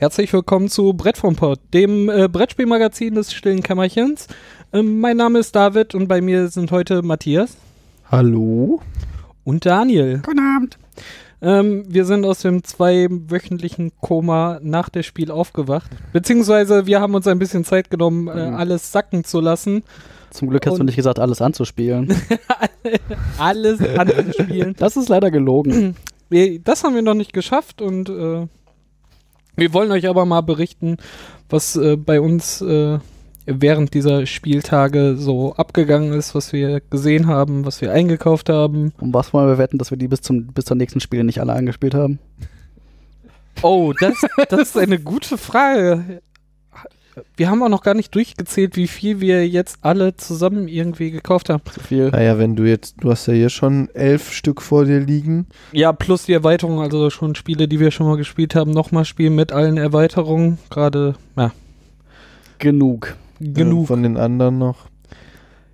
Herzlich willkommen zu Brett vom Pott, dem äh, Brettspielmagazin des stillen Kämmerchens. Ähm, mein Name ist David und bei mir sind heute Matthias Hallo. und Daniel. Guten Abend. Ähm, wir sind aus dem zweiwöchentlichen Koma nach dem Spiel aufgewacht. Beziehungsweise wir haben uns ein bisschen Zeit genommen, äh, Mhm. alles sacken zu lassen. Zum Glück hast Und- du nicht gesagt, alles anzuspielen. Alles anzuspielen. Das ist leider gelogen. Wir, das haben wir noch nicht geschafft und äh, wir wollen euch aber mal berichten, was äh, bei uns äh, während dieser Spieltage so abgegangen ist, was wir gesehen haben, was wir eingekauft haben. Und was wollen wir wetten, dass wir die bis, zum, bis zur nächsten Spiele nicht alle angespielt haben? Oh, das, das ist eine gute Frage. Wir haben auch noch gar nicht durchgezählt, wie viel wir jetzt alle zusammen irgendwie gekauft haben. Zu viel. Naja, wenn du jetzt, du hast ja hier schon elf Stück vor dir liegen. Ja, plus die Erweiterung, also schon Spiele, die wir schon mal gespielt haben, nochmal spielen mit allen Erweiterungen. Gerade, ja, Genug. genug. Ja, von den anderen noch.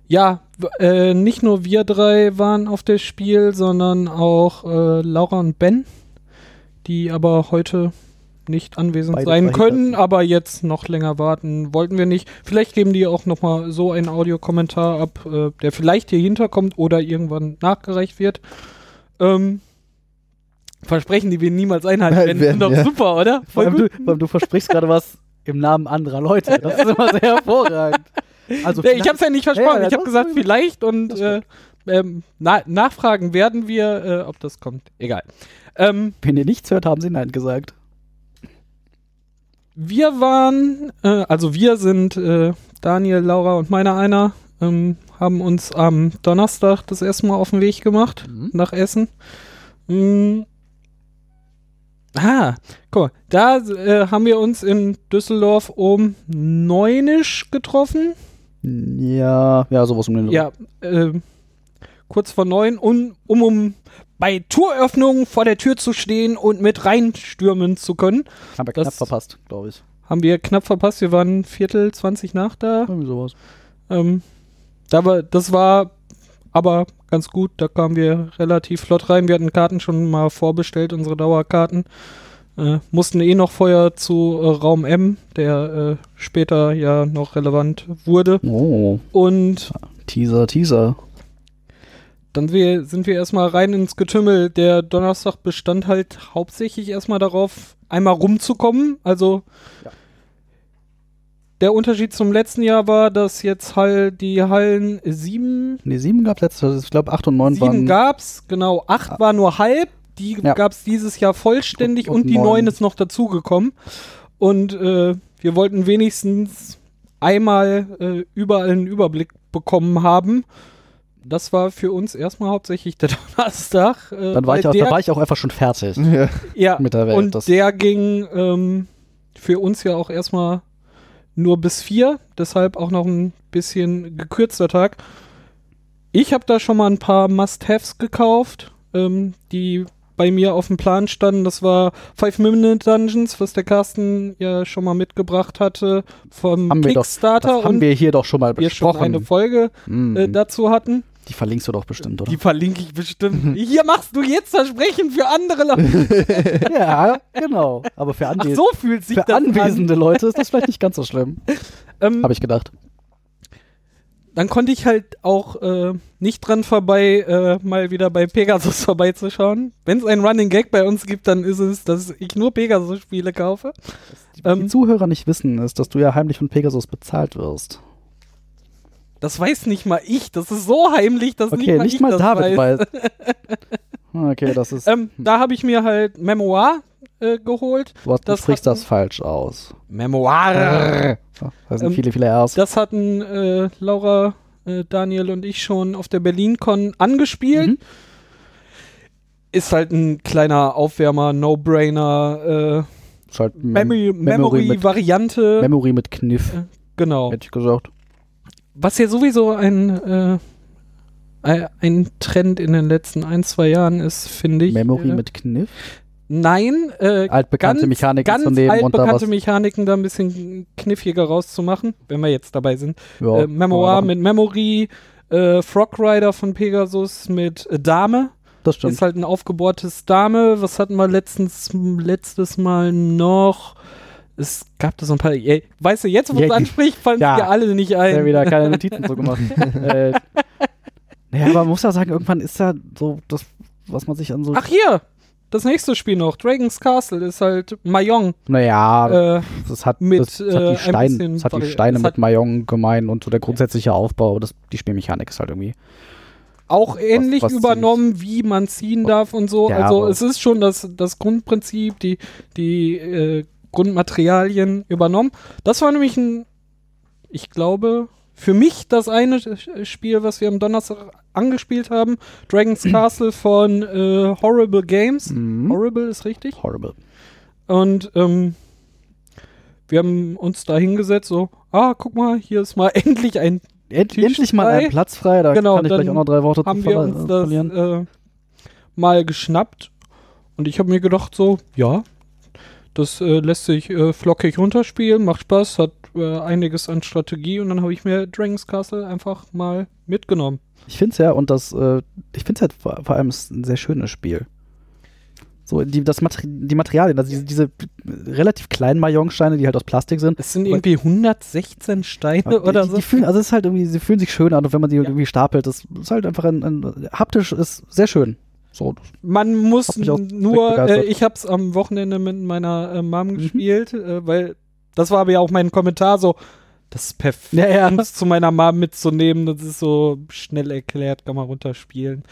Ja, äh, nicht nur wir drei waren auf das Spiel, sondern auch äh, Laura und Ben, die aber heute nicht anwesend Beide sein können, aber jetzt noch länger warten wollten wir nicht. Vielleicht geben die auch nochmal so einen Audiokommentar ab, äh, der vielleicht hier hinterkommt oder irgendwann nachgereicht wird. Ähm, Versprechen, die wir niemals einhalten Halt werden, werden, sind doch ja. super, oder? Vor allem, du, gut. vor allem du versprichst gerade was im Namen anderer Leute. Das ist immer sehr hervorragend. Also ich habe es ja nicht versprochen. Ja, ja, ich habe gesagt, vielleicht und äh, ähm, na, nachfragen werden wir, äh, ob das kommt. Egal. Ähm, wenn ihr nichts hört, haben sie Nein gesagt. Wir waren, äh, also wir sind äh, Daniel, Laura und meiner einer, ähm, haben uns am Donnerstag das erste Mal auf den Weg gemacht Mhm. nach Essen. Mm. Ah, guck mal, da äh, haben wir uns in Düsseldorf um neunisch getroffen. Ja, ja, sowas um den Ja, äh, kurz vor neun, um, um, um bei Touröffnung vor der Tür zu stehen und mit reinstürmen zu können. Haben wir das- knapp verpasst, glaube ich. Haben wir knapp verpasst. Wir waren Viertel 20 nach da. Irgendwie sowas. Ähm, da war, das war aber ganz gut. Da kamen wir relativ flott rein. Wir hatten Karten schon mal vorbestellt, unsere Dauerkarten. Äh, mussten eh noch vorher zu äh, Raum M, der äh, später ja noch relevant wurde. Oh, Und Teaser, Teaser. Dann wir, sind wir erstmal rein ins Getümmel. Der Donnerstag bestand halt hauptsächlich erstmal darauf, einmal rumzukommen. Also Ja. der Unterschied zum letzten Jahr war, dass jetzt halt die Hallen sieben, Ne, sieben gab es letztes, ich glaube acht und neun sieben waren. gab's, genau, acht war nur halb. Die Ja. gab's dieses Jahr vollständig Und- und, und die neun. neun ist noch dazugekommen. Und äh, wir wollten wenigstens einmal äh, überall einen Überblick bekommen haben. Das war für uns erstmal hauptsächlich der Donnerstag. Äh, Dann war, ich auch, der, da war ich auch einfach schon fertig Ja. ja, mit der Welt. und das, der ging ähm, für uns ja auch erstmal nur bis vier, deshalb auch noch ein bisschen gekürzter Tag. Ich habe da schon mal ein paar Must-Haves gekauft, ähm, die bei mir auf dem Plan standen. Das war Five Minute Dungeons, was der Carsten ja schon mal mitgebracht hatte vom Haben wir doch- Kickstarter das haben und wir hier doch schon mal wir schon besprochen. eine Folge Mhm. äh, dazu hatten. Die verlinkst du doch bestimmt, oder? Die verlinke ich bestimmt. Hier machst du jetzt Versprechen für andere Leute. ja, genau. Aber für, Ach, Anwes so fühlt sich für das an. anwesende Leute ist das vielleicht nicht ganz so schlimm. Ähm, Habe ich gedacht. dann konnte ich halt auch äh, nicht dran vorbei, äh, mal wieder bei Pegasus vorbeizuschauen. Wenn es einen Running Gag bei uns gibt, dann ist es, dass ich nur Pegasus-Spiele kaufe. Die Ähm, Zuhörer nicht wissen, ist, dass du ja heimlich von Pegasus bezahlt wirst. Das weiß nicht mal ich. Das ist so heimlich, dass Okay, nicht mal ich das David weiß. weiß. okay, das ist. Ähm, da habe ich mir halt Memoir äh, geholt. hast, du das sprichst das falsch aus. Memoir. Das sind Ähm, viele, viele R's. Das hatten äh, Laura, äh, Daniel und ich schon auf der BerlinCon angespielt. Mhm. Ist halt ein kleiner Aufwärmer, No-Brainer, äh, halt Memory- Memory, mit, Memory-Variante. Memory mit Kniff, genau. hätte ich gesagt. Was ja sowieso ein, äh, ein- Trend in den letzten ein, zwei Jahren ist, finde ich. Memory äh, mit Kniff. Nein, äh, Altbekannte ganz, Mechaniken ganz zu nehmen und da altbekannte was. Mechaniken da ein bisschen kniffiger rauszumachen, wenn wir jetzt dabei sind. Ja, äh, Memoir mit Memory, äh, Frog Rider von Pegasus mit äh, Dame. Das stimmt. Ist halt ein aufgebohrtes Dame. Was hatten wir letztens, letztes Mal noch? Es gab da so ein paar, ey, weißt du, jetzt wo Ja, es die- anspricht, fallen ja. dir alle nicht Ja, ein. wieder keine Notizen so gemacht. äh, naja, aber man muss ja sagen, irgendwann ist da so das, was man sich an so. Ach hier, das nächste Spiel noch, Dragon's Castle ist halt Mayong. naja, Äh, das hat, mit, das, das äh, hat die, ein Stein, bisschen das hat die Steine mit Mayong gemein und so der grundsätzliche Aufbau, das, die Spielmechanik ist halt irgendwie. auch ähnlich was übernommen, wie man ziehen darf und so. Ja, also es ist schon das, das Grundprinzip, die, die äh, Grundmaterialien übernommen. Das war nämlich ein, ich glaube, für mich das eine Spiel, was wir am Donnerstag angespielt haben. Dragon's Castle von äh, Horrible Games. Mhm. Horrible ist richtig. Horrible. Und ähm, wir haben uns da hingesetzt, so, ah, guck mal, hier ist mal endlich ein End, endlich mal ein Platz frei, da Genau, kann ich gleich auch noch drei Worte zu haben wir verla- uns das verlieren. äh, mal geschnappt und ich habe mir gedacht so, ja, das äh, lässt sich äh, flockig runterspielen, macht Spaß, hat äh, einiges an Strategie und dann habe ich mir Dragon's Castle einfach mal mitgenommen. Ich finde es ja, und das, äh, ich finde es halt vor, vor allem ein sehr schönes Spiel. So, die, das Materi die Materialien, also diese, diese relativ kleinen Mayong-Steine, die halt aus Plastik sind. Es sind irgendwie 116 Steine die, oder die, so. die fühlen, also es ist halt irgendwie, sie fühlen sich schön an und wenn man die irgendwie stapelt, das ist halt einfach ein, ein haptisch ist sehr schön. So, Man muss nur, äh, ich habe es am Wochenende mit meiner äh, Mom Mhm. gespielt, äh, weil das war aber ja auch mein Kommentar so, das ist perfekt, Ja, ja. um es zu meiner Mom mitzunehmen. Das ist so schnell erklärt, kann man runterspielen.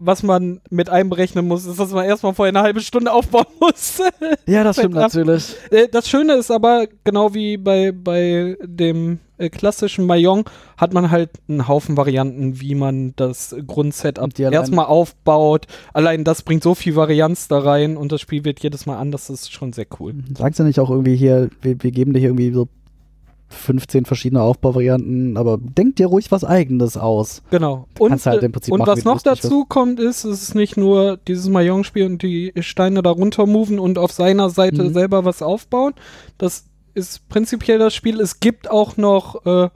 Was man mit einberechnen muss, ist, dass man erstmal vorher eine halbe Stunde aufbauen muss. ja, das stimmt natürlich. Äh, das Schöne ist aber, genau wie bei, bei dem äh, klassischen Mayong, hat man halt einen Haufen Varianten, wie man das Grundsetup erstmal aufbaut. Allein das bringt so viel Varianz da rein und das Spiel wird jedes Mal anders. Das ist schon sehr cool. Sagen sie nicht auch irgendwie hier, wir, wir geben dir hier irgendwie so 15 verschiedene Aufbauvarianten, aber denk dir ruhig was Eigenes aus. Genau. Und, halt äh, und machen, was du noch dazu kommt, ist, es ist nicht nur dieses Mayong-Spiel und die Steine da runter moven und auf seiner Seite Mhm. selber was aufbauen. Das ist prinzipiell das Spiel. Es gibt auch noch äh,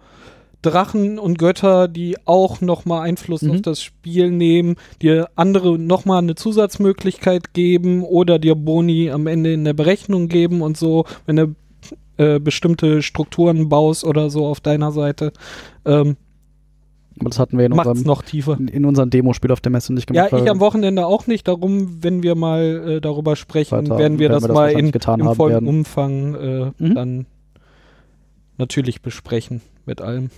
Drachen und Götter, die auch nochmal Einfluss Mhm. auf das Spiel nehmen, dir andere nochmal eine Zusatzmöglichkeit geben oder dir Boni am Ende in der Berechnung geben und so, wenn du äh, bestimmte Strukturen baust oder so auf deiner Seite. Ähm, Aber das hatten wir in unserem, noch tiefer. in, unserem Demospiel auf der Messe nicht Ja, gemacht. ich weil- am Wochenende auch nicht. Darum, wenn wir mal äh, darüber sprechen, Weiter- werden wir das wir das mal in, im vollen. Umfang äh, Mhm. dann natürlich besprechen mit allem.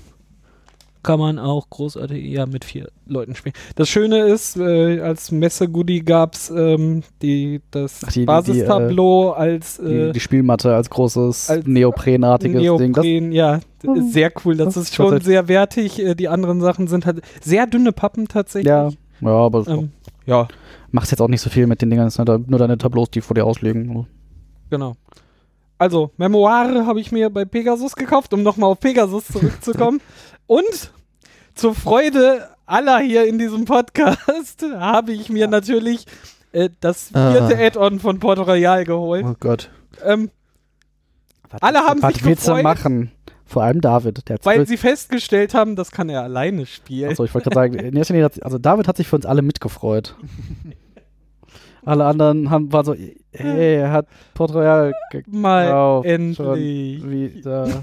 Kann man auch großartig ja, mit vier Leuten spielen. Das Schöne ist, äh, als Messe-Goodie gab es ähm, die, das Ach, die- die- Basistableau als die, äh, die Spielmatte als großes als Neoprenartiges Ding. Das, Neopren, ja, Oh, sehr cool. Das, das ist schon tatsächlich- sehr wertig. Äh, die anderen Sachen sind halt sehr dünne Pappen tatsächlich. ja, ja, aber Ähm, ja, macht jetzt auch nicht so viel mit den Dingern. Es sind halt nur deine Tableaus, die vor dir ausliegen. Genau. Also, Memoire habe ich mir bei Pegasus gekauft, um nochmal auf Pegasus zurückzukommen. Und zur Freude aller hier in diesem Podcast habe ich mir natürlich äh, das vierte Ah. Add-on von Port Royal geholt. Oh Gott. Ähm, Was Alle haben was sich willst du gefreut. machen? Vor allem David. Der weil sie festgestellt haben, das kann er alleine spielen. Achso, ich wollte gerade sagen, in erster Linie hat, also David hat sich für uns alle mitgefreut. alle anderen haben, war so, hey, er hat Port Royal Mal gekauft. endlich. Schon wieder.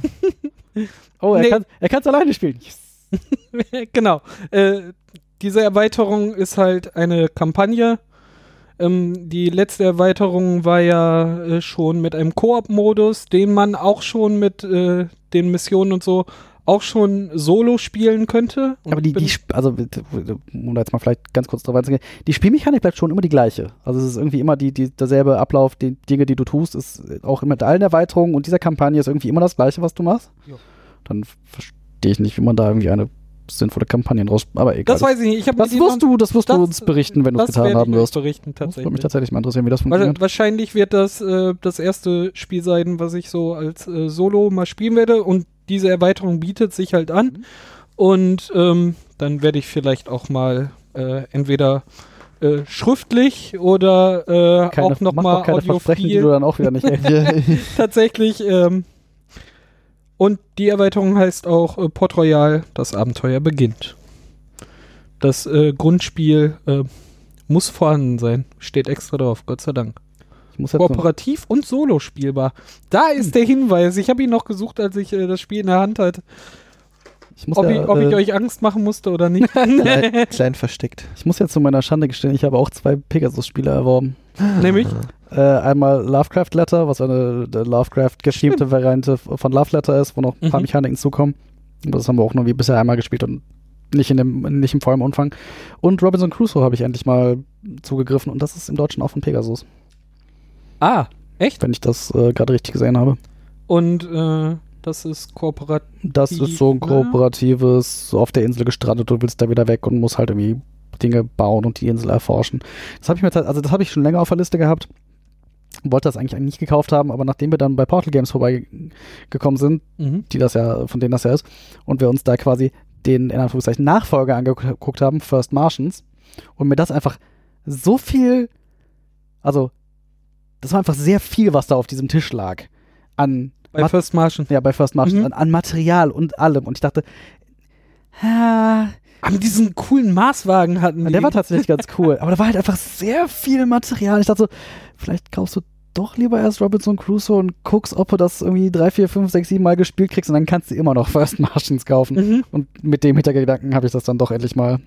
Oh, er Nee. kann kann's alleine spielen. Yes. genau. Äh, diese Erweiterung ist halt eine Kampagne. Ähm, die letzte Erweiterung war ja äh, schon mit einem Koop-Modus, den man auch schon mit äh, den Missionen und so auch schon solo spielen könnte. Und Aber die, die, also, um da jetzt mal vielleicht ganz kurz drauf einzugehen, die Spielmechanik bleibt schon immer die gleiche. Also es ist irgendwie immer die, die, derselbe Ablauf, die Dinge, die du tust, ist auch mit allen Erweiterungen und dieser Kampagne ist irgendwie immer das Gleiche, was du machst. Ja. Dann verstehe ich nicht, wie man da irgendwie eine sinnvolle Kampagne draus, aber egal. das weiß ich nicht. Ich das wirst du, das wirst das- du uns berichten, wenn du es das getan haben wirst. berichten Das würde mich tatsächlich. tatsächlich mal interessieren, wie das funktioniert. Wahrscheinlich wird das äh, das erste Spiel sein, was ich so als äh, Solo mal spielen werde. Und diese Erweiterung bietet sich halt an. Mhm. Und ähm, dann werde ich vielleicht auch mal äh, entweder äh, schriftlich oder äh, Keine, auch nochmal keine Versprechen, die du dann auch wieder nicht tatsächlich. Ähm, und die Erweiterung heißt auch äh, Port Royal, das Abenteuer beginnt. Das äh, Grundspiel äh, muss vorhanden sein. Steht extra drauf, Gott sei Dank. Kooperativ und solo spielbar. Da ist der Hinweis. Ich habe ihn noch gesucht, als ich äh, das Spiel in der Hand hatte. ich Ob, ja, ich, ob ich äh, euch Angst machen musste oder nicht. Klein, klein versteckt. ich muss jetzt zu meiner Schande gestehen, ich habe auch zwei Pegasus-Spiele erworben. Nämlich, Äh, einmal Lovecraft Letter, was eine Lovecraft geschriebene Variante von Love Letter ist, wo noch ein paar Mhm. Mechaniken zukommen. Und das haben wir auch nur wie bisher einmal gespielt und nicht in dem, nicht im vollen Umfang. Und Robinson Crusoe habe ich endlich mal zugegriffen und das ist im Deutschen auch von Pegasus, ah, echt? wenn ich das äh, gerade richtig gesehen habe. Und äh, das ist kooperativ. Das ist so ein ne? kooperatives, so auf der Insel gestrandet, du willst da wieder weg und musst halt irgendwie Dinge bauen und die Insel erforschen. Das habe ich mir, tats- also das habe ich schon länger auf der Liste gehabt. Wollte das eigentlich nicht gekauft haben, aber nachdem wir dann bei Portal Games vorbeigekommen sind, Mhm. die das ja, von denen das ja ist, und wir uns da quasi den, in Anführungszeichen, Nachfolger angeguckt haben, First Martians, und mir das einfach so viel, also, das war einfach sehr viel, was da auf diesem Tisch lag. An, Bei Mat- First Martian. ja, bei First Martians, Mhm. an, an Material und allem. Und ich dachte, ah, Aber diesen coolen Maßwagen hatten die. der war tatsächlich ganz cool. Aber da war halt einfach sehr viel Material. Ich dachte so, vielleicht kaufst du doch lieber erst Robinson Crusoe und guckst, ob du das irgendwie drei, vier, fünf, sechs, sieben Mal gespielt kriegst und dann kannst du immer noch First Martians kaufen. Mhm. Und mit dem Hintergedanken habe ich das dann doch endlich mal,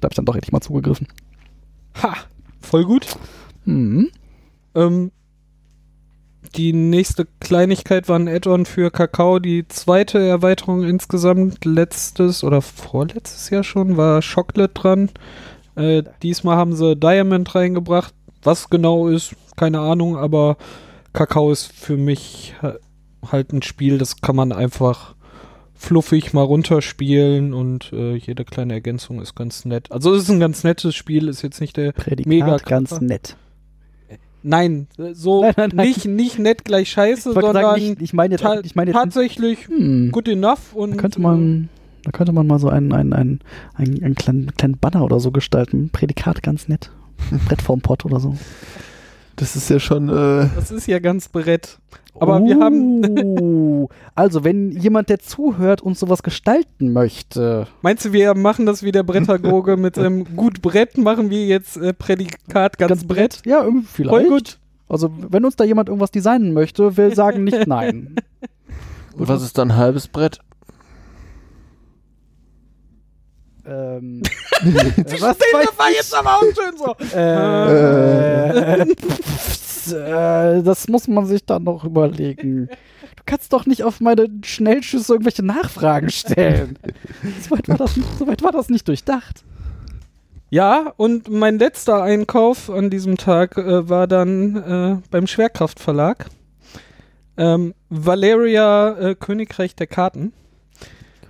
da habe ich dann doch endlich mal zugegriffen. Ha, voll gut. Mhm. Ähm, die nächste Kleinigkeit war ein Add-on für Kakao. Die zweite Erweiterung insgesamt, letztes oder vorletztes Jahr schon, war Chocolate dran. Äh, diesmal haben sie Diamond reingebracht. Was genau ist, keine Ahnung, aber Kakao ist für mich ha- halt ein Spiel, das kann man einfach fluffig mal runterspielen und äh, jede kleine Ergänzung ist ganz nett. Also es ist ein ganz nettes Spiel, ist jetzt nicht der Prädikat Mega ganz nett. Nein, so Nein, nein, nein. Nicht, nicht nett gleich scheiße, sondern sagen, nicht, ich meine jetzt, ta ich meine jetzt tatsächlich hm, good enough und da könnte man, da könnte man mal so einen, einen, einen, einen, einen kleinen, kleinen Banner oder so gestalten. Prädikat ganz nett. Brett vorm Pott oder so. Das ist ja schon. Äh, das ist ja ganz Brett. Aber wir haben, Oh, also wenn jemand, der zuhört, uns sowas gestalten möchte, meinst du, wir machen das wie der Brettagoge mit einem gut Brett, machen wir jetzt äh, Prädikat ganz, Brett? ja, irgendwie vielleicht. Voll gut. Also wenn uns da jemand irgendwas designen möchte, wir sagen nicht nein. und was ist dann ein halbes Brett? Ähm, was weiß war jetzt aber auch schön so. Äh, pff, äh, das muss man sich dann noch überlegen. Du kannst doch nicht auf meine Schnellschüsse irgendwelche Nachfragen stellen. Soweit war das, nicht- soweit war das nicht durchdacht. Ja, und mein letzter Einkauf an diesem Tag äh, war dann äh, beim Schwerkraftverlag. Ähm, Valeria äh, Königreich der Karten.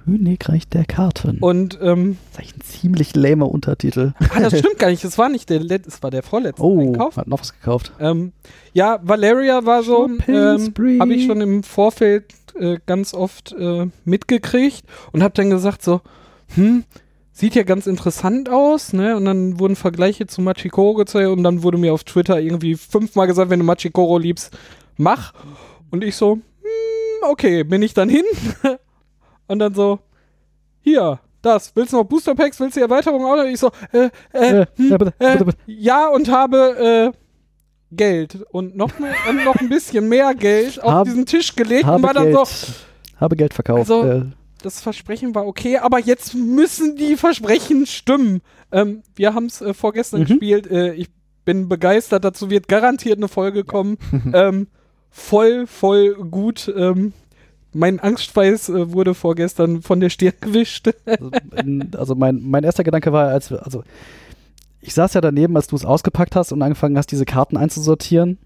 Königreich der Karten. Und ähm, das ist eigentlich ein ziemlich lamer Untertitel. ah, das stimmt gar nicht. Es war nicht der letzte, es war der vorletzte Oh, Einkauf. hat noch was gekauft. Ähm, ja, Valeria war so, ähm, habe ich schon im Vorfeld äh, ganz oft äh, mitgekriegt und habe dann gesagt so, hm, sieht ja ganz interessant aus, ne? Und dann wurden Vergleiche zu Machikoro gezeigt und dann wurde mir auf Twitter irgendwie fünfmal gesagt, wenn du Machikoro liebst, mach. Und ich so, hm, okay, bin ich dann hin und dann so, hier, das, willst du noch Booster Packs, willst du die Erweiterung auch noch? Ich so, äh, äh, Äh, hm, äh, ja, und habe äh, Geld und noch, mehr, und noch ein bisschen mehr Geld auf Hab- diesen Tisch gelegt und Habe war dann Geld, so, habe Geld verkauft. Also- äh, das Versprechen war okay, aber jetzt müssen die Versprechen stimmen. Ähm, wir haben es äh, vorgestern Mhm. gespielt. Äh, ich bin begeistert. Dazu wird garantiert eine Folge kommen. ähm, voll, voll gut. Ähm, mein Angstschweiß äh, wurde vorgestern von der Stirn gewischt. Also, in, also mein, mein erster Gedanke war, als also ich saß ja daneben, als du es ausgepackt hast und angefangen hast, diese Karten einzusortieren.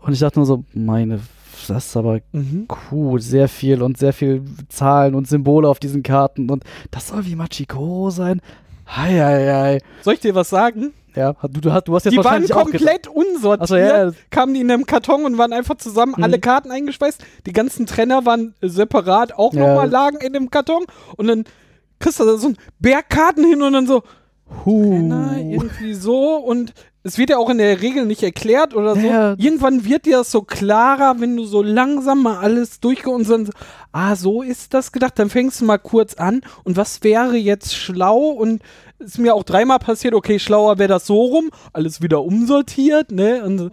Und ich dachte nur so, meine, das ist aber mhm. cool, sehr viel und sehr viel Zahlen und Symbole auf diesen Karten. Und das soll wie Machikoro sein. Hei, hei, hei. Soll ich dir was sagen? Ja, du, du, hast, du hast jetzt Die waren wahrscheinlich komplett unsortiert. Also ja, kamen die in einem Karton und waren einfach zusammen Mhm. alle Karten eingeschweißt. Die ganzen Trenner waren separat auch Ja. nochmal lagen in dem Karton. Und dann kriegst du da so ein Berg Karten hin und dann so, Trenner, huh. irgendwie so. Und es wird ja auch in der Regel nicht erklärt oder so. Ja. Irgendwann wird dir das so klarer, wenn du so langsam mal alles durchge und so, ah, so ist das gedacht. Dann fängst du mal kurz an. Und was wäre jetzt schlau? Und ist mir auch dreimal passiert, okay, schlauer wäre das so rum, alles wieder umsortiert, ne? Und,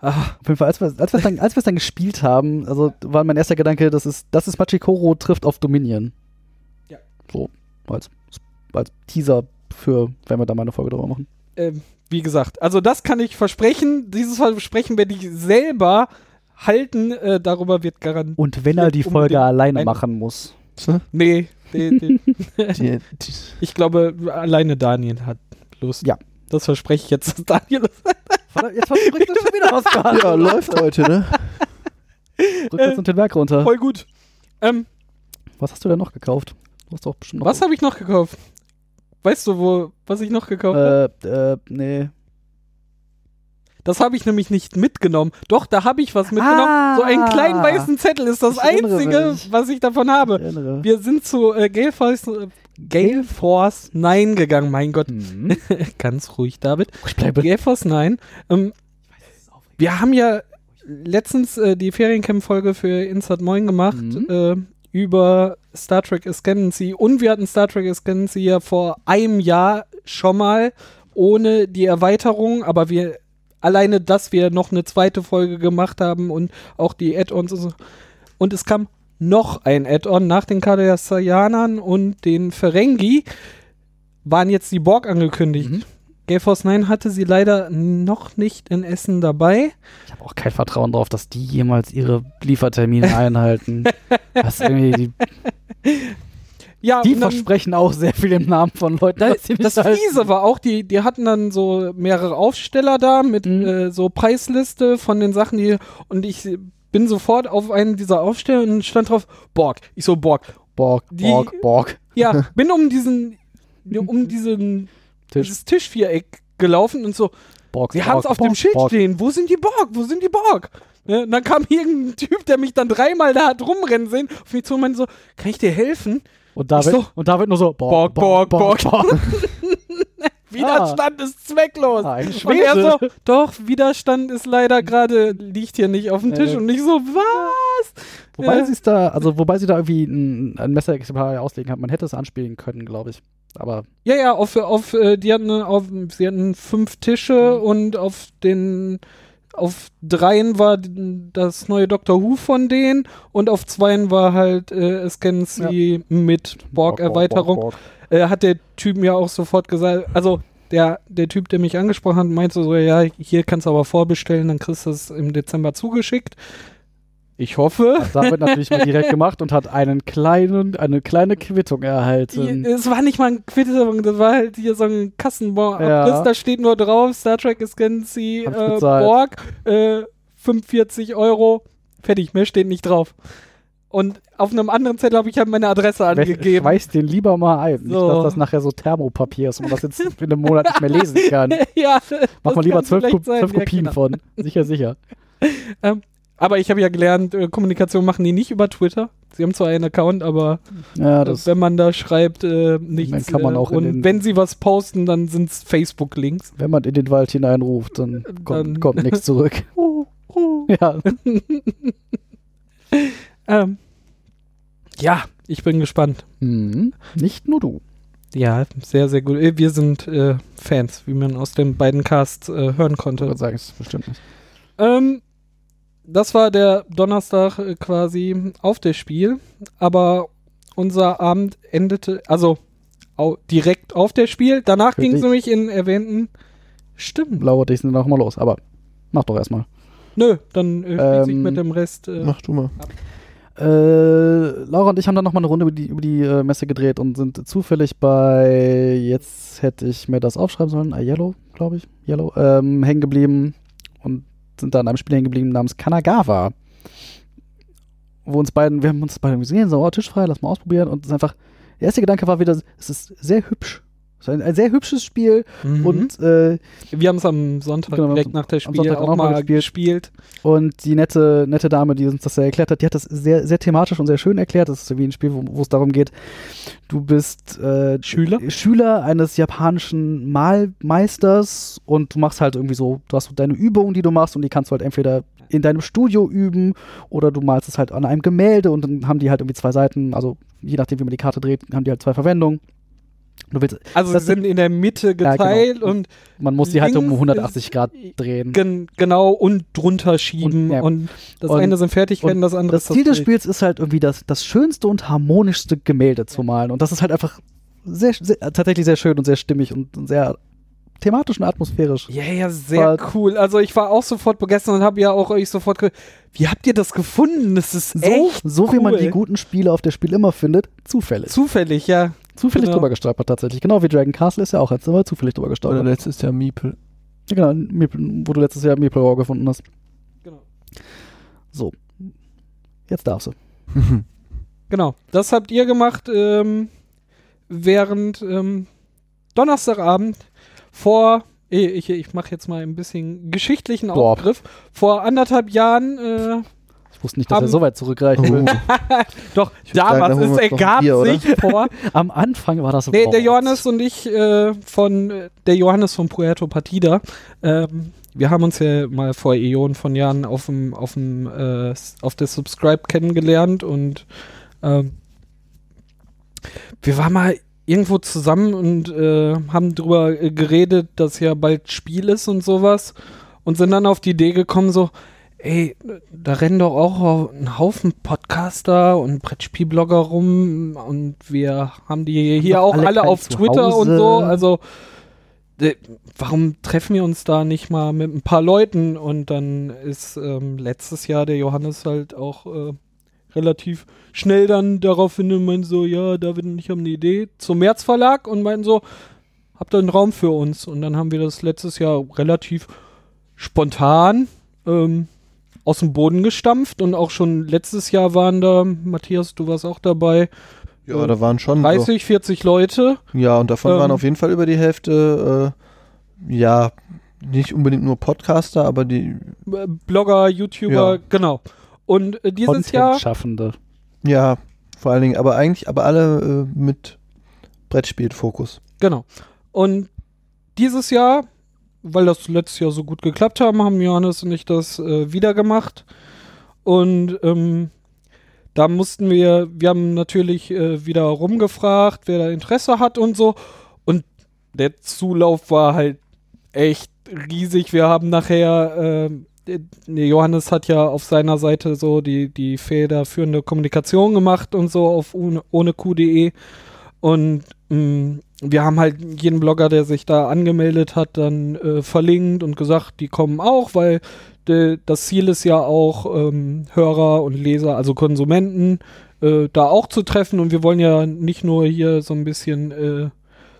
Ah, Auf jeden Fall, als wir als wir es dann, als wir es dann gespielt haben, also war mein erster Gedanke, das ist, das ist Machikoro trifft auf Dominion. Ja. So, als, als Teaser für, wenn wir da mal eine Folge drüber machen. ähm, wie gesagt, also das kann ich versprechen. Dieses Versprechen werde ich selber halten. Äh, darüber wird garantiert. Und wenn er die Folge alleine ein- machen muss. Nee, die, die, ich glaube, alleine Daniel hat Lust. Ja. Das verspreche ich jetzt, dass Daniel Jetzt verspricht das schon wieder was gerade. ja, läuft heute, ne? Rückwärts und den Berg runter. voll gut. Ähm, Was hast du denn noch gekauft? Du hast doch bestimmt noch was habe ich noch gekauft? Weißt du, wo, was ich noch gekauft habe? Äh, äh, nee. Das habe ich nämlich nicht mitgenommen. Doch, da habe ich was mitgenommen. Ah. so einen kleinen weißen Zettel ist das Ich Einzige, mich. was ich davon Ich habe. erinnere. Wir sind zu äh, Gale, Force, äh, Gale Force 9 gegangen. Mein Gott, Hm. ganz ruhig, David. Ich bleibe. Gale Force 9. Ähm, wir haben ja letztens äh, die Feriencamp-Folge für Insert Moin gemacht Mhm. äh, über Star Trek Ascendancy und wir hatten Star Trek Ascendancy ja vor einem Jahr schon mal ohne die Erweiterung, aber wir alleine, dass wir noch eine zweite Folge gemacht haben und auch die Add-ons und so. Und es kam noch ein Add-on nach den Cardassianern und den Ferengi waren jetzt die Borg angekündigt. Mhm. Gale Force 9 hatte sie leider noch nicht in Essen dabei. Ich habe auch kein Vertrauen darauf, dass die jemals ihre Liefertermine einhalten. Das ist irgendwie, die, Ja, die versprechen auch sehr viel im Namen von Leuten. Das halten. Fiese war auch, die, die hatten dann so mehrere Aufsteller da mit Mhm. äh, so Preisliste von den Sachen, die und ich bin sofort auf einen dieser Aufsteller und stand drauf Borg. Ich so Borg. Borg, Die- Borg, Borg. Ja, bin um diesen um diesen Tisch. dieses Tischviereck gelaufen und so. Borg, Sie haben es Borg, auf dem Borg, Schild Borg. stehen. Wo sind die Borg? Wo sind die Borg? Ne? Und dann kam irgendein Typ, der mich dann dreimal da hat rumrennen sehen, auf mich zu und meinte so, kann ich dir helfen? Und David, so- und David nur so, Borg, Borg, Borg. Borg. Widerstand ist zwecklos. Ah, Und er so, doch, Widerstand ist leider gerade, liegt hier nicht auf dem Tisch. Äh. Und ich so, was? Wobei Ja. sie es da, also wobei sie da irgendwie ein, ein Messerexemplar auslegen hat. Man hätte es anspielen können, glaube ich. Aber Ja, ja, auf, auf, äh, die hatten auf, sie hatten fünf Tische Mhm. und auf den, auf dreien war das neue Doctor Who von denen und auf zweien war halt äh, Ascendancy mit Borg-Erweiterung. Borg, Borg, äh, hat der Typ mir auch sofort gesagt, also der, der Typ, der mich angesprochen hat, meinte so, ja, hier kannst du aber vorbestellen, dann kriegst du es im Dezember zugeschickt. Ich hoffe. Hat David natürlich mal direkt gemacht und hat einen kleinen, eine kleine Quittung erhalten. Es war nicht mal ein Quittung, das war halt hier so ein Kassenbon. Ja. Da steht nur drauf, Star Trek Hab ich äh. Borg, äh, 45 Euro. Fertig, mehr steht nicht drauf. Und auf einem anderen Zettel habe ich halt meine Adresse angegeben. Schmeiß den lieber mal ein. Nicht, So. dass das nachher so Thermopapier ist und man das jetzt in einem Monat nicht mehr lesen kann. ja, Mach das mal lieber zwölf, vielleicht Ko sein, zwölf ja, Kopien genau. von. Sicher, sicher. Aber ich habe ja gelernt, äh, Kommunikation machen die nicht über Twitter. Sie haben zwar einen Account, aber Ja, äh, wenn man da schreibt, äh, nichts. kann man äh, auch und wenn sie was posten, dann sind es Facebook-Links. wenn man in den Wald hineinruft, dann kommt, Dann- kommt nichts zurück. Ja. Ähm, ja, ich bin gespannt. Mhm. Nicht nur du. Ja, sehr, sehr gut. Wir sind äh, Fans, wie man aus den beiden Casts hören Ich konnte. würde sagen, es ist bestimmt nicht. Ähm, das war der Donnerstag äh, quasi auf das Spiel, aber unser Abend endete, also au direkt auf das Spiel. Danach ging es nämlich in erwähnten Stimmen. Lauert dich noch mal los, aber mach doch erstmal. Nö, dann äh, schließe ich Ähm, mit dem Rest. Äh, Mach du mal. Äh, Laura und ich haben dann nochmal eine Runde über die, über die äh, Messe gedreht und sind zufällig bei, jetzt hätte ich mir das aufschreiben sollen, äh, Yellow, glaube ich, Yellow, ähm, hängen geblieben sind da an einem Spiel hängen geblieben namens Kanagawa. Wo uns beiden, wir haben uns beide gesehen, so, oh, Tisch frei, lass mal ausprobieren und es ist einfach, der erste Gedanke war wieder, es ist sehr hübsch. Ein, ein sehr hübsches Spiel mhm. und äh, wir haben es am Sonntag Genau, direkt nach der Spiel auch mal mal gespielt. Und die nette, nette Dame, die uns das ja erklärt hat, die hat das sehr, sehr thematisch und sehr schön erklärt. Das ist so wie ein Spiel, wo, wo es darum geht, du bist äh, Schüler? Schüler eines japanischen Malmeisters und du machst halt irgendwie so, du hast so deine Übungen, die du machst und die kannst du halt entweder in deinem Studio üben oder du malst es halt an einem Gemälde und dann haben die halt irgendwie zwei Seiten, also je nachdem, wie man die Karte dreht, haben die halt zwei Verwendungen. Willst, Also Das sie sind in der Mitte Ja, genau. geteilt und man muss die halt um Links 180 ist- Grad drehen. gen genau und drunter schieben Und, und, ja. das Und- eine sind Fertigkeiten, und das andere Das ist Ziel des. Spiels ist halt irgendwie das, das schönste und harmonischste Gemälde zu malen. Und das ist halt einfach sehr, sehr, tatsächlich sehr schön und sehr stimmig und sehr thematisch und atmosphärisch. Ja, ja, sehr War- cool. Also ich war auch sofort begeistert und habe ja auch euch sofort Wie habt ihr das gefunden? Das ist So, echt so wie man cool. die guten Spiele auf der Spiel immer findet, zufällig. zufällig, ja. Zufällig genau. drüber gestolpert tatsächlich. Genau wie Dragon Castle ist ja auch, jetzt wir zufällig drüber Oder gestolpert. letztes Jahr Miepel. Ja, genau, Meeple- wo du letztes Jahr Meeple Raw gefunden hast. Genau. So. Jetzt darfst du. Genau. Das habt ihr gemacht, ähm, während ähm, Donnerstagabend vor ich, ich mache jetzt mal ein bisschen geschichtlichen Boah. Aufgriff. Vor anderthalb Jahren, äh, wusste nicht, dass Haben- er so weit zurückreichen will. doch, würd sagen, damals, da holen es ergab Bier, oder? sich vor, Am Anfang war das Nee, der. Johannes und ich äh, von der Johannes von Puerto Partida. Ähm, wir haben uns ja mal vor Äonen von Jahren auf dem auf dem äh, auf der Subscribe kennengelernt und ähm, wir waren mal irgendwo zusammen und äh, haben drüber äh, geredet, dass ja bald Spiel ist und sowas und sind dann auf die Idee gekommen so Ey, da rennen doch auch ein Haufen Podcaster und Brettspielblogger rum und wir haben die hier auch alle alle, auf Twitter und Zuhause. so. Also, äh, warum treffen wir uns da nicht mal mit ein paar Leuten? Und dann ist ähm, letztes Jahr der Johannes halt auch äh, relativ schnell dann darauf hin und meint so, ja, David und ich haben eine Idee zum März Verlag und meinen so, habt ihr einen Raum für uns? Und dann haben wir das letztes Jahr relativ spontan ähm, aus dem Boden gestampft und auch schon letztes Jahr waren da, Matthias, du warst auch dabei, Ja, da waren schon 30, 40 Leute. so. Ja, und davon Ähm, waren auf jeden Fall über die Hälfte, äh, ja, nicht unbedingt nur Podcaster, aber die, äh, Blogger, YouTuber, Ja. genau. Und äh, dieses Jahr, Content-Schaffende. ja, vor allen Dingen, aber eigentlich, aber alle äh, mit Brettspielfokus. genau. Und dieses Jahr, weil das letztes Jahr so gut geklappt haben, haben Johannes und ich das äh, wieder gemacht. Und ähm, da mussten wir, wir haben natürlich äh, wieder rumgefragt, wer da Interesse hat und so. Und der Zulauf war halt echt riesig. Wir haben nachher, äh, nee, Johannes hat ja auf seiner Seite so die, die federführende Kommunikation gemacht und so auf ohne, ohne Q.de. Und mh, wir haben halt jeden Blogger, der sich da angemeldet hat, dann äh, verlinkt und gesagt, die kommen auch, weil de, das Ziel ist ja auch, ähm, Hörer und Leser, also Konsumenten, äh, da auch zu treffen. Und wir wollen ja nicht nur hier so ein bisschen äh,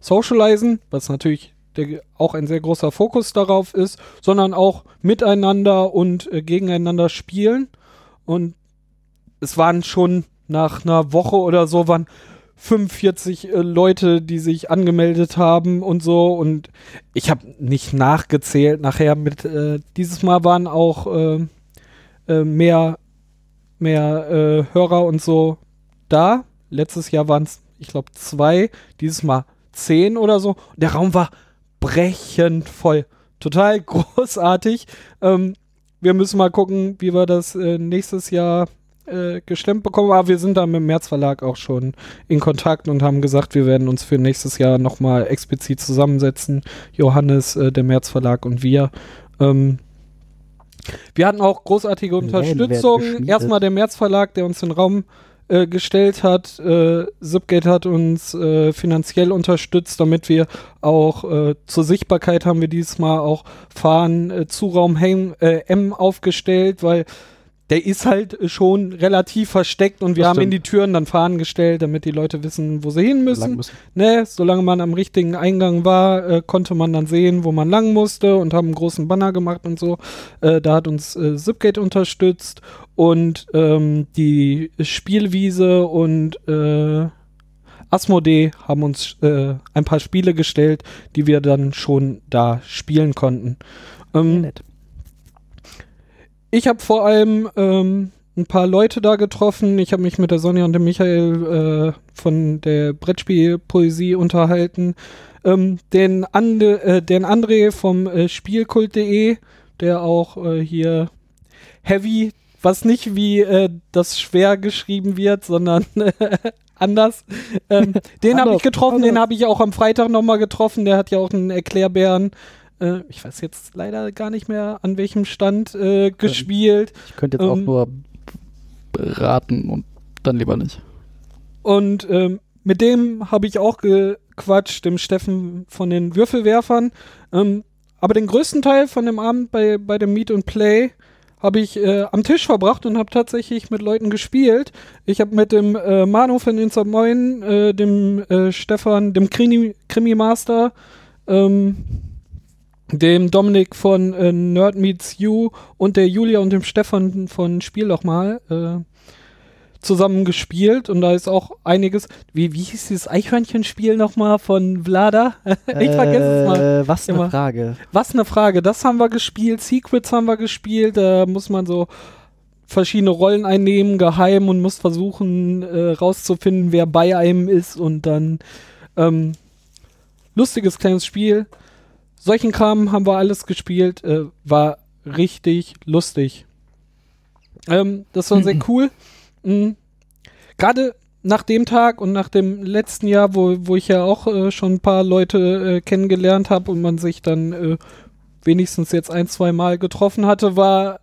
socialisen, was natürlich der, auch ein sehr großer Fokus darauf ist, sondern auch miteinander und äh, gegeneinander spielen. Und es waren schon nach einer Woche oder so, waren 45 äh, Leute, die sich angemeldet haben und so. Und ich habe nicht nachgezählt nachher mit, äh, dieses Mal waren auch äh, äh, mehr, mehr äh, Hörer und so da. Letztes Jahr waren es, ich glaube, zwei, dieses Mal zehn oder so. Der Raum war brechend voll. Total großartig. Ähm, wir müssen mal gucken, wie wir das äh, nächstes Jahr äh, gestemmt bekommen. Aber wir sind da mit dem März Verlag auch schon in Kontakt und haben gesagt, wir werden uns für nächstes Jahr nochmal explizit zusammensetzen. Johannes, äh, der März Verlag und wir. Ähm, wir hatten auch großartige Unterstützung. Erstmal der März Verlag, der uns den Raum äh, gestellt hat. Äh, Zipgate hat uns äh, finanziell unterstützt, damit wir auch äh, zur Sichtbarkeit haben wir dieses Mal auch Fahren äh, zu Raum Hem- äh, M aufgestellt, weil der ist halt schon relativ versteckt und wir Das haben in stimmt. die Türen dann Fahnen gestellt, damit die Leute wissen, wo sie hin müssen. müssen. Ne, solange man am richtigen Eingang war, äh, konnte man dann sehen, wo man lang musste und haben einen großen Banner gemacht und so. Äh, da hat uns äh, Zipgate unterstützt und ähm, die Spielwiese und äh, Asmodee haben uns äh, ein paar Spiele gestellt, die wir dann schon da spielen konnten. Sehr Ähm, nett. Ich habe vor allem ähm, ein paar Leute da getroffen. Ich habe mich mit der Sonja und dem Michael äh, von der Brettspielpoesie unterhalten. Ähm, den, Ande, äh, den André vom äh, Spielkult.de, der auch äh, hier Heavy, was nicht wie äh, das schwer geschrieben wird, sondern anders. Ähm, den habe ich getroffen, den anders. habe ich auch am Freitag nochmal getroffen. Der hat ja auch einen Erklärbären. Äh, ich weiß jetzt leider gar nicht mehr, an welchem Stand äh, gespielt. Ich könnte jetzt auch Ähm. nur raten und dann lieber nicht. Und ähm, mit dem habe ich auch gequatscht, dem Steffen von den Würfelwerfern. Ähm, aber den größten Teil von dem Abend bei, bei dem Meet and Play habe ich äh, am Tisch verbracht und habe tatsächlich mit Leuten gespielt. Ich habe mit dem äh, Manu von Insta Moin, äh, dem äh, Stefan, dem Krimi, Krimi Master, ähm, dem Dominik von äh, Nerd Meets You und der Julia und dem Stefan von Spiel doch mal äh, zusammen gespielt und da ist auch einiges. Wie, wie hieß dieses Eichhörnchenspiel nochmal von Vlada? ich vergesse es mal. Äh, Was eine. Frage. Was eine Frage. Das haben wir gespielt. Secrets haben wir gespielt. Da muss man so verschiedene Rollen einnehmen, geheim und muss versuchen äh, rauszufinden, wer bei einem ist und dann ähm, lustiges kleines Spiel. Solchen Kram haben wir alles gespielt. Äh, war richtig lustig. Ähm, das war sehr cool. Mhm. Gerade nach dem Tag und nach dem letzten Jahr, wo, wo ich ja auch äh, schon ein paar Leute äh, kennengelernt habe und man sich dann äh, wenigstens jetzt ein, zwei Mal getroffen hatte, war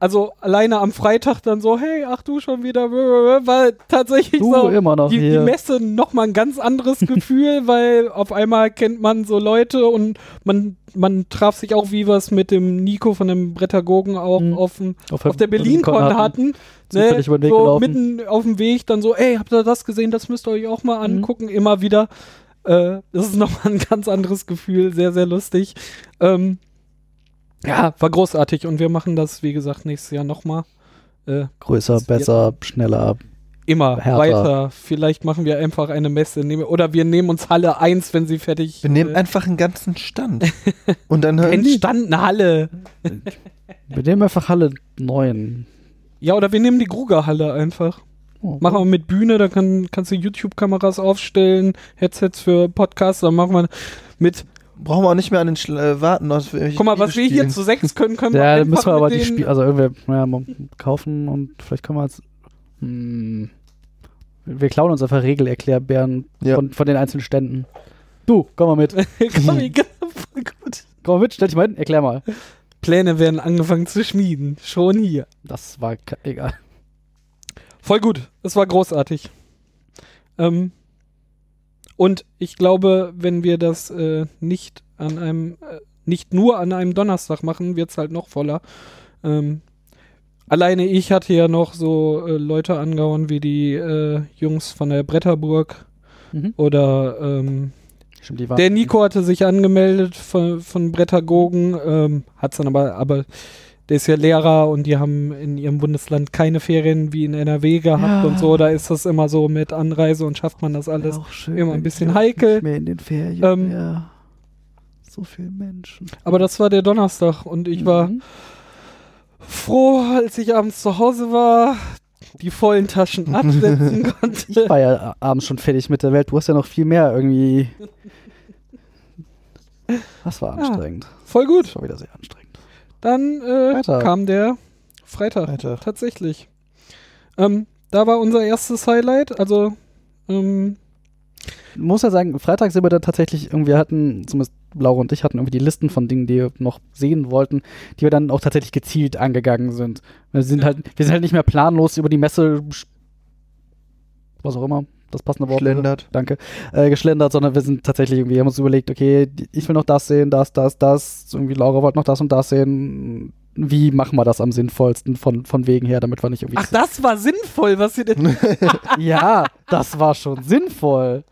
also alleine am Freitag dann so, hey, ach du schon wieder, war tatsächlich Du so immer noch die, die. Messe nochmal ein ganz anderes Gefühl, weil auf einmal kennt man so Leute und man, man traf sich auch, wie wir es mit dem Nico von dem Brettagogen auch Mhm. auf, dem, auf der BerlinCon hatten. Ne, so gelaufen. mitten auf dem Weg dann so, ey, habt ihr das gesehen? Das müsst ihr euch auch Mhm. mal angucken. Immer wieder. Äh, das ist nochmal ein ganz anderes Gefühl. Sehr, sehr lustig. Ähm, ja, war großartig und wir machen das, wie gesagt, nächstes Jahr nochmal. Äh, Größer, besser, schneller. immer Härter. weiter. Vielleicht machen wir einfach eine Messe. nehmen- Oder wir nehmen uns Halle 1, wenn sie fertig Wir nehmen äh, einfach einen ganzen Stand. Und dann hören. Stand, eine Halle. Wir nehmen einfach Halle 9. Ja, oder wir nehmen die Gruger-Halle einfach. Oh, Machen wir mit Bühne, da kann, kannst du YouTube-Kameras aufstellen, Headsets für Podcasts, dann machen wir mit. Brauchen wir auch nicht mehr an den Schl äh, warten. Guck mal, was wir hier zu sechs können, können wir Ja, müssen wir aber die Spiele, also irgendwie, ja, mal kaufen und vielleicht können wir jetzt. Hm, wir klauen uns einfach Regelerklärbären Ja. von, von den einzelnen Ständen. Du, komm mal mit. Komm, ich- gut. Komm mal mit, stell dich mal hin, erklär mal. Pläne werden angefangen zu schmieden. Schon hier. Das war egal. Voll gut. Es war großartig. Ähm, und ich glaube, wenn wir das äh, nicht an einem, äh, nicht nur an einem Donnerstag machen, wird es halt noch voller. Ähm, alleine ich hatte ja noch so äh, Leute angehauen wie die äh, Jungs von der Bretterburg Mhm. oder ähm, Stimmt, der Nico hatte sich angemeldet von, von Brettergogen, ähm, hat's dann aber, aber der ist ja Lehrer und die haben in ihrem Bundesland keine Ferien wie in NRW gehabt Ja. und so. Da ist das immer so mit Anreise und schafft man das alles. auch schön, immer ein bisschen ich heikel. Nicht mehr in den Ferien. Ähm, ja. So viele Menschen. Aber das war der Donnerstag und ich war Mhm. froh, als ich abends zu Hause war, die vollen Taschen absetzen konnte. Ich war ja abends schon fertig mit der Welt. Du hast ja noch viel mehr irgendwie. Das war Ah. anstrengend. Voll gut. Schon wieder sehr anstrengend. Dann äh, kam der Freitag. Freitag. Tatsächlich. Ähm, da war unser erstes Highlight. Also, ähm, Ich muss ja sagen, Freitag sind wir dann tatsächlich irgendwie hatten, zumindest Laura und ich hatten irgendwie die Listen von Dingen, die wir noch sehen wollten, die wir dann auch tatsächlich gezielt angegangen sind. Wir sind Ja. halt, wir sind halt nicht mehr planlos über die Messe, was auch immer, das passende Wort. Schlendert. Danke, äh, geschlendert, sondern wir sind tatsächlich irgendwie, haben uns überlegt, okay, ich will noch das sehen, das, das, das, irgendwie Laura wollte noch das und das sehen. Wie machen wir das am sinnvollsten von, von wegen her, damit wir nicht irgendwie. ach, das war sinnvoll, was ihr denn. Ja, das war schon sinnvoll.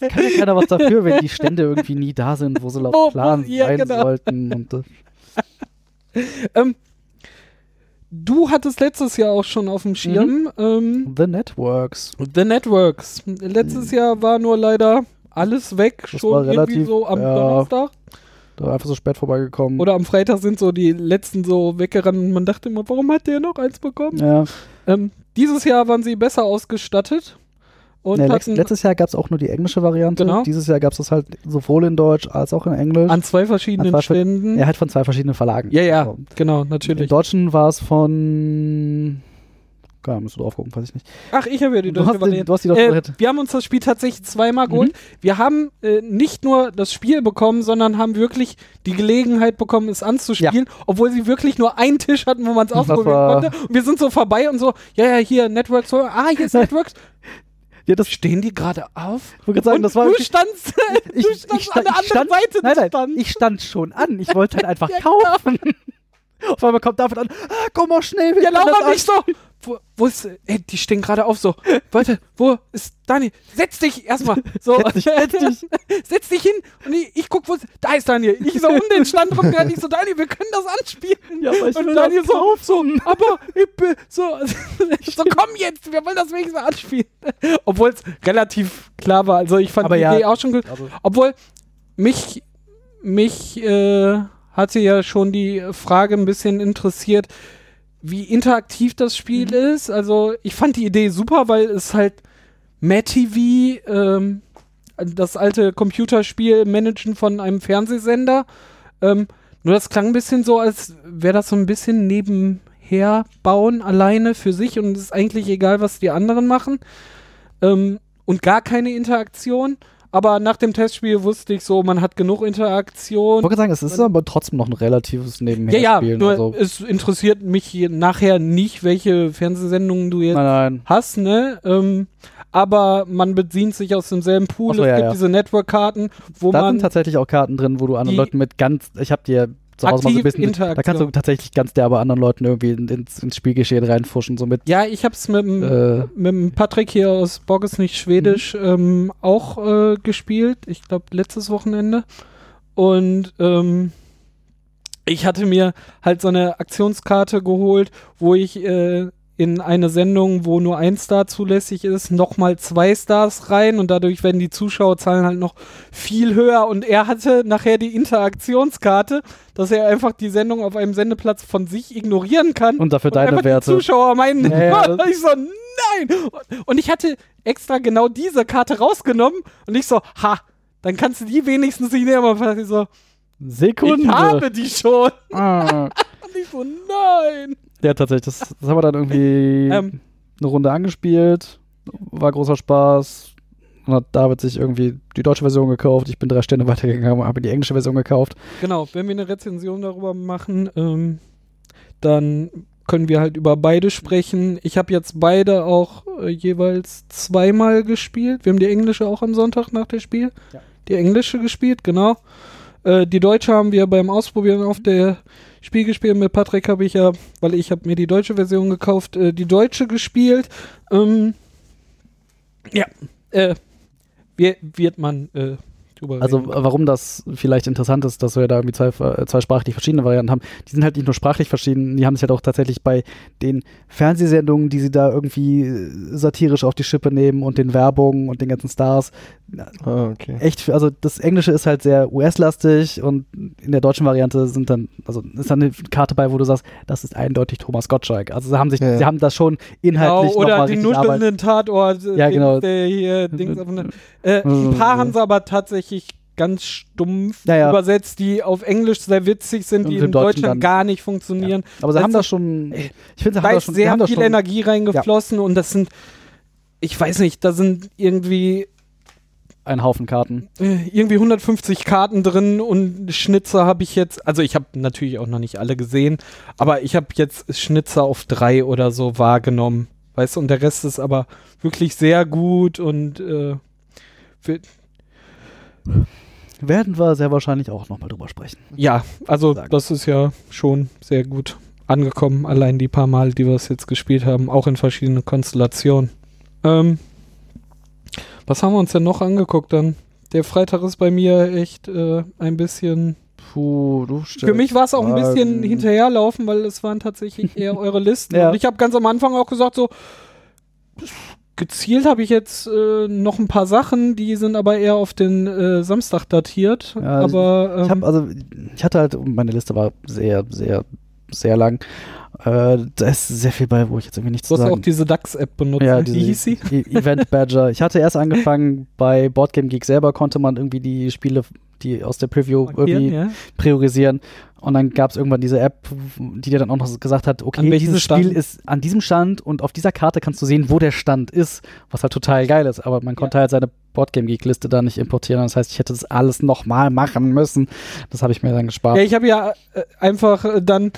Es kann ja keiner was dafür, wenn die Stände irgendwie nie da sind, wo sie laut Oh, Plan ja, sein genau. sollten. Und, äh, ähm, du hattest letztes Jahr auch schon auf dem Schirm ähm, The Networks. The Networks. Letztes Jahr war nur leider alles weg, Das schon war irgendwie relativ, so am ja. Donnerstag. Da war einfach so spät vorbeigekommen. Oder am Freitag sind so die letzten so weggerannt und man dachte immer, warum hat der noch eins bekommen? ja. Ähm, dieses Jahr waren sie besser ausgestattet. Und Nee, hatten letztes Jahr gab es auch nur die englische Variante. Genau. Dieses Jahr gab es das halt sowohl in Deutsch als auch in Englisch. an zwei verschiedenen zwei- Ständen. ja, halt von zwei verschiedenen Verlagen. ja, ja, Also, genau, Im natürlich. Deutschen war es von Ahnung, musst du drauf gucken, weiß ich nicht. Ach, ich habe ja die Du deutsche den, Variante. du hast die deutsche Äh, Variante. wir haben uns das Spiel tatsächlich zweimal geholt. Mhm. Wir haben äh, nicht nur das Spiel bekommen, sondern haben wirklich die Gelegenheit bekommen, es anzuspielen, obwohl sie wirklich nur einen Tisch hatten, wo man es ausprobieren konnte. Und wir sind so vorbei und so, ja, ja, hier, Networks, ah, hier ist Networks. Ja, das, Stehen die gerade auf? ich wollte gerade sagen, das war du standst, ich, du standst stand- an der ich anderen stand, Seite nein, nein, Stands. ich stand schon an. Ich wollte halt einfach Ja, kaufen. Auf einmal kommt David an. Ah, komm mal schnell. wir Ja, das nicht so. Wo, wo ist, ey, die stehen gerade auf so. Warte, wo ist Daniel? Setz dich erstmal. So. Setz dich, setz dich. Setz dich hin und ich, ich guck, wo ist, da ist Daniel. Ich so um den Stand rumgerannt. Ich so, Daniel, wir können das anspielen. Ja, aber ich und will Daniel das so, so, aber ich bin so, so, komm jetzt, wir wollen das wenigstens anspielen. Obwohl es relativ klar war. Also ich fand Aber die ja, Idee auch schon gut. Obwohl mich, mich äh, hatte ja schon die Frage ein bisschen interessiert, wie interaktiv das Spiel Mhm. ist. Also ich fand die Idee super, weil es halt Mad TV, ähm, das alte Computerspiel Managen von einem Fernsehsender. Ähm, nur das klang ein bisschen so, als wäre das so ein bisschen nebenher bauen, alleine für sich und es ist eigentlich egal, was die anderen machen. Ähm, und gar keine Interaktion. Aber nach dem Testspiel wusste ich so, man hat genug ich Interaktion. wollte sagen, es ist aber trotzdem noch ein relatives Ja, ja, Nebenherspielen. nur also, es interessiert mich nachher nicht, welche Fernsehsendungen du jetzt nein, nein. hast, ne? Ähm, aber man bedient sich aus demselben Pool. So, es ja, gibt ja. diese Network-Karten, wo Da man sind tatsächlich auch Karten drin, wo du anderen Leuten mit ganz, ich hab dir zu Hause mal so ein bisschen, da kannst du tatsächlich ganz derbe anderen Leuten irgendwie in- ins, ins Spielgeschehen reinfuschen, so mit, Ja, ich hab's mit dem äh, mit Patrick hier aus Borges nicht Schwedisch ähm, auch äh, gespielt. Ich glaube, letztes Wochenende. Und ähm, ich hatte mir halt so eine Aktionskarte geholt, wo ich äh, in eine Sendung, wo nur ein Star zulässig ist, nochmal zwei Stars rein und dadurch werden die Zuschauerzahlen halt noch viel höher. Und er hatte nachher die Interaktionskarte, dass er einfach die Sendung auf einem Sendeplatz von sich ignorieren kann. und dafür Und deine die Werte. Zuschauer meinen, Ja, ich so, nein! Und- Und ich hatte extra genau diese Karte rausgenommen und ich so, ha, dann kannst du die wenigstens nicht nehmen. Aber ich so, Sekunde. ich habe die schon. Ah. Und ich so, nein! Ja, tatsächlich. Das, das haben wir dann irgendwie Ähm. eine Runde angespielt. War großer Spaß. Dann hat David sich irgendwie die deutsche Version gekauft. Ich bin drei Stände weitergegangen, habe die englische Version gekauft. Genau, wenn wir eine Rezension darüber machen, ähm, dann können wir halt über beide sprechen. Ich habe jetzt beide auch äh, jeweils zweimal gespielt. Wir haben die englische auch am Sonntag nach dem Spiel. Ja. Die englische gespielt, genau. Äh, die deutsche haben wir beim Ausprobieren auf der Spiel gespielt. Mit Patrick habe ich ja, weil ich habe mir die deutsche Version gekauft, äh, die deutsche gespielt. Ähm, ja, äh, wir, wird man äh, drüber Also reden. warum das vielleicht interessant ist, dass wir da irgendwie zwei, äh, zwei sprachlich verschiedene Varianten haben. Die sind halt nicht nur sprachlich verschieden, die haben sich halt auch tatsächlich bei den Fernsehsendungen, die sie da irgendwie äh, satirisch auf die Schippe nehmen und den Werbungen und den ganzen Stars, Ah, okay. echt, also das Englische ist halt sehr US-lastig und in der deutschen Variante sind dann, also ist dann eine Karte bei, wo du sagst, das ist eindeutig Thomas Gottschalk. Also sie haben sich, Ja. sie haben das schon inhaltlich Genau, oder den nuschelnden Tatort. äh, Ja, genau. Der hier, Dings auf äh, ein paar haben sie aber tatsächlich ganz stumpf Ja, ja. übersetzt, die auf Englisch sehr witzig sind, Und die in Deutschland dann- gar nicht funktionieren. Aber sie Weißt haben du, da schon, ich finde, sie Da haben ist sehr haben viel Energie reingeflossen und das sind, ich weiß nicht, da sind irgendwie einen Haufen Karten. äh, irgendwie 150 Karten drin und Schnitzer habe ich jetzt, also ich habe natürlich auch noch nicht alle gesehen, aber ich habe jetzt Schnitzer auf drei oder so wahrgenommen, weißt du, und der Rest ist aber wirklich sehr gut und äh, Werden wir sehr wahrscheinlich auch nochmal drüber sprechen. ja, also Sagen. das ist ja schon sehr gut angekommen, allein die paar Mal, die wir es jetzt gespielt haben, auch in verschiedenen Konstellationen. Ähm, was haben wir uns denn noch angeguckt dann? Der Freitag ist bei mir echt äh, ein bisschen Puh, du Für mich war es auch ein bisschen hinterherlaufen, weil es waren tatsächlich eher eure Listen. Ja. Und ich habe ganz am Anfang auch gesagt, so gezielt habe ich jetzt äh, noch ein paar Sachen, die sind aber eher auf den äh, Samstag datiert. Ja, aber Ich ähm, habe also, ich hatte halt, meine Liste war sehr, sehr, sehr lang. Äh, da ist sehr viel bei, wo ich jetzt irgendwie nichts Du zu hast sagen auch diese DAX-App benutzt. Ja, ne? diese Wie hieß sie? E- Event Badger. Ich hatte erst angefangen, bei Boardgame Geek selber konnte man irgendwie die Spiele, die aus der Preview irgendwie ja. priorisieren. Und dann gab es irgendwann diese App, die dir dann auch noch gesagt hat, okay, dieses Stand? Spiel ist an diesem Stand und auf dieser Karte kannst du sehen, wo der Stand ist, was halt total geil ist. Aber man konnte halt seine Boardgame Geek Liste da nicht importieren. Das heißt, ich hätte das alles nochmal machen müssen. Das habe ich mir dann gespart. Ja, ich habe ja äh, einfach dann,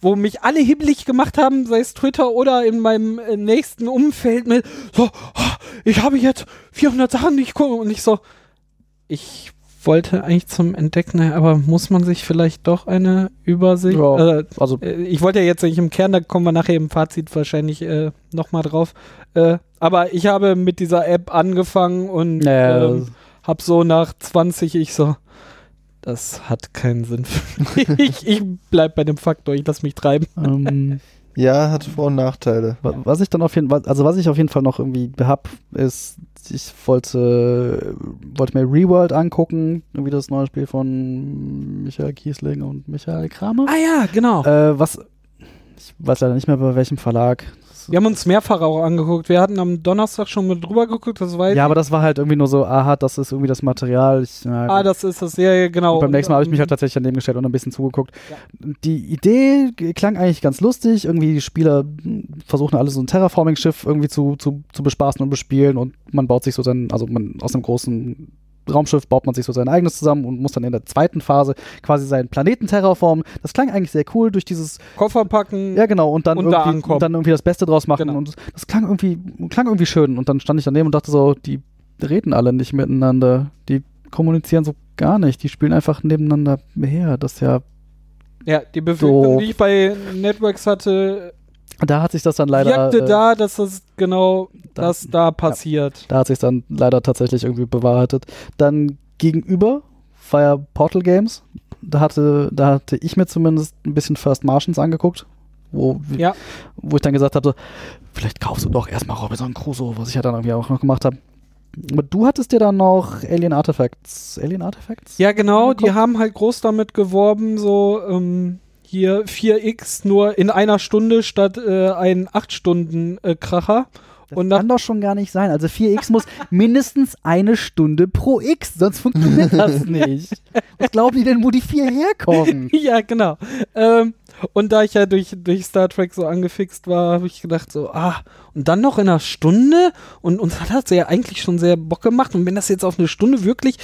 wo mich alle hibbelig gemacht haben, sei es Twitter oder in meinem äh, nächsten Umfeld mit so, "Ah, ich habe jetzt 400 Sachen, die ich gucke und ich so, ich wollte eigentlich zum Entdecken, aber muss man sich vielleicht doch eine Übersicht, Ja. äh, also äh, ich wollte ja jetzt nicht im Kern, da kommen wir nachher im Fazit wahrscheinlich äh, nochmal drauf, äh, aber ich habe mit dieser App angefangen und äh, ähm, hab so nach 20 ich so, das hat keinen Sinn für mich. ich, bleib bei dem Faktor, ich lass mich treiben. ähm, Ja, hat Vor- und Nachteile. Wa- Was ich dann auf jeden Fall, also was ich auf jeden Fall noch irgendwie hab, ist, ich wollte, wollte mir Reworld angucken, irgendwie das neue Spiel von Michael Kiesling und Michael Kramer. Ah ja, genau. Äh, was, ich weiß leider nicht mehr bei welchem Verlag. Wir haben uns mehrfach auch angeguckt. Wir hatten am Donnerstag schon mit drüber geguckt, das war Ja, aber das war halt irgendwie nur so, aha, das ist irgendwie das Material. Ich, ja, Ah, das ist das, ja, ja, genau. Und beim nächsten Mal habe ich mich halt Ähm, tatsächlich daneben gestellt und ein bisschen zugeguckt. Die Idee klang eigentlich ganz lustig. Irgendwie die Spieler versuchen alle so ein Terraforming-Schiff irgendwie zu, zu, zu bespaßen und bespielen und man baut sich so sein, also man aus einem großen Raumschiff baut man sich so sein eigenes zusammen und muss dann in der zweiten Phase quasi seinen Planeten terraformen. Das klang eigentlich sehr cool durch dieses, Koffer packen. ja genau, und dann, Und da irgendwie, und dann irgendwie das Beste draus machen. Genau. Und das klang irgendwie, klang irgendwie schön. Und dann stand ich daneben und dachte so, die reden alle nicht miteinander. Die kommunizieren so gar nicht. Die spielen einfach nebeneinander her. Das ist ja Ja, die Befürchtung, So. die ich bei Networks hatte, Da hat sich das dann leider. wirkte äh, da, dass das genau da- das da passiert. Da hat sich dann leider tatsächlich irgendwie bewahrheitet. Dann gegenüber war ja Portal Games. Da hatte, da hatte ich mir zumindest ein bisschen First Martians angeguckt. Wo, Ja. wo ich dann gesagt habe, so, vielleicht kaufst du doch erstmal Robinson Crusoe, was ich ja dann irgendwie auch noch gemacht habe. Aber du hattest dir dann noch Alien Artifacts. Alien Artifacts? Ja, genau, die angeguckt? haben halt groß damit geworben, so ähm, hier 4x nur in einer Stunde statt äh, ein 8-Stunden-Kracher. Das Und kann doch schon gar nicht sein. Also 4x muss mindestens eine Stunde pro x, sonst funktioniert das nicht. Was glauben die denn, wo die 4 herkommen? ja, genau. Ähm, und da ich ja durch, durch Star Trek so angefixt war, habe ich gedacht so, ah, und dann noch in einer Stunde? Und uns hat das ja eigentlich schon sehr Bock gemacht. Und wenn das jetzt auf eine Stunde wirklich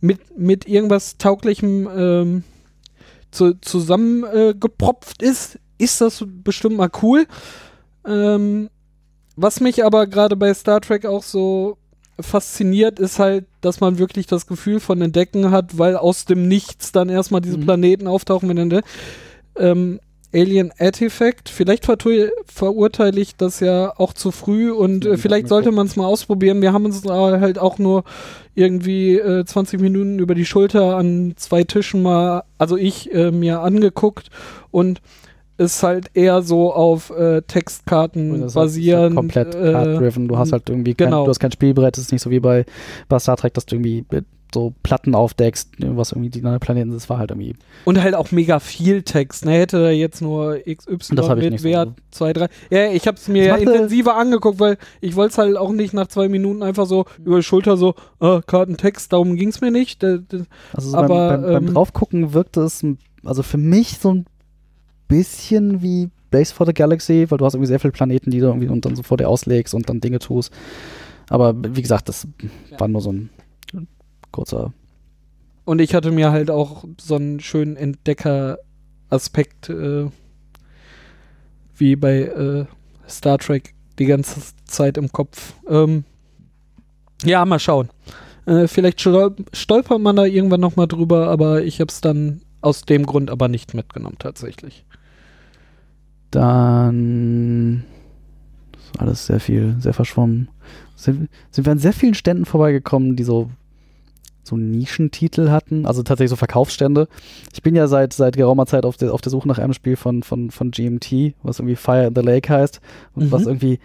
mit, mit irgendwas Tauglichem ähm, zu, zusammengepropft äh, ist, ist das bestimmt mal cool. Ähm, was mich aber gerade bei Star Trek auch so fasziniert, ist halt, dass man wirklich das Gefühl von Entdecken hat, weil aus dem Nichts dann erstmal diese Mhm. Planeten auftauchen. Wenn dann, ähm, Alien Artifact, vielleicht verurteile ich das ja auch zu früh und äh, vielleicht sollte man es mal ausprobieren. Wir haben uns da halt auch nur irgendwie äh, 20 Minuten über die Schulter an zwei Tischen mal, also ich äh, mir angeguckt und ist halt eher so auf äh, Textkarten halt- basierend. komplett äh, card-driven. Du hast halt irgendwie kein, genau. du hast kein Spielbrett. Es ist nicht so wie bei, bei Star Trek, dass du irgendwie mit so Platten aufdeckst, was irgendwie die neuen Planeten sind. Das war halt irgendwie. Und halt auch mega viel Text. Ne? Hätte er jetzt nur XY Das mit. Wert 2, 3. Ja, ich habe es mir ja intensiver angeguckt, weil ich wollte es halt auch nicht nach zwei Minuten einfach so über die Schulter so, ah, Kartentext, darum ging es mir nicht. Da- da- Also so Aber, beim, beim, beim ähm, Draufgucken wirkte es, also für mich so ein bisschen wie Base for the Galaxy, weil du hast irgendwie sehr viele Planeten, die du irgendwie und dann so vor dir auslegst und dann Dinge tust. Aber wie gesagt, das war nur so ein kurzer. Und ich hatte mir halt auch so einen schönen Entdecker-Aspekt äh, wie bei äh, Star Trek die ganze Zeit im Kopf. Ähm, ja, mal schauen. Äh, vielleicht stol stolpert man da irgendwann nochmal drüber, aber ich habe es dann aus dem Grund aber nicht mitgenommen tatsächlich. Dann ist alles sehr viel, sehr verschwommen. Sind, sind wir an sehr vielen Ständen vorbeigekommen, die so, so Nischentitel hatten, also tatsächlich so Verkaufsstände. Ich bin ja seit, seit geraumer Zeit auf der, auf der Suche nach einem Spiel von, von, von GMT, was irgendwie Fire in the Lake heißt und Mhm. was irgendwie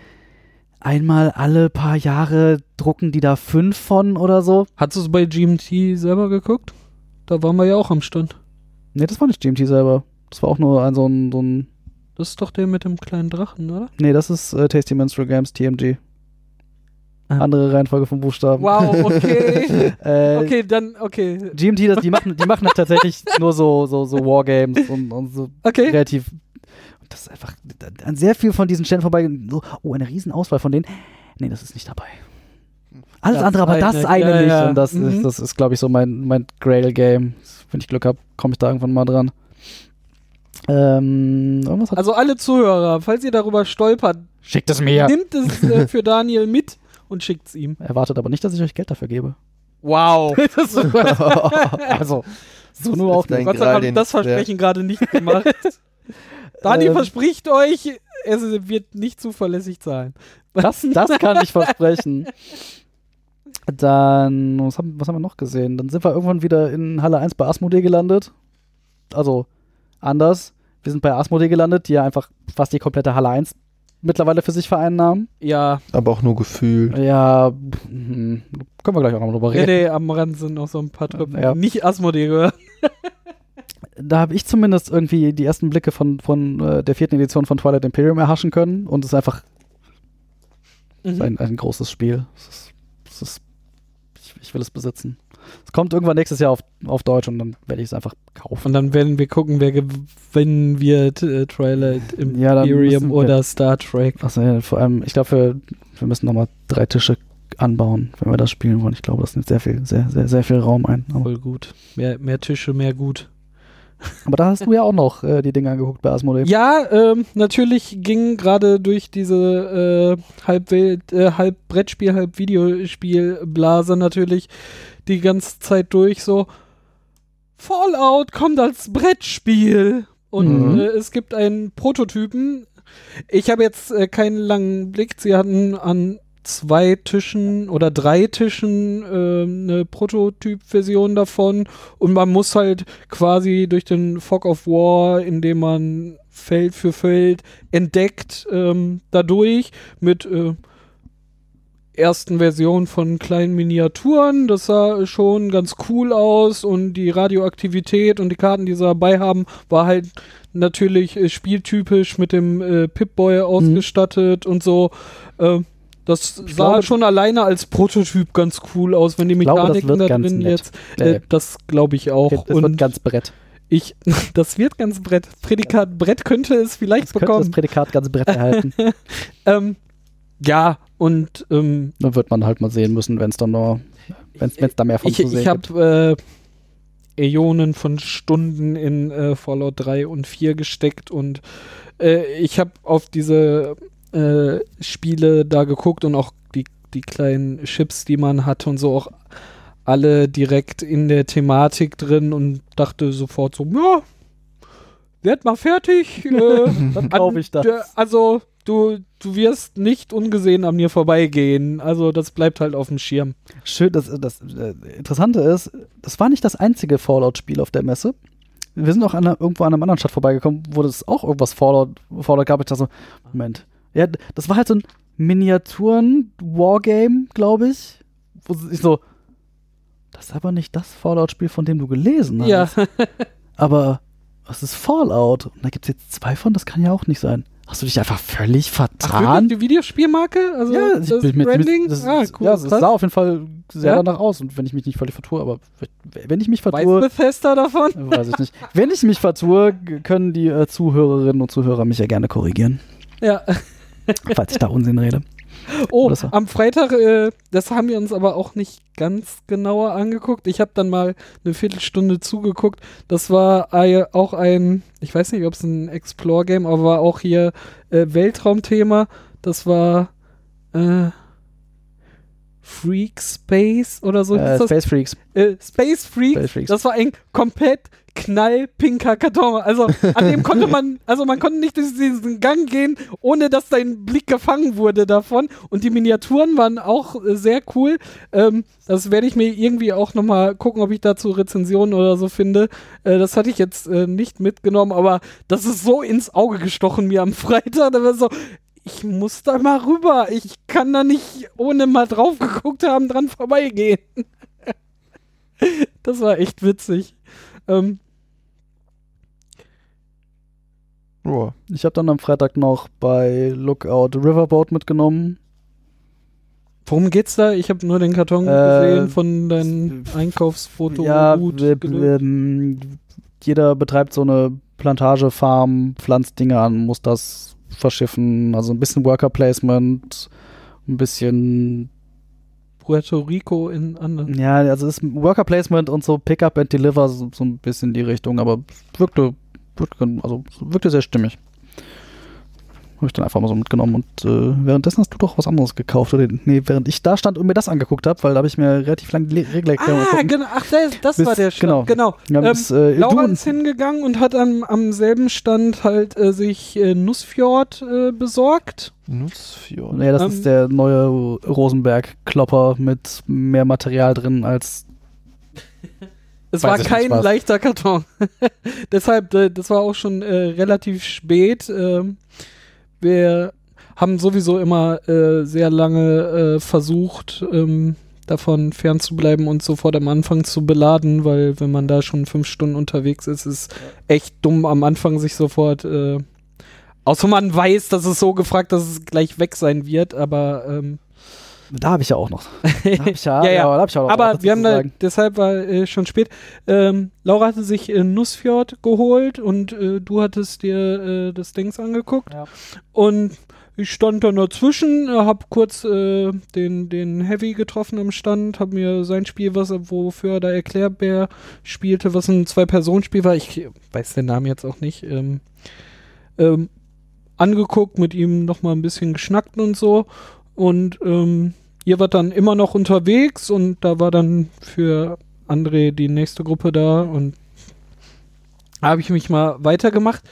einmal alle paar Jahre drucken die da fünf von oder so. Hast du es bei GMT selber geguckt? Da waren wir ja auch am Stand. Nee, das war nicht GMT selber. Das war auch nur ein so ein, so ein Das ist doch der mit dem kleinen Drachen, oder? Nee, das ist äh, Tasty Minstrel Games, TMG. Ah. Andere Reihenfolge von Buchstaben. Wow, okay. Äh, okay, dann, okay. GMT, das, die machen, die machen halt tatsächlich nur so, so, so Wargames und, und so Okay. relativ. Und das ist einfach an sehr viel von diesen Stellen vorbei. So, oh, eine Riesenauswahl von denen. Nee, das ist nicht dabei. Alles Das andere, aber das eine, eine ja, nicht. ja. Und das Mhm. ist, das ist glaube ich, so mein, mein Grail-Game. Wenn ich Glück habe, komme ich da irgendwann mal dran. Ähm. Also alle Zuhörer, falls ihr darüber stolpert, Schickt es mir. nimmt es äh, für Daniel mit und schickt es ihm. Erwartet aber nicht, dass ich euch Geld dafür gebe. Wow. also, so nur nicht. Gott sei Dank das Versprechen gerade nicht gemacht. Daniel Ähm. verspricht euch, es wird nicht zuverlässig zahlen. Das, das kann ich versprechen. Dann, was haben, was haben wir noch gesehen? Dann sind wir irgendwann wieder in Halle 1 bei Asmodee gelandet. Also, anders. Wir sind bei Asmodee gelandet, die ja einfach fast die komplette Halle 1 mittlerweile für sich vereinnahmen. Ja, Aber auch nur gefühlt. Ja, hm, können wir gleich auch noch drüber reden. nee, am Rand sind noch so ein paar Trüppel, Ja. nicht Asmodee gehören. Da habe ich zumindest irgendwie die ersten Blicke von, von äh, der vierten Edition von Twilight Imperium erhaschen können. Und es ist einfach Mhm. ein, ein großes Spiel. Es ist, es ist, ich, ich will es besitzen. Es kommt irgendwann nächstes Jahr auf, auf Deutsch und dann werde ich es einfach kaufen. Und dann werden wir gucken, wer gewinnen wird, äh, Ja, dann Imperium wir- oder Star Trek. Also, ja, vor allem, ich glaube, wir, wir müssen nochmal drei Tische anbauen, wenn wir das spielen wollen. Ich glaube, das nimmt sehr viel, sehr, sehr, sehr viel Raum ein. Aber, Voll gut. Mehr, mehr Tische, mehr gut. aber da hast du ja auch noch äh, die Dinge angeguckt bei Asmodee. Ja, ähm, natürlich ging gerade durch diese äh, halb, Welt, äh, halb Brettspiel, halb Videospiel-Blase natürlich die ganze Zeit durch so Fallout kommt als Brettspiel und Mhm. äh, es gibt einen Prototypen. Ich habe jetzt äh, keinen langen Blick. Sie hatten an zwei Tischen oder drei Tischen äh, eine Prototyp-Version davon und man muss halt quasi durch den Fog of War, indem man Feld für Feld entdeckt, ähm, dadurch mit äh, ersten Version von kleinen Miniaturen. Das sah schon ganz cool aus und die Radioaktivität und die Karten, die sie dabei haben, war halt natürlich äh, spieltypisch mit dem äh, Pip-Boy ausgestattet und so. Äh, das Ich sah glaube- schon alleine als Prototyp ganz cool aus, wenn die Mechaniken wird da drin jetzt. Äh, das glaube ich auch. Das wird und ganz Brett. ich, das wird ganz Brett. Prädikat Brett könnte es vielleicht Das könnte das bekommen. Prädikat ganz Brett erhalten. Ähm, ja, und ähm, dann wird man halt mal sehen müssen, wenn es dann noch, wenn es da mehr von ich, zu sehen ich habe äh, Äonen von Stunden in äh, Fallout 3 und 4 gesteckt und äh, ich habe auf diese äh, Spiele da geguckt und auch die, die kleinen Chips, die man hat und so auch alle direkt in der Thematik drin und dachte sofort so, ja, werd mal fertig. Äh, Dann kaufe ich das. Also, du, du wirst nicht ungesehen an mir vorbeigehen. Also, das bleibt halt auf dem Schirm. Schön, das, das äh, Interessante ist, das war nicht das einzige Fallout-Spiel auf der Messe. Wir sind auch an irgendwo an einer anderen Stadt vorbeigekommen, wo es auch irgendwas Fallout, Fallout gab. Ich dachte so, Moment. Ja, das war halt so ein Miniaturen-Wargame, glaube ich. Wo ich so, das ist aber nicht das Fallout-Spiel, von dem du gelesen hast. Ja, Aber was ist Fallout? Und da gibt es jetzt zwei von, das kann ja auch nicht sein. Hast du dich einfach völlig Ach, vertan? wirklich? Die Videospielmarke? Also Ja, das ich mit, Branding? mit, das, ah, cool. ja, es sah auf jeden Fall sehr Ja? danach aus. Und wenn ich mich nicht völlig vertue, aber wenn ich mich Weiß vertue, Bethesda davon? weiß ich nicht. Wenn ich mich vertue, können die äh, Zuhörerinnen und Zuhörer mich ja gerne korrigieren, Ja. falls ich da Unsinn rede. Oh, so. am Freitag, äh, das haben wir uns aber auch nicht ganz genauer angeguckt. Ich habe dann mal eine Viertelstunde zugeguckt. Das war auch ein, ich weiß nicht, ob es ein Explore-Game, aber war auch hier äh, Weltraumthema. Das war äh, Freak Space oder so. Äh? Space Freaks. äh, Space Freak. Space Freaks. Das war ein komplett knallpinker Karton. Also an dem konnte man, also man konnte nicht durch diesen Gang gehen, ohne dass dein Blick gefangen wurde davon. Und die Miniaturen waren auch äh, sehr cool. Ähm, das werde ich mir irgendwie auch nochmal gucken, ob ich dazu Rezensionen oder so finde. Äh, das hatte ich jetzt äh, nicht mitgenommen, aber das ist so ins Auge gestochen mir am Freitag. Da war so, ich muss da mal rüber. Ich kann da nicht, ohne mal drauf geguckt haben, dran vorbeigehen. das war echt witzig. Ähm, Ja. Ich habe dann am Freitag noch bei Lookout Riverboat mitgenommen. Worum geht's da? Ich habe nur den Karton Äh, gesehen von deinem Einkaufsfoto. ja, Gut, jeder betreibt so eine Plantage, Farm, pflanzt Dinge an, muss das verschiffen. Also ein bisschen Worker Placement, ein bisschen, Puerto Rico in anderen. ja, also ist Worker Placement und so Pick up and Deliver, so, so ein bisschen die Richtung, aber wirkte, wirkte, also wirkte sehr stimmig. Habe ich dann einfach mal so mitgenommen und äh, währenddessen hast du doch was anderes gekauft. Oder? Nee, während ich da stand und mir das angeguckt habe, weil da habe ich mir relativ lange die Regelerklärung Ah, genau. Ach, das, das Bis- war der genau. Stand. Genau. Ja, Ähm, bis, äh, Laura ist hingegangen und hat am, am selben Stand halt äh, sich äh, Nussfjord äh, besorgt. Nussfjord. Ja, das Ähm, ist der neue Rosenberg-Klopper mit mehr Material drin als. Es Weiß war kein was. leichter Karton. Deshalb, äh, das war auch schon äh, relativ spät. Ähm, wir haben sowieso immer äh, sehr lange äh, versucht, ähm, davon fernzubleiben und sofort am Anfang zu beladen, weil wenn man da schon fünf Stunden unterwegs ist, ist echt dumm am Anfang sich sofort. Äh, außer man weiß, dass es so gefragt, dass es gleich weg sein wird, aber ähm, Da habe ich ja auch noch. Ja, Ja, ja. noch was Aber wir haben da, deshalb war äh, schon spät. Ähm, Laura hatte sich äh, Nussfjord geholt und äh, du hattest dir äh, das Dings angeguckt. Ja. Und ich stand dann dazwischen, äh, hab kurz äh, den, den Heavy getroffen am Stand, hab mir sein Spiel, was wofür er da Erklärbär spielte, was ein Zwei-Personen-Spiel war, ich weiß den Namen jetzt auch nicht, ähm, ähm, angeguckt, mit ihm nochmal ein bisschen geschnackt und so. Und ähm, ihr wart dann immer noch unterwegs und da war dann für André die nächste Gruppe da und habe ich mich mal weitergemacht.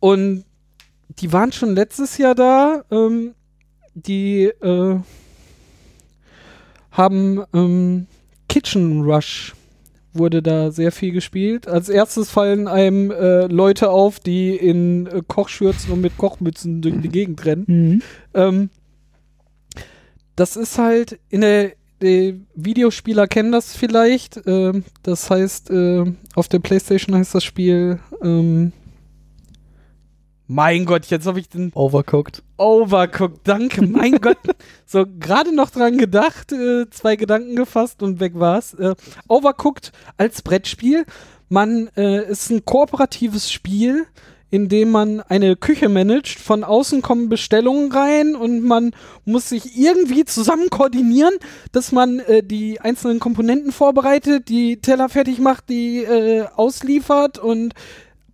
Und die waren schon letztes Jahr da. Ähm, die äh, haben ähm, Kitchen Rush wurde da sehr viel gespielt. Als erstes fallen einem äh, Leute auf, die in äh, Kochschürzen und mit Kochmützen durch die Gegend rennen. Mhm. Ähm, das ist halt in der die Videospieler kennen das vielleicht. Ähm, das heißt, äh, auf der PlayStation heißt das Spiel. Ähm, mein Gott, jetzt habe ich den Overcooked. Overcooked. Danke, mein Gott. So gerade noch dran gedacht, äh, zwei Gedanken gefasst und weg war's. Äh, Overcooked als Brettspiel. Man äh, ist ein kooperatives Spiel, in dem man eine Küche managt. Von außen kommen Bestellungen rein und man muss sich irgendwie zusammen koordinieren, dass man äh, die einzelnen Komponenten vorbereitet, die Teller fertig macht, die äh, ausliefert und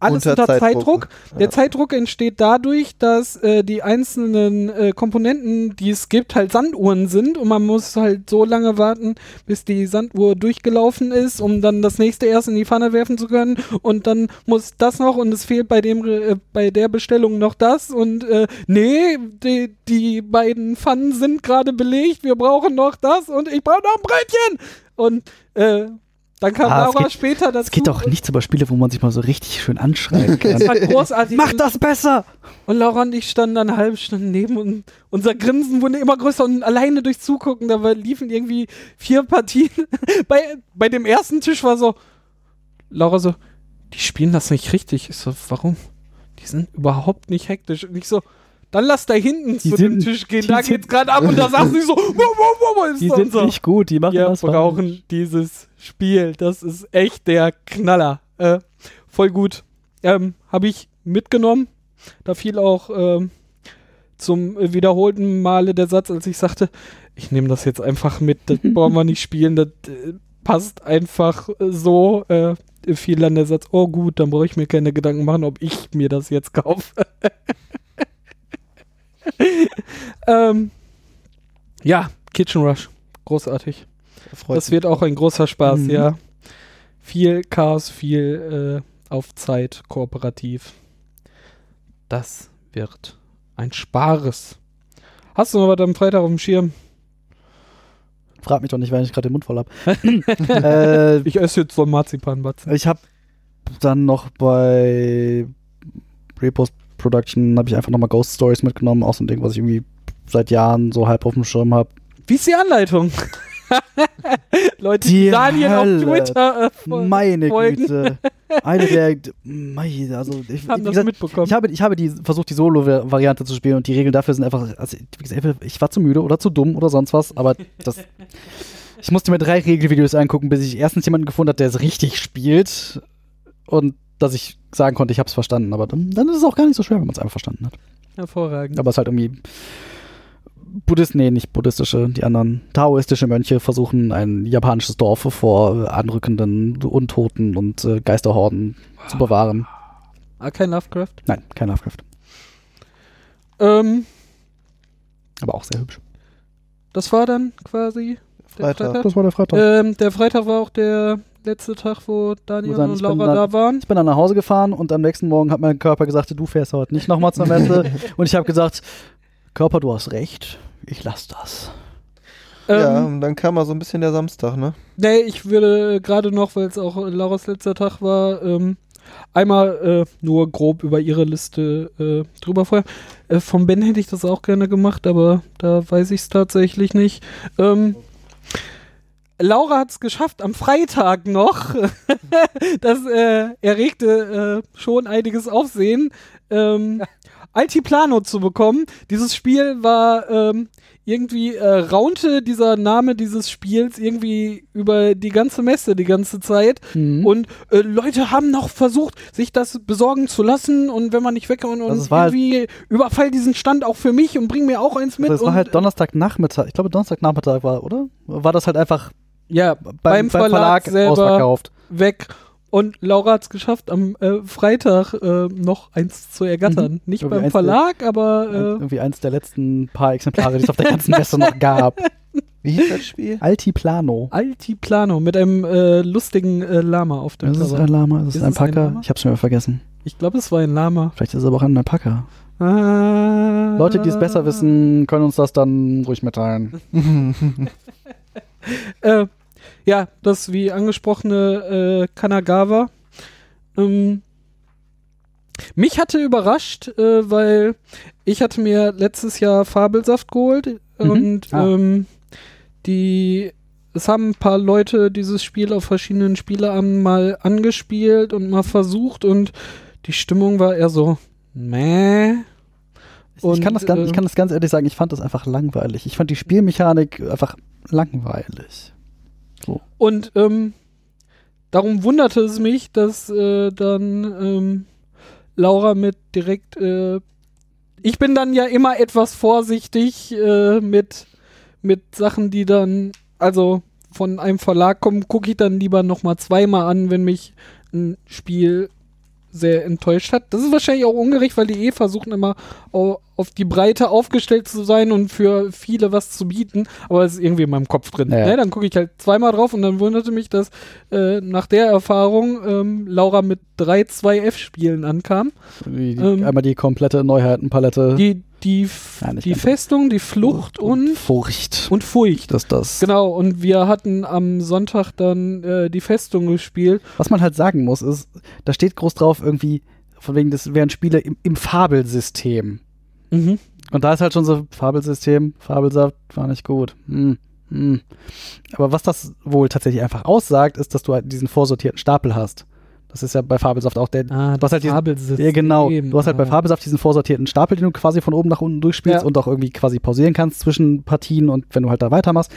alles unter, Zeitdruck. Der Ja. Zeitdruck entsteht dadurch, dass äh, die einzelnen äh, Komponenten, die es gibt, halt Sanduhren sind und man muss halt so lange warten, bis die Sanduhr durchgelaufen ist, um dann das nächste erst in die Pfanne werfen zu können. Und dann muss das noch und es fehlt bei dem äh, bei der Bestellung noch das. Und äh, nee, die, die beiden Pfannen sind gerade belegt, wir brauchen noch das und ich brauche noch ein Brötchen. Und äh, dann kam Ah, Laura geht- später dazu. Es geht doch nichts über Spiele, wo man sich mal so richtig schön anschreien kann. Das war großartig. Mach das besser! Und Laura und ich standen dann eine halbe Stunde neben und unser Grinsen wurde immer größer und alleine durch Zugucken, da liefen irgendwie vier Partien. bei, bei dem ersten Tisch war so, Laura so, die spielen das nicht richtig. Ich so, warum? Die sind überhaupt nicht hektisch. Und ich so, dann lass da hinten Die zu dem sind- Tisch gehen, da geht's gerade ab und da sagt sie so, wow, wow, wow, ist Die sind so. nicht gut, die machen Wir das brauchen falsch. dieses Spiel. Das ist echt der Knaller. Äh, voll gut. Ähm, Habe ich mitgenommen. Da fiel auch ähm, zum wiederholten Male der Satz, als ich sagte, ich nehme das jetzt einfach mit, das brauchen wir nicht spielen, das äh, passt einfach so. Äh, fiel dann der Satz, oh gut, dann brauche ich mir keine Gedanken machen, ob ich mir das jetzt kaufe. ähm, ja, Kitchen Rush. Großartig. Freut Das mich. wird auch ein großer Spaß, Mhm. ja. Viel Chaos, viel äh, auf Zeit, kooperativ. Das wird ein Spares. Hast du noch was am Freitag auf dem Schirm? Frag mich doch nicht, weil ich gerade den Mund voll hab. äh, Ich esse jetzt so einen Marzipanbatzen. ich habe dann noch bei Repost Production habe ich einfach nochmal Ghost Stories mitgenommen, auch so ein Ding, was ich irgendwie seit Jahren so halb auf dem Schirm habe. Wie ist die Anleitung? Leute, die Die Daniel auf Hölle. Twitter äh, fol- Meine folgen, Güte. Eine der. Mei, also ich, haben das gesagt, mitbekommen. ich habe, ich habe die, versucht, die Solo-Variante zu spielen und die Regeln dafür sind einfach. Also, ich war zu müde oder zu dumm oder sonst was, aber das. Ich musste mir drei Regelvideos angucken, bis ich erstens jemanden gefunden habe, der es richtig spielt und dass ich sagen konnte, ich habe es verstanden. Aber dann, dann ist es auch gar nicht so schwer, wenn man es einfach verstanden hat. Hervorragend. Aber es ist halt irgendwie Buddhist, nee, nicht buddhistische, die anderen taoistische Mönche versuchen ein japanisches Dorf vor anrückenden Untoten und äh, Geisterhorden zu bewahren. Ah, kein Lovecraft. Nein, kein Lovecraft. Ähm, Aber auch sehr hübsch. das war dann quasi der Freitag. Das war der Freitag. Ähm, der Freitag war auch der letzte Tag, wo Daniel dann- und Laura da- da waren. Ich bin dann nach Hause gefahren und am nächsten Morgen hat mein Körper gesagt, du fährst heute nicht nochmal zur Messe. und ich habe gesagt, Körper, du hast recht, ich lass das. ja, Ähm, und dann kam mal so ein bisschen der Samstag, ne? Nee, ich würde gerade noch, weil es auch Lauras letzter Tag war, ähm, einmal äh, nur grob über ihre Liste äh, drüber vorher. Äh, vom Ben hätte ich das auch gerne gemacht, aber da weiß ich es tatsächlich nicht. Ähm, Laura hat es geschafft am Freitag noch. das äh, erregte äh, schon einiges Aufsehen. Ähm, Altiplano zu bekommen. Dieses Spiel war ähm, irgendwie äh, raunte dieser Name dieses Spiels irgendwie über die ganze Messe die ganze Zeit Mhm. und äh, Leute haben noch versucht, sich das besorgen zu lassen und wenn man nicht weg und, war halt- irgendwie überfall diesen Stand auch für mich und bring mir auch eins mit das war halt Donnerstagnachmittag, ich glaube Donnerstagnachmittag war, oder? War das halt einfach ja, beim, beim, Verlag, selber ausverkauft? weg und Laura hat es geschafft, am äh, Freitag äh, noch eins zu ergattern. Mhm. Nicht Irgendwie beim Verlag, aber äh, Irgendwie eins der letzten paar Exemplare, die es auf der ganzen Messe noch gab. Wie hieß das Spiel? Altiplano. Altiplano mit einem äh, lustigen äh, Lama auf dem Ist es Cover. ein Lama? Ist es Ist ein Packer? Ich hab's schon wieder vergessen. Ich glaube, es war ein Lama. Vielleicht ist es aber auch ein Alpaka. Ah. Leute, die es besser wissen, können uns das dann ruhig mitteilen. Äh, ja, das wie angesprochene äh, Kanagawa. Ähm, mich hatte überrascht, äh, weil ich hatte mir letztes Jahr Fabelsaft geholt Mhm. und Ah. ähm, die es haben ein paar Leute dieses Spiel auf verschiedenen Spieleabenden mal angespielt und mal versucht und die Stimmung war eher so meh. ich, Und, kann das ganz, ich äh, kann das ganz ehrlich sagen, ich fand das einfach langweilig. Ich fand die Spielmechanik einfach langweilig. Und ähm, darum wunderte es mich, dass äh, dann ähm, Laura mit direkt. Äh, ich bin dann ja immer etwas vorsichtig äh, mit, mit Sachen, die dann, also von einem Verlag kommen, gucke ich dann lieber nochmal zweimal an, wenn mich ein Spiel sehr enttäuscht hat. Das ist wahrscheinlich auch ungerecht, weil die eh versuchen immer auf die Breite aufgestellt zu sein und für viele was zu bieten, aber es ist irgendwie in meinem Kopf drin. Ja. Ne? Dann gucke ich halt zweimal drauf und dann wunderte mich, dass äh, nach der Erfahrung ähm, Laura mit drei 2F-Spielen ankam. Die, die, Ähm, einmal die komplette Neuheitenpalette. Die, die, nicht die. Festung, die Flucht und, Furcht. und Furcht. Das, das. Genau, und wir hatten am Sonntag dann äh, die Festung gespielt. Was man halt sagen muss, ist, da steht groß drauf irgendwie, von wegen, das wären Spiele im, im Fabelsystem. Mhm. Und da ist halt schon so Fabelsystem, Fabelsaft, war nicht gut. Hm, hm. Aber was das wohl tatsächlich einfach aussagt, ist, dass du halt diesen vorsortierten Stapel hast. Das ist ja bei Fabelsaft auch der. Ah, Du hast halt diesen- Fabelsystem. Ja, genau. Du hast halt bei Ah. Fabelsaft diesen vorsortierten Stapel, den du quasi von oben nach unten durchspielst Ja. und auch irgendwie quasi pausieren kannst zwischen Partien und wenn du halt da weitermachst.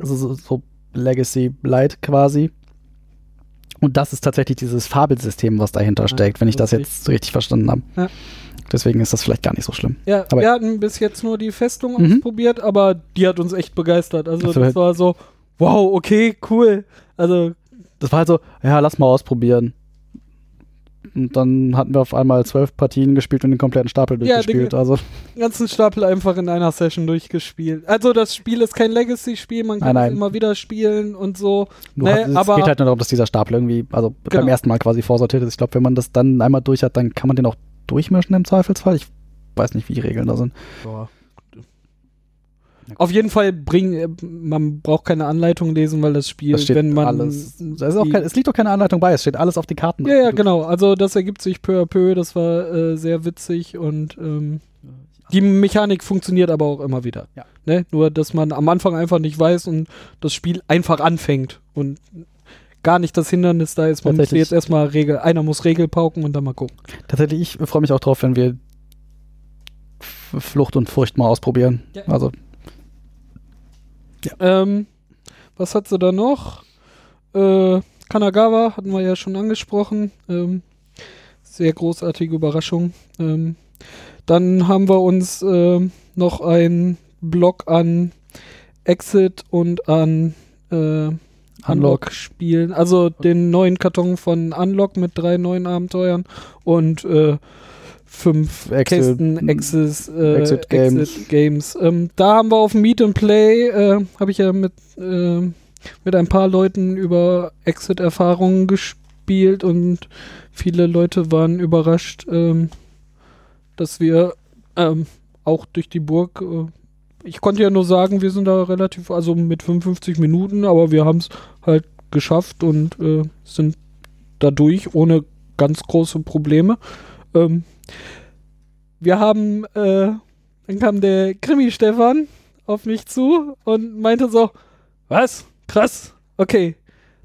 Also so, so Legacy Light quasi. Und das ist tatsächlich dieses Fabelsystem, was dahinter steckt, wenn ich das lustig. jetzt richtig verstanden habe. Ja. Deswegen ist das vielleicht gar nicht so schlimm. Ja, Aber- wir hatten bis jetzt nur die Festung Mhm. ausprobiert, aber die hat uns echt begeistert. Also Also das war so, wow, okay, cool. Also Das war halt so, ja, lass mal ausprobieren. Und dann hatten wir auf einmal zwölf Partien gespielt und den kompletten Stapel Ja, durchgespielt. Also, den ganzen Stapel einfach in einer Session durchgespielt. Also das Spiel ist kein Legacy-Spiel, man kann Nein, es nein. immer wieder spielen und so. du Nee, hast, es geht halt nur darum, dass dieser Stapel irgendwie, also Genau. beim ersten Mal quasi vorsortiert ist. Ich glaube, wenn man das dann einmal durch hat, dann kann man den auch durchmischen im Zweifelsfall. Ich weiß nicht, wie die Regeln da sind. Auf jeden Fall bringen, äh, man braucht keine Anleitung lesen, weil das Spiel, Das wenn man alles. Kein, es liegt auch keine Anleitung bei, es steht alles auf die Karten. Ja, ja, Du- genau. Also das ergibt sich peu à peu, das war äh, sehr witzig und ähm, Die Mechanik funktioniert aber auch immer wieder. Ja. Ne? Nur, dass man am Anfang einfach nicht weiß und das Spiel einfach anfängt und gar nicht das Hindernis da ist. Man muss jetzt erstmal Regel, einer muss Regel pauken und dann mal gucken. Tatsächlich, ich freue mich auch drauf, wenn wir Flucht und Furcht mal ausprobieren. Ja. Also, Ähm, was hat sie da noch? Äh, Kanagawa hatten wir ja schon angesprochen. Ähm, sehr großartige Überraschung. Ähm, dann haben wir uns ähm, noch einen Blog an Exit und an äh, Unlock spielen. Also den neuen Karton von Unlock mit drei neuen Abenteuern und äh, fünf Exit- Kästen Exis, äh, Exit Games. Exit Games. Ähm, da haben wir auf Meet and Play, äh, habe ich ja mit, äh, mit ein paar Leuten über Exit-Erfahrungen gespielt und viele Leute waren überrascht, ähm, dass wir ähm, auch durch die Burg, äh, ich konnte ja nur sagen, wir sind da relativ, also mit 55 Minuten, aber wir haben es halt geschafft und äh, sind dadurch ohne ganz große Probleme. Ähm, wir haben, äh, dann kam der Krimi-Stefan auf mich zu und meinte so, was? Krass, okay.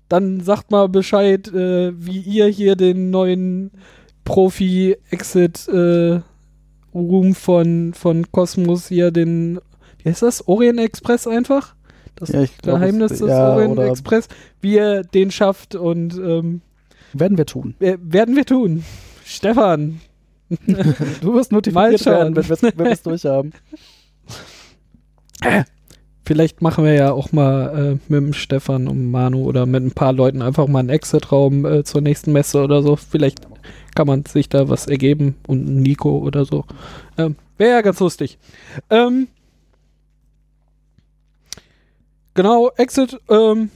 Dann sagt mal Bescheid, äh, wie ihr hier den neuen Profi-Exit-Room von, von Cosmos hier den, wie heißt das? Orient Express einfach? Das Ja, glaub, Geheimnis es- des ja, Orient Express, wie ihr den schafft und ähm, werden wir tun. äh, werden wir tun. Stefan, Du wirst notifiziert werden, wenn wir es- durchhaben. Vielleicht machen wir ja auch mal äh, mit dem Stefan und Manu oder mit ein paar Leuten einfach mal einen Exit-Raum äh, zur nächsten Messe oder so. Vielleicht kann man sich da was ergeben und Nico oder so. Ähm, Wäre ja ganz lustig. Ähm, genau, Exit. Ähm,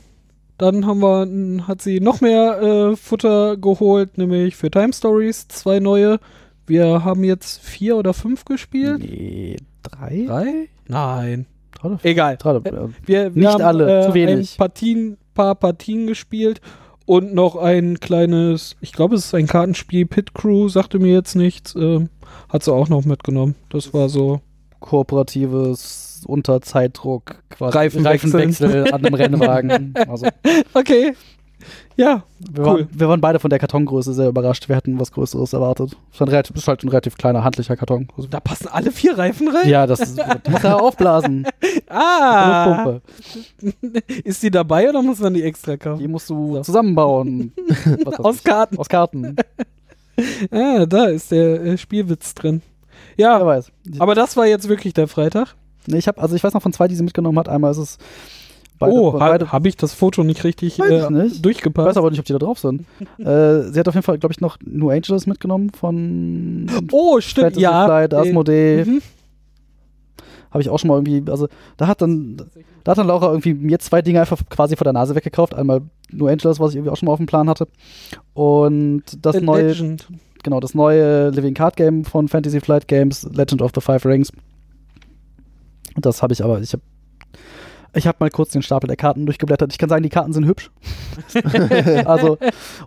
dann haben wir, hat sie noch mehr äh, Futter geholt, nämlich für Time Stories zwei neue. Wir haben jetzt vier oder fünf gespielt. Nee, drei? Drei? Nein. Drei Egal. drei, Äh, äh, Wir, wir Nicht haben, alle, äh, zu wenig. Ein Partien, paar Partien gespielt und noch ein kleines, ich glaube, es ist ein Kartenspiel, Pit Crew, sagte mir jetzt nichts, ähm, hat sie auch noch mitgenommen. Das war so. kooperatives unter Zeitdruck quasi Reifenwechseln. Reifenwechsel an einem Rennwagen. Also, Okay. Ja, wir, Cool. waren, wir waren beide von der Kartongröße sehr überrascht. Wir hatten was Größeres erwartet. Es ist, halt ein relativ kleiner, handlicher Karton. Also, da passen alle vier Reifen rein? ja, das ist, die muss ja aufblasen. Ah! Pumpe. Ist die dabei oder muss man die extra kaufen? Die musst du So. zusammenbauen. Aus. Karten. Aus Karten. Ah, da ist der äh, Spielwitz drin. Ja, aber das war jetzt wirklich der Freitag. Nee, ich habe, also ich weiß noch von zwei, die sie mitgenommen hat. Einmal ist es beide, oh, habe ich das Foto nicht richtig Weiß ich äh, nicht. Ich durchgepasst? weiß aber nicht, ob die da drauf sind. äh, sie hat auf jeden Fall, glaube ich, noch New Angels mitgenommen von Oh, stimmt, Fantasy ja. Flight, äh, Asmodee. mhm. Habe ich auch schon mal irgendwie, also da hat dann, da hat dann Laura irgendwie mir zwei Dinge einfach quasi vor der Nase weggekauft. Einmal New Angels, was ich irgendwie auch schon mal auf dem Plan hatte. Und das The neue, Legend. genau, das neue Living Card Game von Fantasy Flight Games, Legend of the Five Rings. Das habe ich aber, ich habe ich habe mal kurz den Stapel der Karten durchgeblättert. Ich kann sagen, die Karten sind hübsch. also,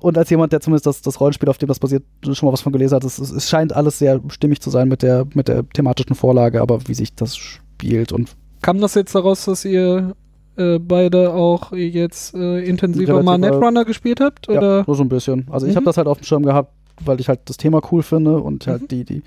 und als jemand, der zumindest das, das Rollenspiel, auf dem das basiert, schon mal was von gelesen hat, es, es, scheint alles sehr stimmig zu sein mit der, mit der thematischen Vorlage, aber wie sich das spielt und Kam das jetzt daraus, dass ihr äh, beide auch jetzt äh, intensiver Relativ, mal äh, Netrunner gespielt habt? Oder? Ja, nur so ein bisschen. Also ich Mhm. habe das halt auf dem Schirm gehabt, weil ich halt das Thema cool finde und halt Mhm. die, die,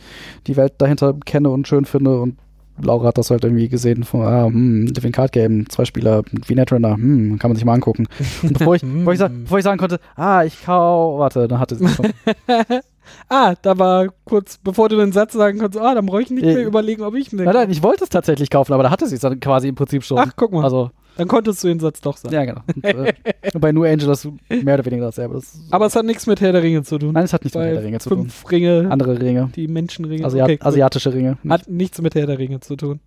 die Welt dahinter kenne und schön finde und Laura hat das halt irgendwie gesehen von, ah, hm, Living Card Game, zwei Spieler, wie Netrunner, hm, kann man sich mal angucken. Und bevor ich, bevor ich, Mhm. bevor ich sagen konnte, ah, ich kau, warte, dann hatte sie schon. ah, da war kurz, bevor du den Satz sagen konntest, ah, dann brauche ich nicht Äh, mehr überlegen, ob ich nein, nein, ich wollte es tatsächlich kaufen, aber da hatte sie es dann quasi im Prinzip schon. Ach, guck mal. Also, Dann konntest du den Satz doch sagen. ja, genau. Und, äh, bei New Angel das mehr oder weniger dasselbe. Das, Aber es hat nichts mit Herr der Ringe zu tun. nein, es hat nichts mit Weil Herr der Ringe zu tun. fünf Ringe, Andere Ringe. die Menschenringe. Asiat okay. Asiatische Ringe. Hat nichts mit Herr der Ringe zu tun.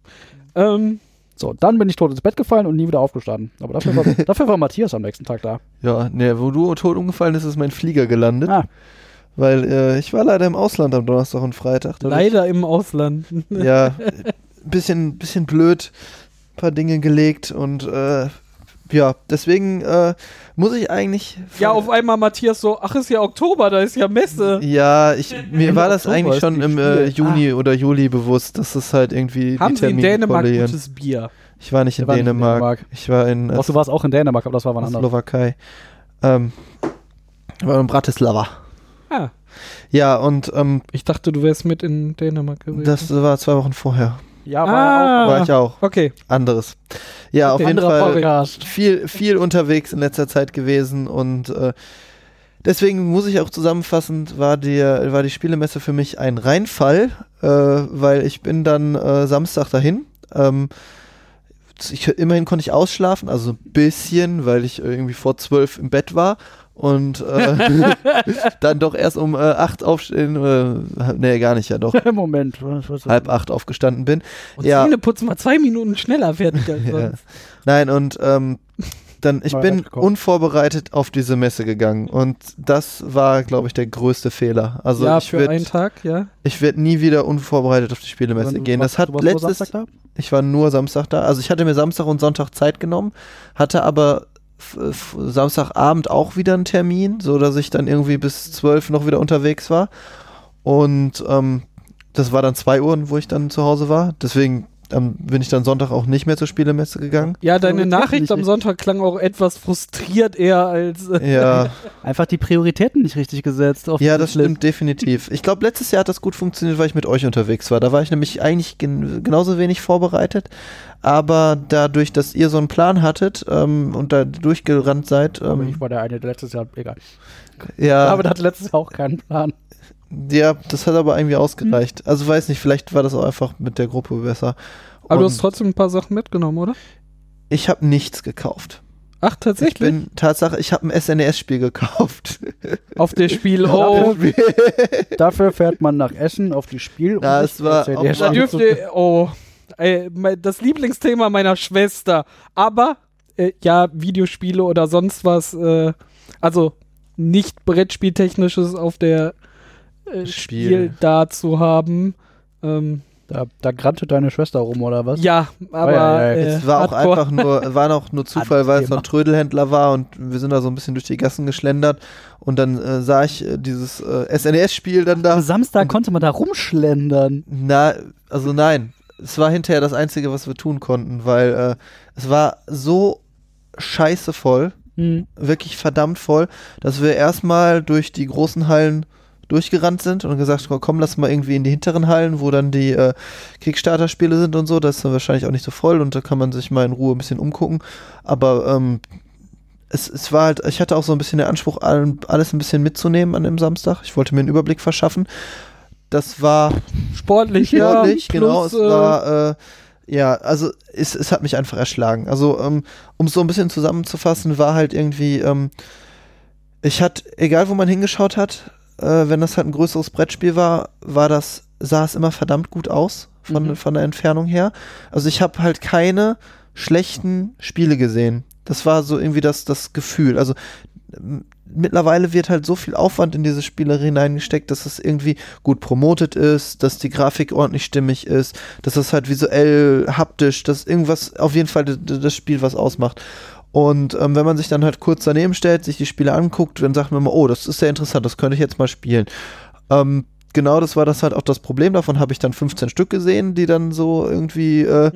Ähm, So, dann bin ich tot ins Bett gefallen und nie wieder aufgestanden. Aber dafür war, dafür war Matthias am nächsten Tag da. Ja, ne, wo du tot umgefallen ist, ist mein Flieger gelandet. Ah. Weil äh, ich war leider im Ausland am Donnerstag und Freitag. Leider im Ausland. Ja, bisschen, bisschen blöd, paar Dinge gelegt und äh, ja, deswegen äh, muss ich eigentlich. Ja, auf einmal Matthias so, ach, ist ja Oktober, da ist ja Messe. Ja, ich, mir war das Oktober eigentlich schon im äh. Juni oder Juli bewusst, dass es halt irgendwie Haben die sie in Dänemark korrelieren. gutes Bier? Ich war nicht in waren nicht in Dänemark. Dänemark. Ich war in äh, du warst auch in Dänemark, aber das war wann anders. Slowakei. Ähm, war in Bratislava. Ah, Ja, und ähm, ich dachte, du wärst mit in Dänemark gewesen. das war zwei Wochen vorher. Ja, Ah. war War ich auch. okay. Anderes. Ja, auf Okay. jeden anderer Fall Podcast. viel, viel unterwegs in letzter Zeit gewesen und äh, deswegen muss ich auch zusammenfassend, war, die, war die Spielemesse für mich ein Reinfall, äh, weil ich bin dann äh, Samstag dahin. Ähm, ich, immerhin konnte ich ausschlafen, also ein bisschen, weil ich irgendwie vor zwölf im Bett war und äh, dann doch erst um äh, acht aufstehen, äh, nee, gar nicht, ja doch, Moment. Was, was, halb acht aufgestanden bin. Und Ja. Zähneputzen mal zwei Minuten schneller fertig als Ja. Nein, und ähm, dann, ich Mal bin unvorbereitet auf diese Messe gegangen und das war, glaube ich, der größte Fehler. Also ja, ich für einen werde Tag, ja. ich werd nie wieder unvorbereitet auf die Spielemesse Du gehen. Das hat warst nur letztes, Samstag da? ich war nur Samstag da. Also ich hatte mir Samstag und Sonntag Zeit genommen, hatte aber Samstagabend auch wieder einen Termin, so dass ich dann irgendwie bis zwölf noch wieder unterwegs war. Und ähm, das war dann zwei Uhr, wo ich dann zu Hause war. Deswegen ähm, bin ich dann Sonntag auch nicht mehr zur Spielemesse gegangen. Ja, deine Nachricht am. Sonntag klang auch etwas frustriert eher als. Äh, Ja. Einfach die Prioritäten nicht richtig gesetzt. Auf Ja, das stimmt definitiv. Ich glaube, letztes Jahr hat das gut funktioniert, weil ich mit euch unterwegs war. Da war ich nämlich eigentlich gen genauso wenig vorbereitet. Aber dadurch, dass ihr so einen Plan hattet ähm, und da durchgerannt seid, ähm, ich war der eine, der letztes Jahr, egal. ja, Aber der hatte letztes Jahr auch keinen Plan. Ja, das hat aber irgendwie ausgereicht. Hm. Also weiß nicht, vielleicht war das auch einfach mit der Gruppe besser. aber du Und hast trotzdem ein paar Sachen mitgenommen, oder? ich habe nichts gekauft. Ach, Ich tatsächlich? bin Tatsache, ich habe ein SNES-Spiel gekauft. Auf das Spiel. Oh, Dafür fährt man nach Essen auf die Spiel. Ja, es sich war da dürft ihr. Oh. Ey, das Lieblingsthema meiner Schwester. Aber, äh, ja, Videospiele oder sonst was. Äh, also, nicht Brettspieltechnisches auf der Spiel. Spiel da zu haben. Ähm, Da, da grannte deine Schwester rum, oder was? ja, aber. ja, ja. Äh, Es war auch Hardcore. einfach nur, war auch nur Zufall, weil es so ein Trödelhändler war und wir sind da so ein bisschen durch die Gassen geschlendert und dann äh, sah ich äh, dieses äh, SNES-Spiel dann da. Am Samstag konnte man da rumschlendern. Na, also nein, es war hinterher das Einzige, was wir tun konnten, weil äh, es war so scheiße voll, Hm. wirklich verdammt voll, dass wir erstmal durch die großen Hallen durchgerannt sind und gesagt, komm, lass mal irgendwie in die hinteren Hallen, wo dann die äh, Kickstarter-Spiele sind und so. Das ist dann wahrscheinlich auch nicht so voll und da kann man sich mal in Ruhe ein bisschen umgucken. Aber ähm, es, es war halt, ich hatte auch so ein bisschen den Anspruch, alles ein bisschen mitzunehmen an dem Samstag. Ich wollte mir einen Überblick verschaffen. Das war Sportlich, sportlich, ja. genau. Plus, es war, äh, ja, also es, es hat mich einfach erschlagen. Also, ähm, um es so ein bisschen zusammenzufassen, war halt irgendwie, ähm, ich hatte, egal wo man hingeschaut hat, äh, wenn das halt ein größeres Brettspiel war, war das, sah es immer verdammt gut aus von, Mhm. von der Entfernung her. Also ich habe halt keine schlechten Spiele gesehen. Das war so irgendwie das, das Gefühl. Also mittlerweile wird halt so viel Aufwand in diese Spiele hineingesteckt, dass es irgendwie gut promotet ist, dass die Grafik ordentlich stimmig ist, dass es halt visuell, haptisch, dass irgendwas, auf jeden Fall das Spiel was ausmacht. Und ähm, wenn man sich dann halt kurz daneben stellt, sich die Spiele anguckt, dann sagt man immer, oh, das ist sehr interessant, das könnte ich jetzt mal spielen. Ähm, genau, das war das halt auch das Problem. Davon habe ich dann 15 Stück gesehen, die dann so irgendwie äh,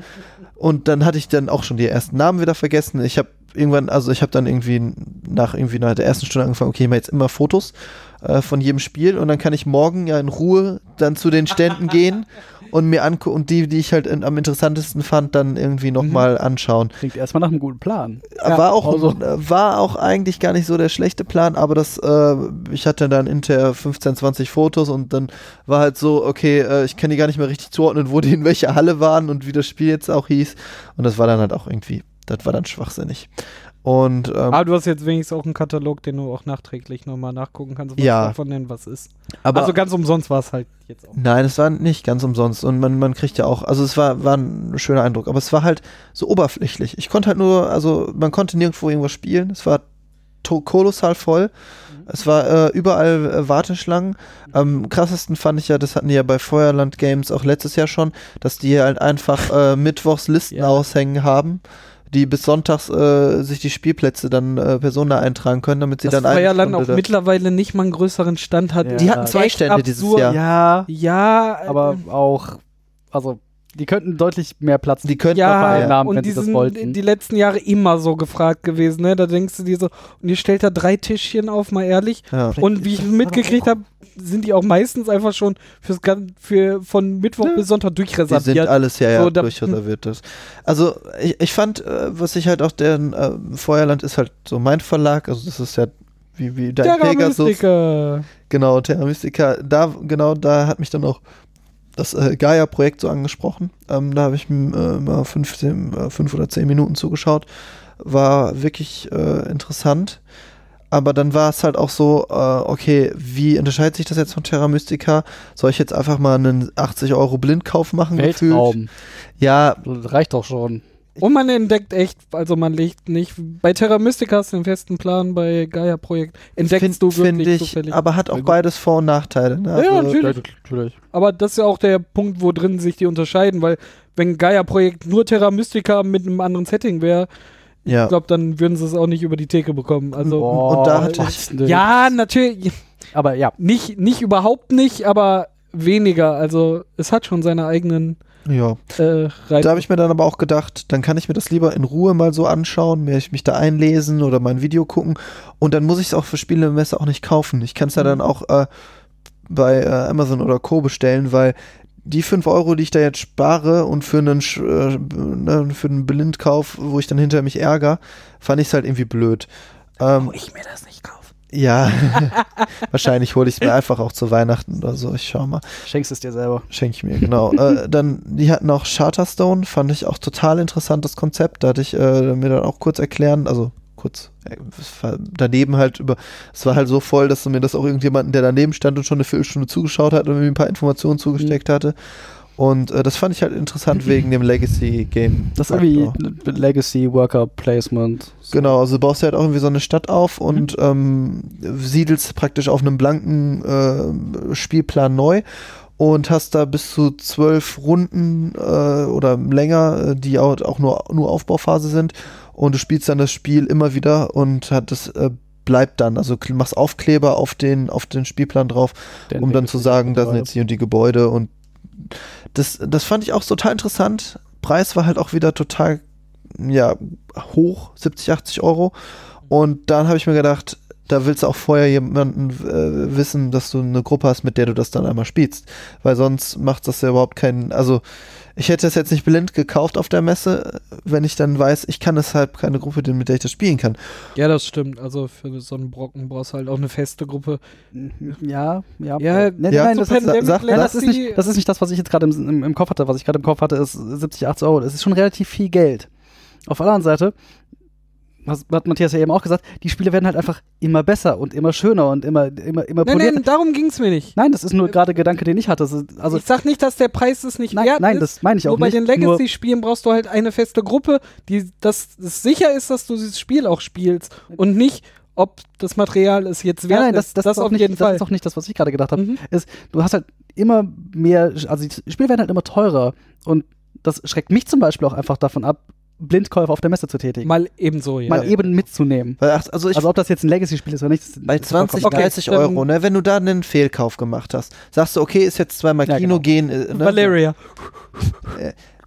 und dann hatte ich dann auch schon die ersten Namen wieder vergessen. Ich habe irgendwann, also ich habe dann irgendwie nach irgendwie nach der ersten Stunde angefangen, okay, ich mache jetzt immer Fotos äh, von jedem Spiel und dann kann ich morgen ja in Ruhe dann zu den Ständen gehen und mir angucken und die, die ich halt in, am interessantesten fand, dann irgendwie nochmal anschauen. Klingt erstmal nach einem guten Plan. Ja, war auch also- äh, war auch eigentlich gar nicht so der schlechte Plan, aber das äh, ich hatte dann hinterher 15, 20 Fotos und dann war halt so, okay, äh, ich kann die gar nicht mehr richtig zuordnen, wo die in welcher Halle waren und wie das Spiel jetzt auch hieß und das war dann halt auch irgendwie, das war dann schwachsinnig. Und ähm, Aber du hast jetzt wenigstens auch einen Katalog, den du auch nachträglich nochmal nachgucken kannst, was Ja. davon denn was ist. aber also ganz umsonst war es halt jetzt auch. Nein, es war nicht ganz umsonst und man, man kriegt ja auch, also es war, war ein schöner Eindruck, aber es war halt so oberflächlich. Ich konnte halt nur, also man konnte nirgendwo irgendwas spielen. Es war kolossal voll. Es war äh, überall äh, Warteschlangen. Am krassesten fand ich ja, das hatten die ja bei Feuerland Games auch letztes Jahr schon, dass die halt einfach äh, mittwochs Listen Ja. aushängen haben, die bis sonntags äh, sich die Spielplätze dann äh, Personen da eintragen können, damit sie Das dann eine Feuerland auch mittlerweile nicht mal einen größeren Stand hat. Ja. Die hatten zwei Echt Stände dieses absurd. Jahr. Ja, Ja, aber auch, also, die könnten deutlich mehr Platz Die könnten ja, auch Vereine haben, und wenn die sie das sind wollten. die letzten Jahre immer so gefragt gewesen, ne? Da denkst du dir so, und ihr stellt da drei Tischchen auf, mal ehrlich. Ja. Und wie ich mitgekriegt habe, sind die auch meistens einfach schon fürs Gan- für von Mittwoch Ja. bis Sonntag Die sind durchreserviert. alles ja, ja So, da- durchreserviert. Das. Also ich, ich fand, äh, was ich halt auch, der äh, Feuerland ist halt so mein Verlag, also das ist ja wie, wie dein Terra Pegasus. Mystica. Genau, Terra Mystica. Da, genau, da hat mich dann auch das äh, Gaia-Projekt so angesprochen. Ähm, da habe ich äh, mal 15, äh, fünf oder zehn Minuten zugeschaut. War wirklich äh, interessant. Aber dann war es halt auch so, äh, okay, wie unterscheidet sich das jetzt von Terra Mystica? Soll ich jetzt einfach mal einen 80 Euro Blindkauf machen? gefühlt? Weltraum. Ja, Das reicht doch schon. Und man entdeckt echt, also man legt nicht, bei Terra Mystica hast du den festen Plan, bei Gaia Projekt entdeckst find, du wirklich ich, zufällig. aber hat auch beides Vor- und Nachteile. Ne? Ja, Also, natürlich. Natürlich. Aber das ist ja auch der Punkt, wo drin sich die unterscheiden, weil wenn Gaia-Projekt nur Terra Mystica mit einem anderen Setting wäre, ja. ich glaube, dann würden sie es auch nicht über die Theke bekommen. Also Boah, und da hatte was ich- ja, natürlich, Aber ja, nicht, nicht überhaupt nicht, aber weniger. Also es hat schon seine eigenen ja. äh. Da habe ich mir dann aber auch gedacht, dann kann ich mir das lieber in Ruhe mal so anschauen, mir mich da einlesen oder mal ein Video gucken und dann muss ich es auch für Spielemesse auch nicht kaufen. Ich kann es ja Mhm. dann auch äh, bei äh, Amazon oder Co. bestellen, weil die 5 Euro, die ich da jetzt spare und für einen, äh, ne, für einen Blindkauf, wo ich dann hinter mich ärger, fand ich es halt irgendwie blöd. Ähm, oh, ich mir das nicht kaufen. Ja, wahrscheinlich hole ich es mir einfach auch zu Weihnachten oder so. Ich schau mal. schenkst es dir selber. Schenke ich mir, genau. äh, dann, die hatten auch Charterstone, fand ich auch total interessantes Konzept. Da hatte ich äh, mir dann auch kurz erklären, also kurz, äh, daneben halt über, es war halt so voll, dass mir das auch irgendjemanden, der daneben stand und schon eine Viertelstunde zugeschaut hat und mir ein paar Informationen zugesteckt hatte. Und äh, das fand ich halt interessant wegen dem Legacy-Game. Das ist irgendwie Legacy Worker Placement. So. Genau, also du baust ja halt auch irgendwie so eine Stadt auf und ähm, siedelst praktisch auf einem blanken äh, Spielplan neu und hast da bis zu zwölf Runden äh, oder länger, äh, die auch, auch nur, nur Aufbauphase sind und du spielst dann das Spiel immer wieder und hat das äh, bleibt dann, also machst Aufkleber auf den, auf den Spielplan drauf, Der um dann zu sagen, da sind jetzt die und die Gebäude und das, das fand ich auch total interessant. Preis war halt auch wieder total, ja, hoch, 70, 80 Euro. Und dann habe ich mir gedacht, da willst du auch vorher jemanden äh, wissen, dass du eine Gruppe hast, mit der du das dann einmal spielst. Weil sonst macht das ja überhaupt keinen, also ich hätte es jetzt nicht blind gekauft auf der Messe, wenn ich dann weiß, ich kann deshalb keine Gruppe, mit der ich das spielen kann. Ja, das stimmt. Also für so einen Brocken brauchst du halt auch eine feste Gruppe. Ja, ja. Ja, nee, ja, nein, das, ist, sag- nein, das, ist nicht, das ist nicht das, was ich jetzt gerade im, im, im Kopf hatte. Was ich gerade im Kopf hatte, ist 70, 80 Euro. Das ist schon relativ viel Geld. Auf der anderen Seite, was hat Matthias ja eben auch gesagt, die Spiele werden halt einfach immer besser und immer schöner und immer, immer, immer Nein, polierter. nein, darum ging es mir nicht. Nein, das ist nur gerade Gedanke, den ich hatte. Das ist- Also, ich sag nicht, dass der Preis es nicht nein, wert nein, ist. das meine ich auch Nur bei nicht. den Legacy-Spielen brauchst du halt eine feste Gruppe, die das es sicher ist, dass du dieses Spiel auch spielst und nicht, ob das Material es jetzt wert Nein, nein, das, ist. das, ist auch auf nicht, jeden das Fall. ist auch nicht das, was ich gerade gedacht habe. Mhm. Ist, du hast halt immer mehr, also die Spiele werden halt immer teurer und das schreckt mich zum Beispiel auch einfach davon ab, Blindkäufe auf der Messe zu tätigen. Mal ebenso, ja. Mal eben mitzunehmen. Weil, ach, also ich also ob das jetzt ein Legacy-Spiel ist oder nicht. das- Bei das ist vollkommen 20, Okay, egal. 30 dann- Euro, ne, wenn du da einen Fehlkauf gemacht hast, sagst du, okay, ist jetzt zweimal Ja, Kino genau. gehen. äh, Ne? Valeria.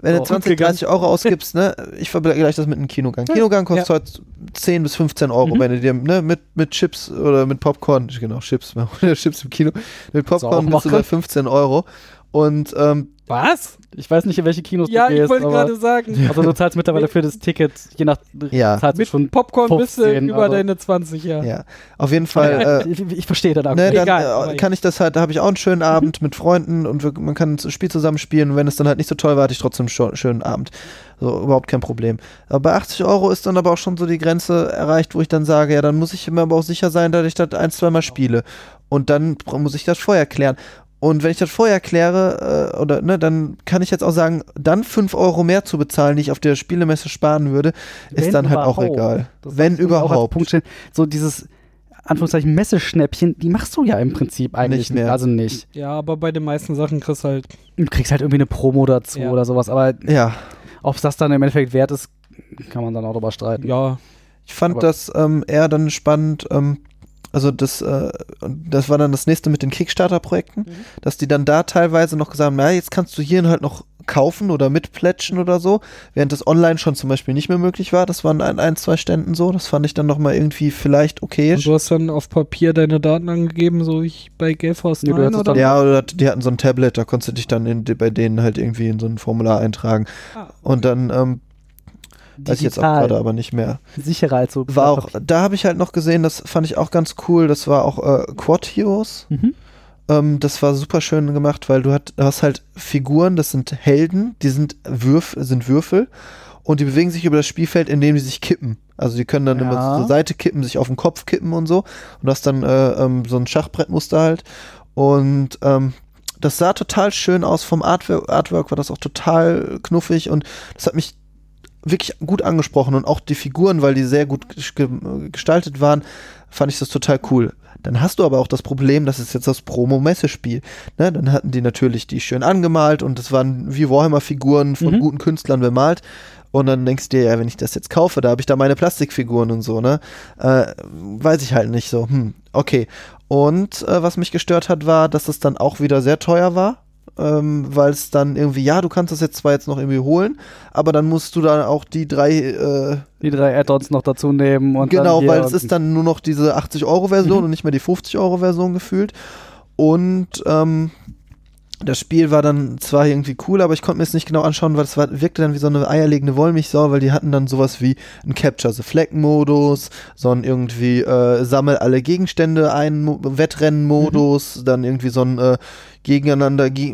Wenn du Oh, 20, gegangen. 30 Euro ausgibst, ne, ich vergleiche das mit einem Kinogang. Kinogang kostet heute 10 bis 15 Euro, Mhm. wenn du dir, ne, mit, mit Chips oder mit Popcorn, genau, Chips, Chips im Kino, mit Popcorn bist du bei 15 Euro. Und ähm, Was? Ich weiß nicht, in welche Kinos Ja, du ich gehst. wollte aber- gerade sagen. Also du zahlst mittlerweile für das Ticket, je nach Ja. zahlst Mit schon. Popcorn bist du 15, über deine 20, ja. ja, auf jeden Fall. Äh, ich, ich verstehe dann Ne, dann Egal, äh, aber kann ich das halt, da habe ich auch einen schönen Abend mit Freunden und wir, man kann das Spiel zusammen spielen und wenn es dann halt nicht so toll war, hatte ich trotzdem einen schönen Abend. So, überhaupt kein Problem. Aber bei 80 Euro ist dann aber auch schon so die Grenze erreicht, wo ich dann sage, ja, dann muss ich mir aber auch sicher sein, dass ich das ein, zweimal spiele. Und dann muss ich das vorher klären. Und wenn ich das vorher kläre, äh, oder ne, dann kann ich jetzt auch sagen, dann 5 Euro mehr zu bezahlen, die ich auf der Spielemesse sparen würde, ist Wenn dann halt auch egal. Das wenn auch überhaupt. Punkt stellen. So dieses Anführungszeichen Messeschnäppchen, die machst du ja im Prinzip eigentlich Nicht mehr. Also nicht. Ja, aber bei den meisten Sachen kriegst du halt. Du kriegst halt irgendwie eine Promo dazu Ja. oder sowas, aber Ja, ob es das dann im Endeffekt wert ist, kann man dann auch drüber streiten. Ja, Ich fand Aber- das ähm, eher dann spannend, ähm, also das, äh, das war dann das nächste mit den Kickstarter-Projekten, Mhm. dass die dann da teilweise noch gesagt haben, ja, jetzt kannst du hier halt noch kaufen oder mitplätschen oder so, während das online schon zum Beispiel nicht mehr möglich war. Das waren an ein, zwei Ständen so. Das fand ich dann nochmal irgendwie vielleicht okay. und du hast dann auf Papier deine Daten angegeben, so wie ich bei Galeforce Nee, du 9 hättest oder? dann- Ja, oder die hatten so ein Tablet, da konntest du dich dann in, bei denen halt irgendwie in so ein Formular eintragen. Ah. Und dann, ähm, weiß ich jetzt auch gerade aber nicht mehr. Sicherer als so. War auch, da habe ich halt noch gesehen, das fand ich auch ganz cool, das war auch äh, Quad Heroes. Mhm. Ähm, das war super schön gemacht, weil du hat, hast halt Figuren, das sind Helden, die sind, Würf, sind Würfel und die bewegen sich über das Spielfeld, indem die sich kippen. Also die können dann Ja. immer zur Seite kippen, sich auf den Kopf kippen und so. Und du hast dann äh, ähm, so ein Schachbrettmuster halt. Und ähm, das sah total schön aus. Vom Artwork, Artwork war das auch total knuffig und das hat mich wirklich gut angesprochen und auch die Figuren, weil die sehr gut ge- gestaltet waren, fand ich das total cool. Dann hast du aber auch das Problem, das ist jetzt das Promo-Messespiel. Ne? Dann hatten die natürlich die schön angemalt und das waren wie Warhammer-Figuren von Mhm. guten Künstlern bemalt. Und dann denkst du dir, ja, wenn ich das jetzt kaufe, da habe ich da meine Plastikfiguren und so, ne? Äh, weiß ich halt nicht so. Hm, okay. Und äh, was mich gestört hat, war, dass es dann auch wieder sehr teuer war. Ähm, weil es dann irgendwie, ja, du kannst das jetzt zwar jetzt noch irgendwie holen, aber dann musst du dann auch die drei äh, Die drei Add-ons noch dazu nehmen und genau, weil es ist dann nur noch diese 80-Euro-Version Mhm. und nicht mehr die 50-Euro-Version gefühlt. Und ähm, das Spiel war dann zwar irgendwie cool, aber ich konnte mir es nicht genau anschauen, weil es war, wirkte dann wie so eine eierlegende Wollmilchsau, weil die hatten dann sowas wie einen Capture the Flag-Modus, so ein irgendwie äh, sammel alle Gegenstände ein Mo- Wettrennen-Modus, Mhm. dann irgendwie so ein äh, gegeneinander Ge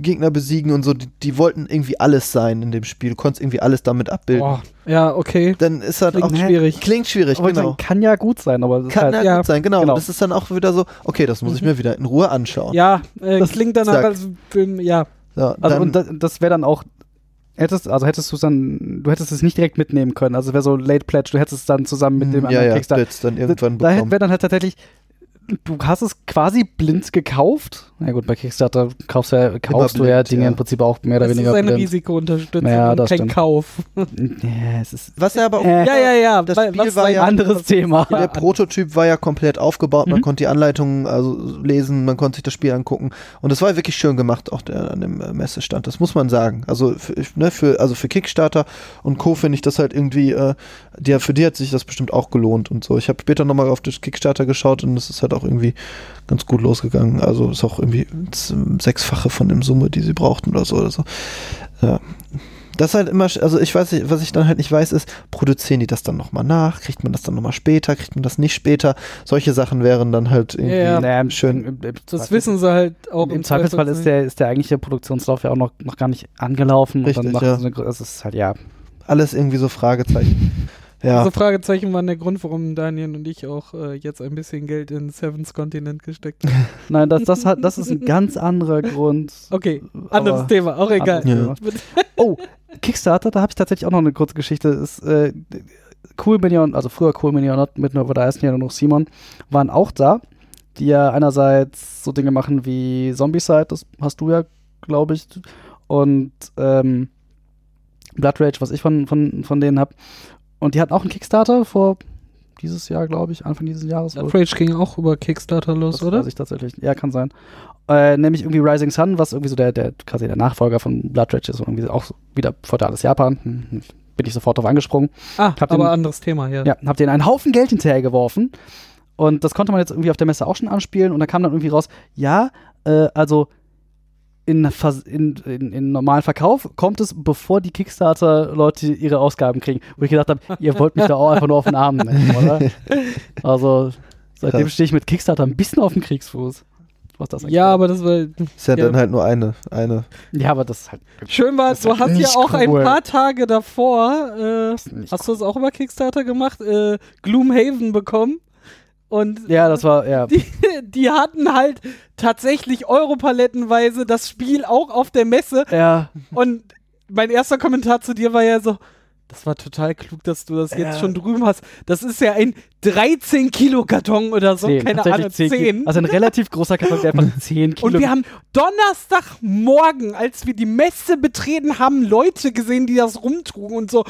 Gegner besiegen und so. Die, die wollten irgendwie alles sein in dem Spiel. Du konntest irgendwie alles damit abbilden. Boah. Ja, okay. Dann ist halt Klingt auch schwierig. Klingt schwierig, Aber genau. kann ja gut sein, aber das ist Kann halt, ja, ja, gut sein, genau. genau. Das ist dann auch wieder so, okay, das muss ich mir wieder in Ruhe anschauen. Ja, äh, Das- klingt Zack. als Film, ja. So, Also dann, und das, das wäre dann auch hättest also hättest du dann du hättest es nicht direkt mitnehmen können. Also wäre so Late Pledge, du hättest es dann zusammen mit dem ja, anderen ja, Kickstarter. dann irgendwann Da bekommen. wäre dann halt tatsächlich du hast es quasi blind gekauft. Na gut, bei Kickstarter kaufst, du ja, kaufst du ja blind, Dinge ja. im Prinzip auch mehr oder Das ist weniger eine blind. Risikounterstützung Ja, und das kein stimmt. Kauf. Ja, es ist Was ja aber auch, Äh, Ja, ja, ja. Das Spiel was war ja- ein anderes Thema. der Prototyp war ja komplett aufgebaut, man Mhm. konnte die Anleitungen also lesen, man konnte sich das Spiel angucken und es war wirklich schön gemacht, auch der, an dem äh, Messestand, das muss man sagen. Also für, ne, für, also für Kickstarter und Co. finde ich das halt irgendwie, äh, die, für die hat sich das bestimmt auch gelohnt und so. Ich habe später nochmal auf das Kickstarter geschaut und es ist halt auch irgendwie ganz gut losgegangen. Also ist auch irgendwie sechsfache von dem Summe, die sie brauchten oder so oder so. Ja. Das ist halt immer, also ich weiß nicht, was ich dann halt nicht weiß, ist, produzieren die das dann nochmal nach? Kriegt man das dann nochmal später? Kriegt man das nicht später? Solche Sachen wären dann halt irgendwie Ja, Naja, schön. Das wissen sie halt auch Im Zweifelsfall ist der, ist der eigentliche Produktionslauf ja auch noch, noch gar nicht angelaufen. Richtig, und dann ja. machen sie eine, es ist halt, ja. Alles irgendwie so Fragezeichen. Ja. Also Fragezeichen waren der Grund, warum Daniel und ich auch äh, jetzt ein bisschen Geld in Seven's Continent gesteckt haben. Nein, das, das, hat, das ist ein ganz anderer Grund. Okay, anderes Aber- Thema, auch egal. Thema. Oh, Kickstarter, da habe ich tatsächlich auch noch eine kurze Geschichte. Ist, äh, cool Minion, also früher Cool Minion mit nur da ist ja nur noch Simon, waren auch da, die ja einerseits so Dinge machen wie Zombicide, das hast du ja, glaube ich, und ähm, Blood Rage, was ich von, von, von denen habe. Und die hatten auch einen Kickstarter vor dieses Jahr, glaube ich, Anfang dieses Jahres. Blood Rage ging auch über Kickstarter los, Das oder? weiß ich tatsächlich. Ja, kann sein. Äh, nämlich irgendwie Rising Sun, was irgendwie so der, der quasi der Nachfolger von Blood Rage ist und irgendwie auch wieder feudales Japan. Hm, Bin ich sofort drauf angesprungen. Ah, Hab aber den- anderes Thema, ja. Ja, hab denen einen Haufen Geld hinterhergeworfen. Und das konnte man jetzt irgendwie auf der Messe auch schon anspielen. Und da kam dann irgendwie raus, ja, äh, also in, in, in, in normalen Verkauf kommt es, bevor die Kickstarter-Leute ihre Ausgaben kriegen. Wo ich gedacht habe, ihr wollt mich da auch einfach nur auf den Arm nehmen, oder? Also seitdem stehe ich mit Kickstarter ein bisschen auf dem Kriegsfuß. Was das Ja, aber das war Ist ja, Ja. dann halt nur eine. eine. Ja, aber das ist halt. schön war, ist du halt hast ja auch ein cool. paar Tage davor, äh, hast du das auch über Kickstarter gemacht, äh, Gloomhaven bekommen und Ja, das war, ja. die, die hatten halt tatsächlich europalettenweise das Spiel auch auf der Messe Ja, und mein erster Kommentar zu dir war ja so, das war total klug, dass du das jetzt Ja. schon drüben hast. Das ist ja ein 13 Kilo Karton oder so, zehn, keine tatsächlich Ahnung, zehn 10. Kilo. Also ein relativ großer Karton, der einfach 10 Kilo. Und wir haben Donnerstagmorgen, als wir die Messe betreten haben, Leute gesehen, die das rumtrugen und so.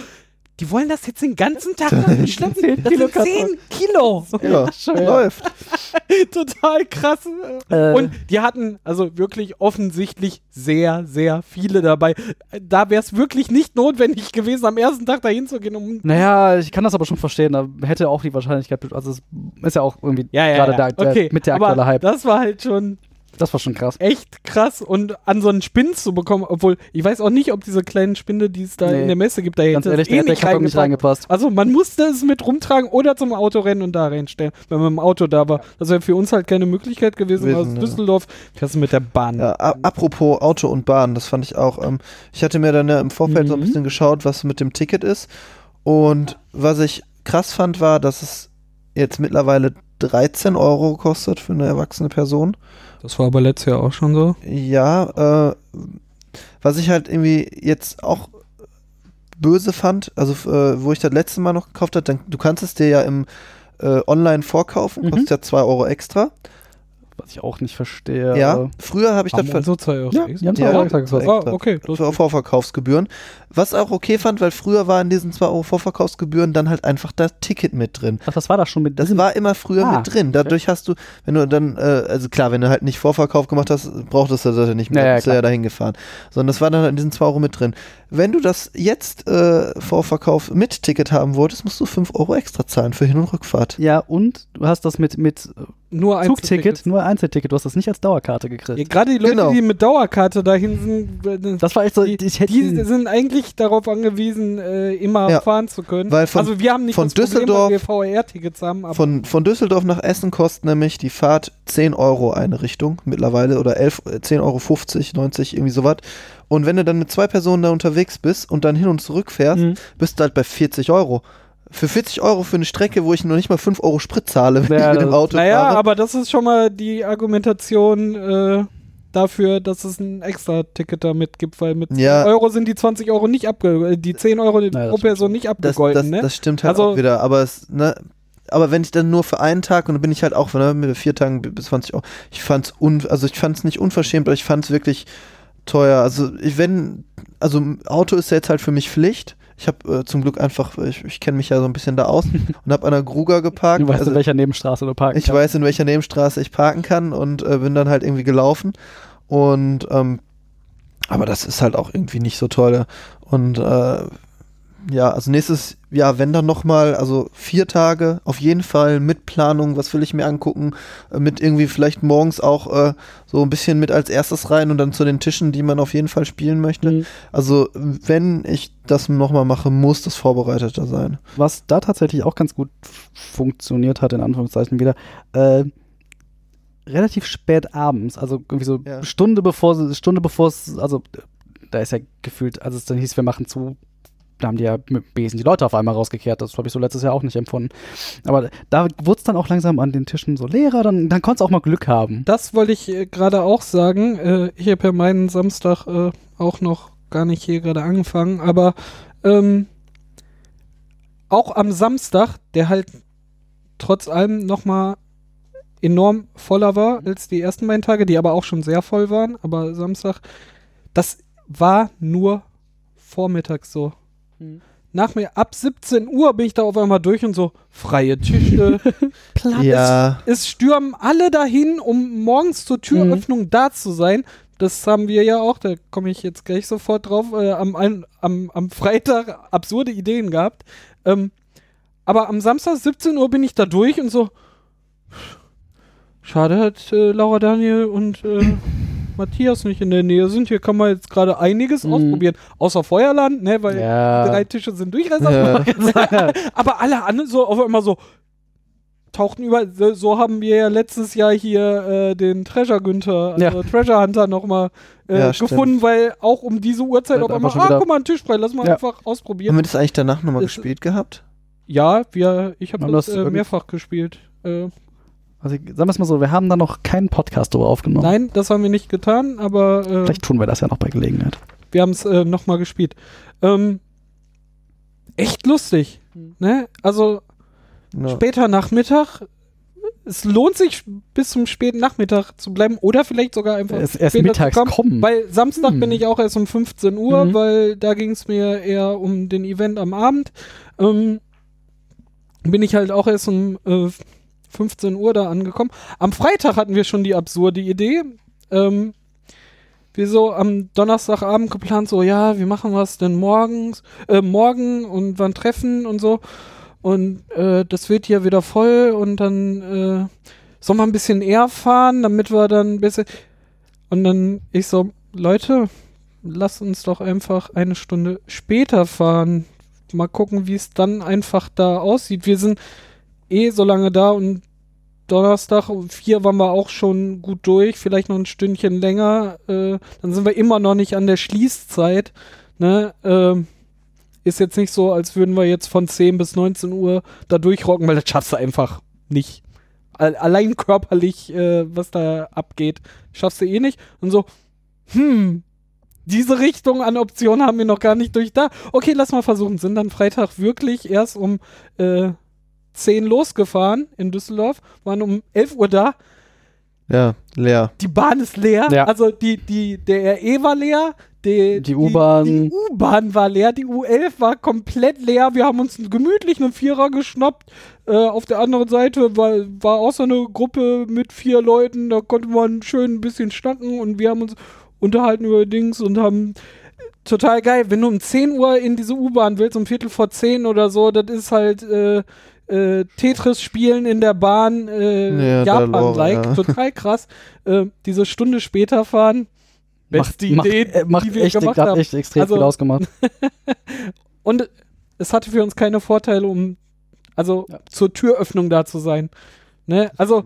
Die wollen das jetzt den ganzen Tag nach dem schleppen. Das sind 10 Kilo. Ja, schön. läuft. Total krass. Äh. Und die hatten also wirklich offensichtlich sehr, sehr viele dabei. Da wäre es wirklich nicht notwendig gewesen, am ersten Tag dahin zu gehen, um. Naja, ich kann das aber schon verstehen. Da hätte auch die Wahrscheinlichkeit, also es ist ja auch irgendwie Ja, ja, gerade ja. der, okay. mit der aber aktuelle Hype. Das war halt schon Das war schon krass. echt krass und an so einen Spinn zu bekommen, obwohl ich weiß auch nicht, ob diese kleinen Spinde, die es da Nee. in der Messe gibt, da Ganz hätte ehrlich, eh nicht Karton nicht reingepasst. Also man musste es mit rumtragen oder zum Auto rennen und da reinstellen, wenn man im Auto da war. Das wäre für uns halt keine Möglichkeit gewesen, Gewesen, aus. Düsseldorf fährst du mit der Bahn. Ja, apropos Auto und Bahn, das fand ich auch. Ähm, ich hatte mir dann ja im Vorfeld so ein Mhm. bisschen geschaut, was mit dem Ticket ist. Und was ich krass fand, war, dass es jetzt mittlerweile 13 Euro kostet für eine erwachsene Person. Das war aber letztes Jahr auch schon so. Ja, äh, was ich halt irgendwie jetzt auch böse fand, also äh, wo ich das letzte Mal noch gekauft habe, dann, du kannst es dir ja im äh, Online vorkaufen, Mhm. kostet ja 2 Euro extra. Was ich auch nicht verstehe. Ja, früher habe ich das Haben ver- so zwei Euro Ja, extra. die haben Ja, zwei Euro extra. Ah, okay. Das für Vorverkaufsgebühren. Was auch okay fand, weil früher war in diesen 2 Euro Vorverkaufsgebühren dann halt einfach das Ticket mit drin. Ach, das war das schon mit Das war immer früher Ah, mit drin. Dadurch hast du, wenn du dann, äh, also klar, wenn du halt nicht Vorverkauf gemacht hast, brauchtest du das ja nicht mehr. Ja, ja, bist du ja dahin gefahren. Sondern das war dann halt in diesen 2 Euro mit drin. Wenn du das jetzt äh, Vorverkauf mit Ticket haben wolltest, musst du 5 Euro extra zahlen für Hin- und Rückfahrt. Ja, und du hast das mit, mit nur Zugticket, nur Einzelticket. Du hast das nicht als Dauerkarte gekriegt. Ja, Gerade die Leute, Genau. die mit Dauerkarte dahin sind, äh, Das war echt so, die, ich hätte die sind eigentlich darauf angewiesen, äh, immer Ja, fahren zu können. weil von- also wir haben nicht von das Problem, Düsseldorf- wir VR-Tickets haben, aber Von, von Düsseldorf nach Essen kostet nämlich die Fahrt 10 Euro eine Richtung mittlerweile oder 11, äh, 10,50 Euro, 90, irgendwie sowas. Und wenn du dann mit zwei Personen da unterwegs bist und dann hin und zurück fährst, Mhm. bist du halt bei 40 Euro. Für 40 Euro für eine Strecke, wo ich noch nicht mal 5 Euro Sprit zahle, wenn Ja, ich mit dem das- Auto naja, fahre. aber das ist schon mal die Argumentation äh, dafür, dass es ein Extra-Ticket damit gibt, weil mit 10 Ja. Euro sind die 20 Euro nicht abge äh, die 10 Euro das pro Person nicht das, abgegolten, das, ne? das stimmt halt Also- auch wieder. Aber es, ne, aber wenn ich dann nur für einen Tag und dann bin ich halt auch ne, mit vier Tagen bis 20 Euro. Ich fand's un, also ich fand's nicht unverschämt, aber ich fand's wirklich teuer. Also ich wenn, also Auto ist ja jetzt halt für mich Pflicht. Ich habe äh, zum Glück einfach, ich, ich kenne mich ja so ein bisschen da aus und habe an der Gruger geparkt. Du weißt, also, in welcher Nebenstraße du parken ich kannst. weiß, in welcher Nebenstraße ich parken kann und äh, bin dann halt irgendwie gelaufen. Und ähm, aber das ist halt auch irgendwie nicht so toll. Und äh, ja, also nächstes Jahr, wenn dann nochmal, also vier Tage auf jeden Fall mit Planung, was will ich mir angucken, äh, mit irgendwie vielleicht morgens auch äh, so ein bisschen mit als erstes rein und dann zu den Tischen, die man auf jeden Fall spielen möchte. Mhm. Also wenn ich das nochmal mache, muss das vorbereiteter sein. Was da tatsächlich auch ganz gut funktioniert hat, in Anführungszeichen wieder, äh, relativ spät abends, also irgendwie so Ja. Stunde bevor Stunde bevor es, also da ist ja gefühlt, als es dann hieß, wir machen zu, da haben die ja mit Besen die Leute auf einmal rausgekehrt. Das habe ich so letztes Jahr auch nicht empfunden. Aber da wurde es dann auch langsam an den Tischen so leerer, dann, dann konntest du auch mal Glück haben. Das wollte ich äh, gerade auch sagen. Äh, ich habe ja meinen Samstag äh, auch noch gar nicht hier gerade angefangen, aber ähm, auch am Samstag, der halt trotz allem nochmal enorm voller war als die ersten beiden Tage, die aber auch schon sehr voll waren, aber Samstag, das war nur vormittags so. Mhm. Nach mir, ab 17 Uhr bin ich da auf einmal durch und so, freie Tische, Platz, Ja, es stürmen alle dahin, um morgens zur Türöffnung da zu sein. Das haben wir ja auch, da komme ich jetzt gleich sofort drauf, äh, am, am, am Freitag absurde Ideen gehabt. Ähm, aber am Samstag 17 Uhr bin ich da durch und so. Schade, hat äh, Laura Daniel und äh, Matthias nicht in der Nähe sind. Hier kann man jetzt gerade einiges Mhm. ausprobieren. Außer Feuerland, ne, weil Ja. drei Tische sind durchreserviert. ja. Aber alle anderen so auf einmal so tauchten über. So, haben wir ja letztes Jahr hier äh, den Treasure Günther, also Ja. Treasure Hunter nochmal äh, Ja, stimmt. gefunden, weil auch um diese Uhrzeit auf einmal, ah, guck mal, ein Tisch frei, lass mal Ja. einfach haben ausprobieren. wir das eigentlich danach nochmal gespielt gehabt? Ja, wir, ich habe Haben das, das äh, mehrfach gespielt. Äh, Also sagen wir es mal so, wir haben da noch keinen Podcast drüber aufgenommen. Nein, das haben wir nicht getan, aber äh, Vielleicht tun wir das ja noch bei Gelegenheit. wir haben es äh, nochmal gespielt. Ähm, echt lustig. Ne? Also Ja. später Nachmittag es lohnt sich bis zum späten Nachmittag zu bleiben oder vielleicht sogar einfach Es- erst später mittags zu kommen, kommen. Weil Samstag Hm. bin ich auch erst um 15 Uhr, Mhm. weil da ging es mir eher um den Event am Abend. Ähm, bin ich halt auch erst um äh, 15 Uhr da angekommen. Am Freitag hatten wir schon die absurde Idee. Ähm, wir so am Donnerstagabend geplant, so, ja, wie machen wir es denn morgens, äh, morgen und wann treffen und so. Und äh, das wird hier wieder voll und dann äh, soll man ein bisschen eher fahren, damit wir dann ein bisschen. Und dann ich so, Leute, lasst uns doch einfach eine Stunde später fahren. Mal gucken, wie es dann einfach da aussieht. Wir sind eh so lange da und Donnerstag um vier waren wir auch schon gut durch, vielleicht noch ein Stündchen länger. Äh, dann sind wir immer noch nicht an der Schließzeit. Ne? Ähm, ist jetzt nicht so, als würden wir jetzt von 10 bis 19 Uhr da durchrocken, weil das schaffst du einfach nicht. Al- Allein körperlich, äh, was da abgeht, schaffst du eh nicht. Und so, hm, diese Richtung an Optionen haben wir noch gar nicht durch da. Okay, lass mal versuchen. Sind dann Freitag wirklich erst um äh, 10 losgefahren in Düsseldorf, waren um 11 Uhr da. Ja, leer. Die Bahn ist leer. Ja. Also die, die, der RE war leer. Die, Die U-Bahn. Die, die U-Bahn war leer. Die U11 war komplett leer. Wir haben uns gemütlich einen Vierer geschnappt. Äh, auf der anderen Seite war, war auch so eine Gruppe mit vier Leuten. Da konnte man schön ein bisschen schnacken und wir haben uns unterhalten über Dings und haben total geil. Wenn du um 10 Uhr in diese U-Bahn willst, um Viertel vor 10 oder so, das ist halt äh, äh, Tetris spielen in der Bahn äh, Ja, Japan-like. Ja. Total krass. Äh, diese Stunde später fahren. macht, Beste macht, Idee, äh, macht die wir echt, gemacht hat haben. echt extrem Also- viel ausgemacht. Und es hatte für uns keine Vorteile, um also Ja. zur Türöffnung da zu sein. Ne? Also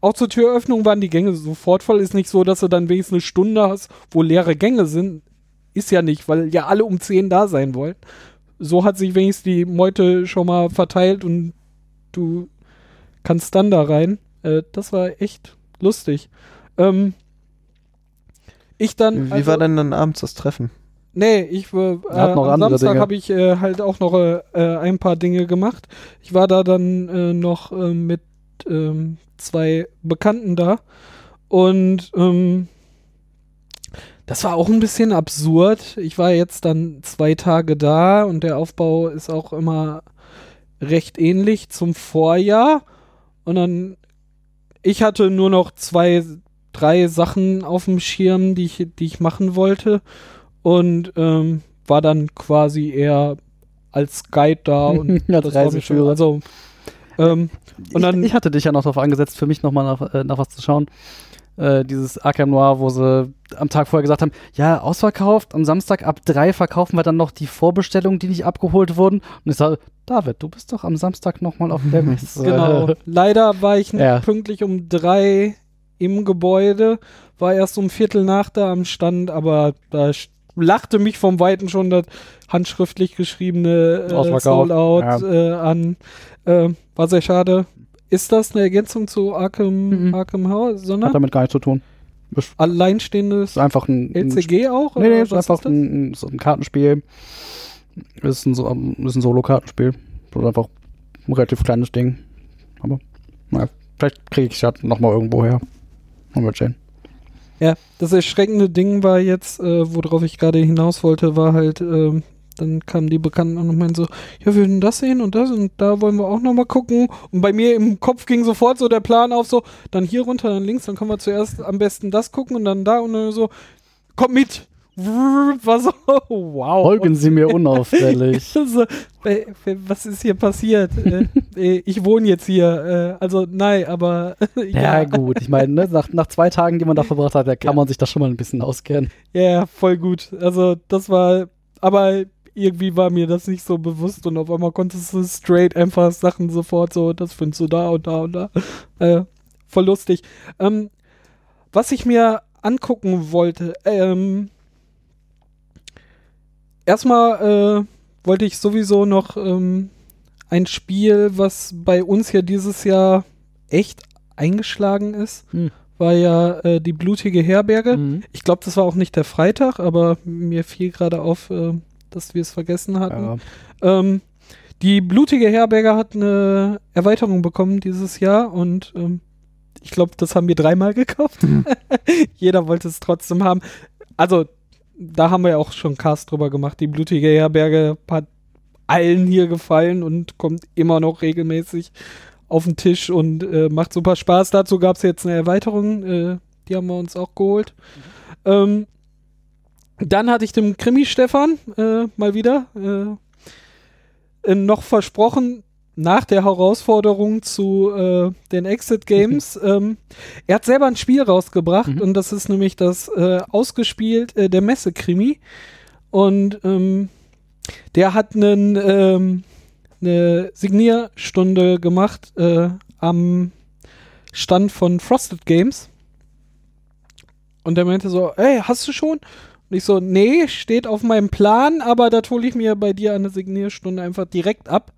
auch zur Türöffnung waren die Gänge sofort voll. Ist nicht so, dass du dann wenigstens eine Stunde hast, wo leere Gänge sind. Ist ja nicht, weil ja alle um 10 da sein wollen. So hat sich wenigstens die Meute schon mal verteilt und du kannst dann da rein. Äh, das war echt lustig. Ähm, ich dann. Wie also- war denn dann abends das Treffen? Nee, ich war äh, am Samstag habe ich äh, halt auch noch äh, äh, ein paar Dinge gemacht. Ich war da dann äh, noch äh, mit ähm, zwei Bekannten da und ähm, das war auch ein bisschen absurd. Ich war jetzt dann zwei Tage da und der Aufbau ist auch immer recht ähnlich zum Vorjahr und dann ich hatte nur noch zwei, drei Sachen auf dem Schirm, die ich, die ich machen wollte und ähm, war dann quasi eher als Guide da und Als Reiseführer. Also ähm, und dann ich, ich hatte dich ja noch darauf angesetzt, für mich nochmal nach, äh, nach was zu schauen. Äh, dieses Arkham Noir, wo sie am Tag vorher gesagt haben, ja, ausverkauft, am Samstag ab drei verkaufen wir dann noch die Vorbestellungen, die nicht abgeholt wurden. Und ich sage, David, du bist doch am Samstag nochmal auf der Messe. genau. Leider war ich Ja. pünktlich um drei im Gebäude, war erst um Viertel nach da am Stand, aber da lachte mich vom Weiten schon das handschriftlich geschriebene äh. Sold Out Ja. äh, an. Äh, war sehr schade. Ist das eine Ergänzung zu Arkham, Mhm. Arkham House, Hat sondern damit gar nichts zu tun. Ist, alleinstehendes ist einfach ein, ein LCG auch? Nee, nee, ist einfach das? ein, so ein Kartenspiel. Ist ein, ist ein Solo-Kartenspiel. Ist einfach ein relativ kleines Ding. Aber, naja, vielleicht kriege ich es ja nochmal irgendwo her. Mal wir sehen. Ja, das erschreckende Ding war jetzt, äh, worauf ich gerade hinaus wollte, war halt, ähm, dann kamen die Bekannten an und meinten so, ja, wir würden das sehen und das und da wollen wir auch nochmal gucken. Und bei mir im Kopf ging sofort so der Plan auf, so, dann hier runter, dann links, dann können wir zuerst am besten das gucken und dann da und dann so, komm mit. War so, wow. Folgen Sie mir unauffällig. so, äh, was ist hier passiert? äh, äh, ich wohne jetzt hier. Äh, also, nein, aber ja, gut. Ich meine, ne, nach, nach zwei Tagen, die man da verbracht hat, da kann Ja. man sich das schon mal ein bisschen auskennen. Ja, voll gut. Also das war, aber irgendwie war mir das nicht so bewusst und auf einmal konntest du straight einfach Sachen sofort so, das findest du da und da und da. Äh, voll lustig. Ähm, was ich mir angucken wollte, ähm, erstmal äh, wollte ich sowieso noch ähm, ein Spiel, was bei uns ja dieses Jahr echt eingeschlagen ist, Hm. war ja äh, die blutige Herberge. Mhm. Ich glaube, das war auch nicht der Freitag, aber mir fiel gerade auf, äh, dass wir es vergessen hatten. Ja. Ähm, Die blutige Herberge hat eine Erweiterung bekommen dieses Jahr und ähm, ich glaube, das haben wir dreimal gekauft. Mhm. Jeder wollte es trotzdem haben. Also, da haben wir ja auch schon Cast drüber gemacht. Die blutige Herberge hat allen hier gefallen und kommt immer noch regelmäßig auf den Tisch und äh, macht super Spaß. Dazu gab es jetzt eine Erweiterung, äh, die haben wir uns auch geholt. Ähm, dann hatte ich dem Krimi-Stefan äh, mal wieder äh, äh, noch versprochen, nach der Herausforderung zu äh, den Exit Games. ähm, er hat selber ein Spiel rausgebracht Mhm. und das ist nämlich das äh, ausgespielt, äh, der Messe-Krimi. Und ähm, der hat einen, ähm, eine Signierstunde gemacht äh, am Stand von Frosted Games. Und der meinte so, ey, hast du schon? Und ich so, nee, steht auf meinem Plan, aber da hole ich mir bei dir eine Signierstunde einfach direkt ab.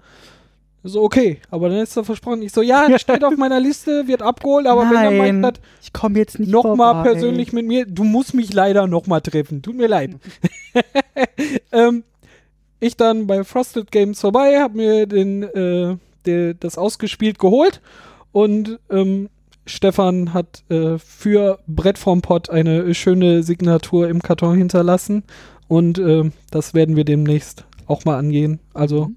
So, okay, aber dann ist er versprochen. Ich so, ja, steht auf meiner Liste, wird abgeholt, aber wenn er Nein, meint, ich komme jetzt nicht nochmal persönlich mit mir, du musst mich leider nochmal treffen. Tut mir leid. ähm, ich dann bei Frosted Games vorbei, hab mir den, äh, der, das ausgespielt geholt und ähm, Stefan hat äh, für Brett vom Pott eine schöne Signatur im Karton hinterlassen und äh, das werden wir demnächst auch mal angehen. Also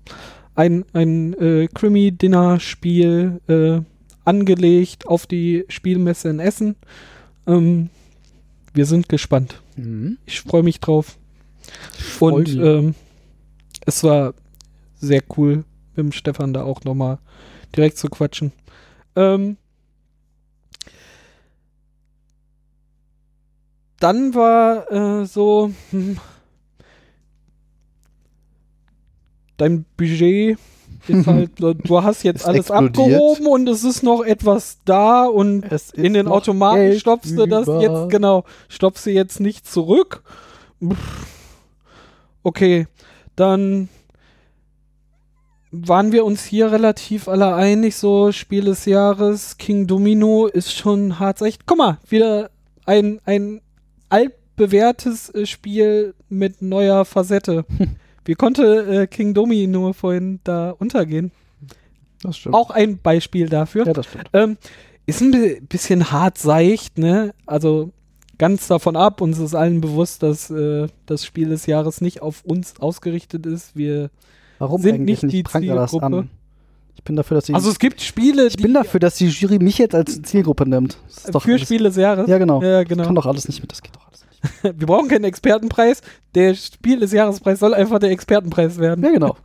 ein, ein äh, Krimi-Dinner-Spiel äh, angelegt auf die Spielmesse in Essen. Ähm, wir sind gespannt. Mhm. Ich freue mich drauf. freu Und ähm, es war sehr cool, mit dem Stefan da auch nochmal direkt zu quatschen. Ähm, dann war äh, so, hm, dein Budget ist halt, du hast jetzt Ist alles explodiert. abgehoben und es ist noch etwas da und Es in den Automaten Geld stopfst du das über. jetzt, genau, stopfst du jetzt nicht zurück. Okay, dann waren wir uns hier relativ alle einig, so Spiel des Jahres, King Domino ist schon hart echt. Guck mal, wieder ein, ein altbewährtes äh, Spiel mit neuer Facette. Wie konnte äh, King Domino vorhin da untergehen? Das stimmt. Auch ein Beispiel dafür. ja, das stimmt. Ähm, ist ein bi- bisschen hart seicht, ne? Also ganz davon ab, uns ist allen bewusst, dass äh, das Spiel des Jahres nicht auf uns ausgerichtet ist. Wir, Warum sind eigentlich nicht die Zielgruppe. Ich bin dafür, dass die, also es gibt Spiele, ich bin dafür, dass die Jury mich jetzt als Zielgruppe nimmt. Das ist doch für alles, Spiel des Jahres. Ja, genau. Ja, Das genau. kann doch alles nicht mit, das geht doch alles nicht. Wir brauchen keinen Expertenpreis. Der Spiel des Jahrespreis soll einfach der Expertenpreis werden. Ja, genau.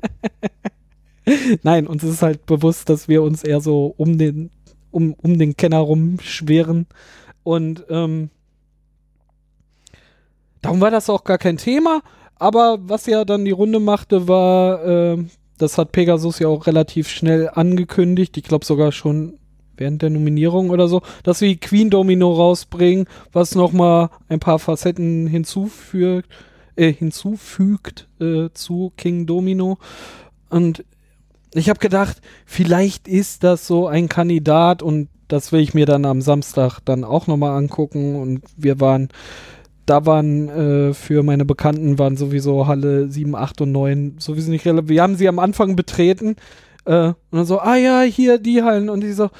Nein, uns ist halt bewusst, dass wir uns eher so um den, um, um den Kenner rumschweren. Und ähm, darum war das auch gar kein Thema. Aber was ja dann die Runde machte, war, ähm, das hat Pegasus ja auch relativ schnell angekündigt. Ich glaube sogar schon während der Nominierung oder so, dass wir Queen Domino rausbringen, was nochmal ein paar Facetten hinzufügt, äh, hinzufügt äh, zu King Domino. Und ich habe gedacht, vielleicht ist das so ein Kandidat und das will ich mir dann am Samstag dann auch nochmal angucken. Und wir waren, da waren äh, für meine Bekannten waren sowieso Halle 7, 8 und 9 sowieso nicht relevant. Wir haben sie am Anfang betreten äh, und dann so, ah ja, hier die Hallen. Und die so,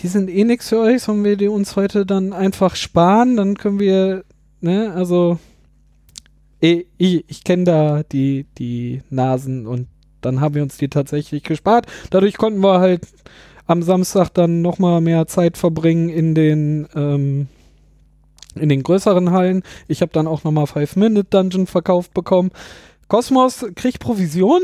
die sind eh nix für euch, sollen wir die uns heute dann einfach sparen? Dann können wir, ne, also eh, ich, ich kenne da die, die Nasen und dann haben wir uns die tatsächlich gespart. Dadurch konnten wir halt am Samstag dann nochmal mehr Zeit verbringen in den ähm, in den größeren Hallen. Ich habe dann auch nochmal Five Minute Dungeon verkauft bekommen. Kosmos kriegt Provision.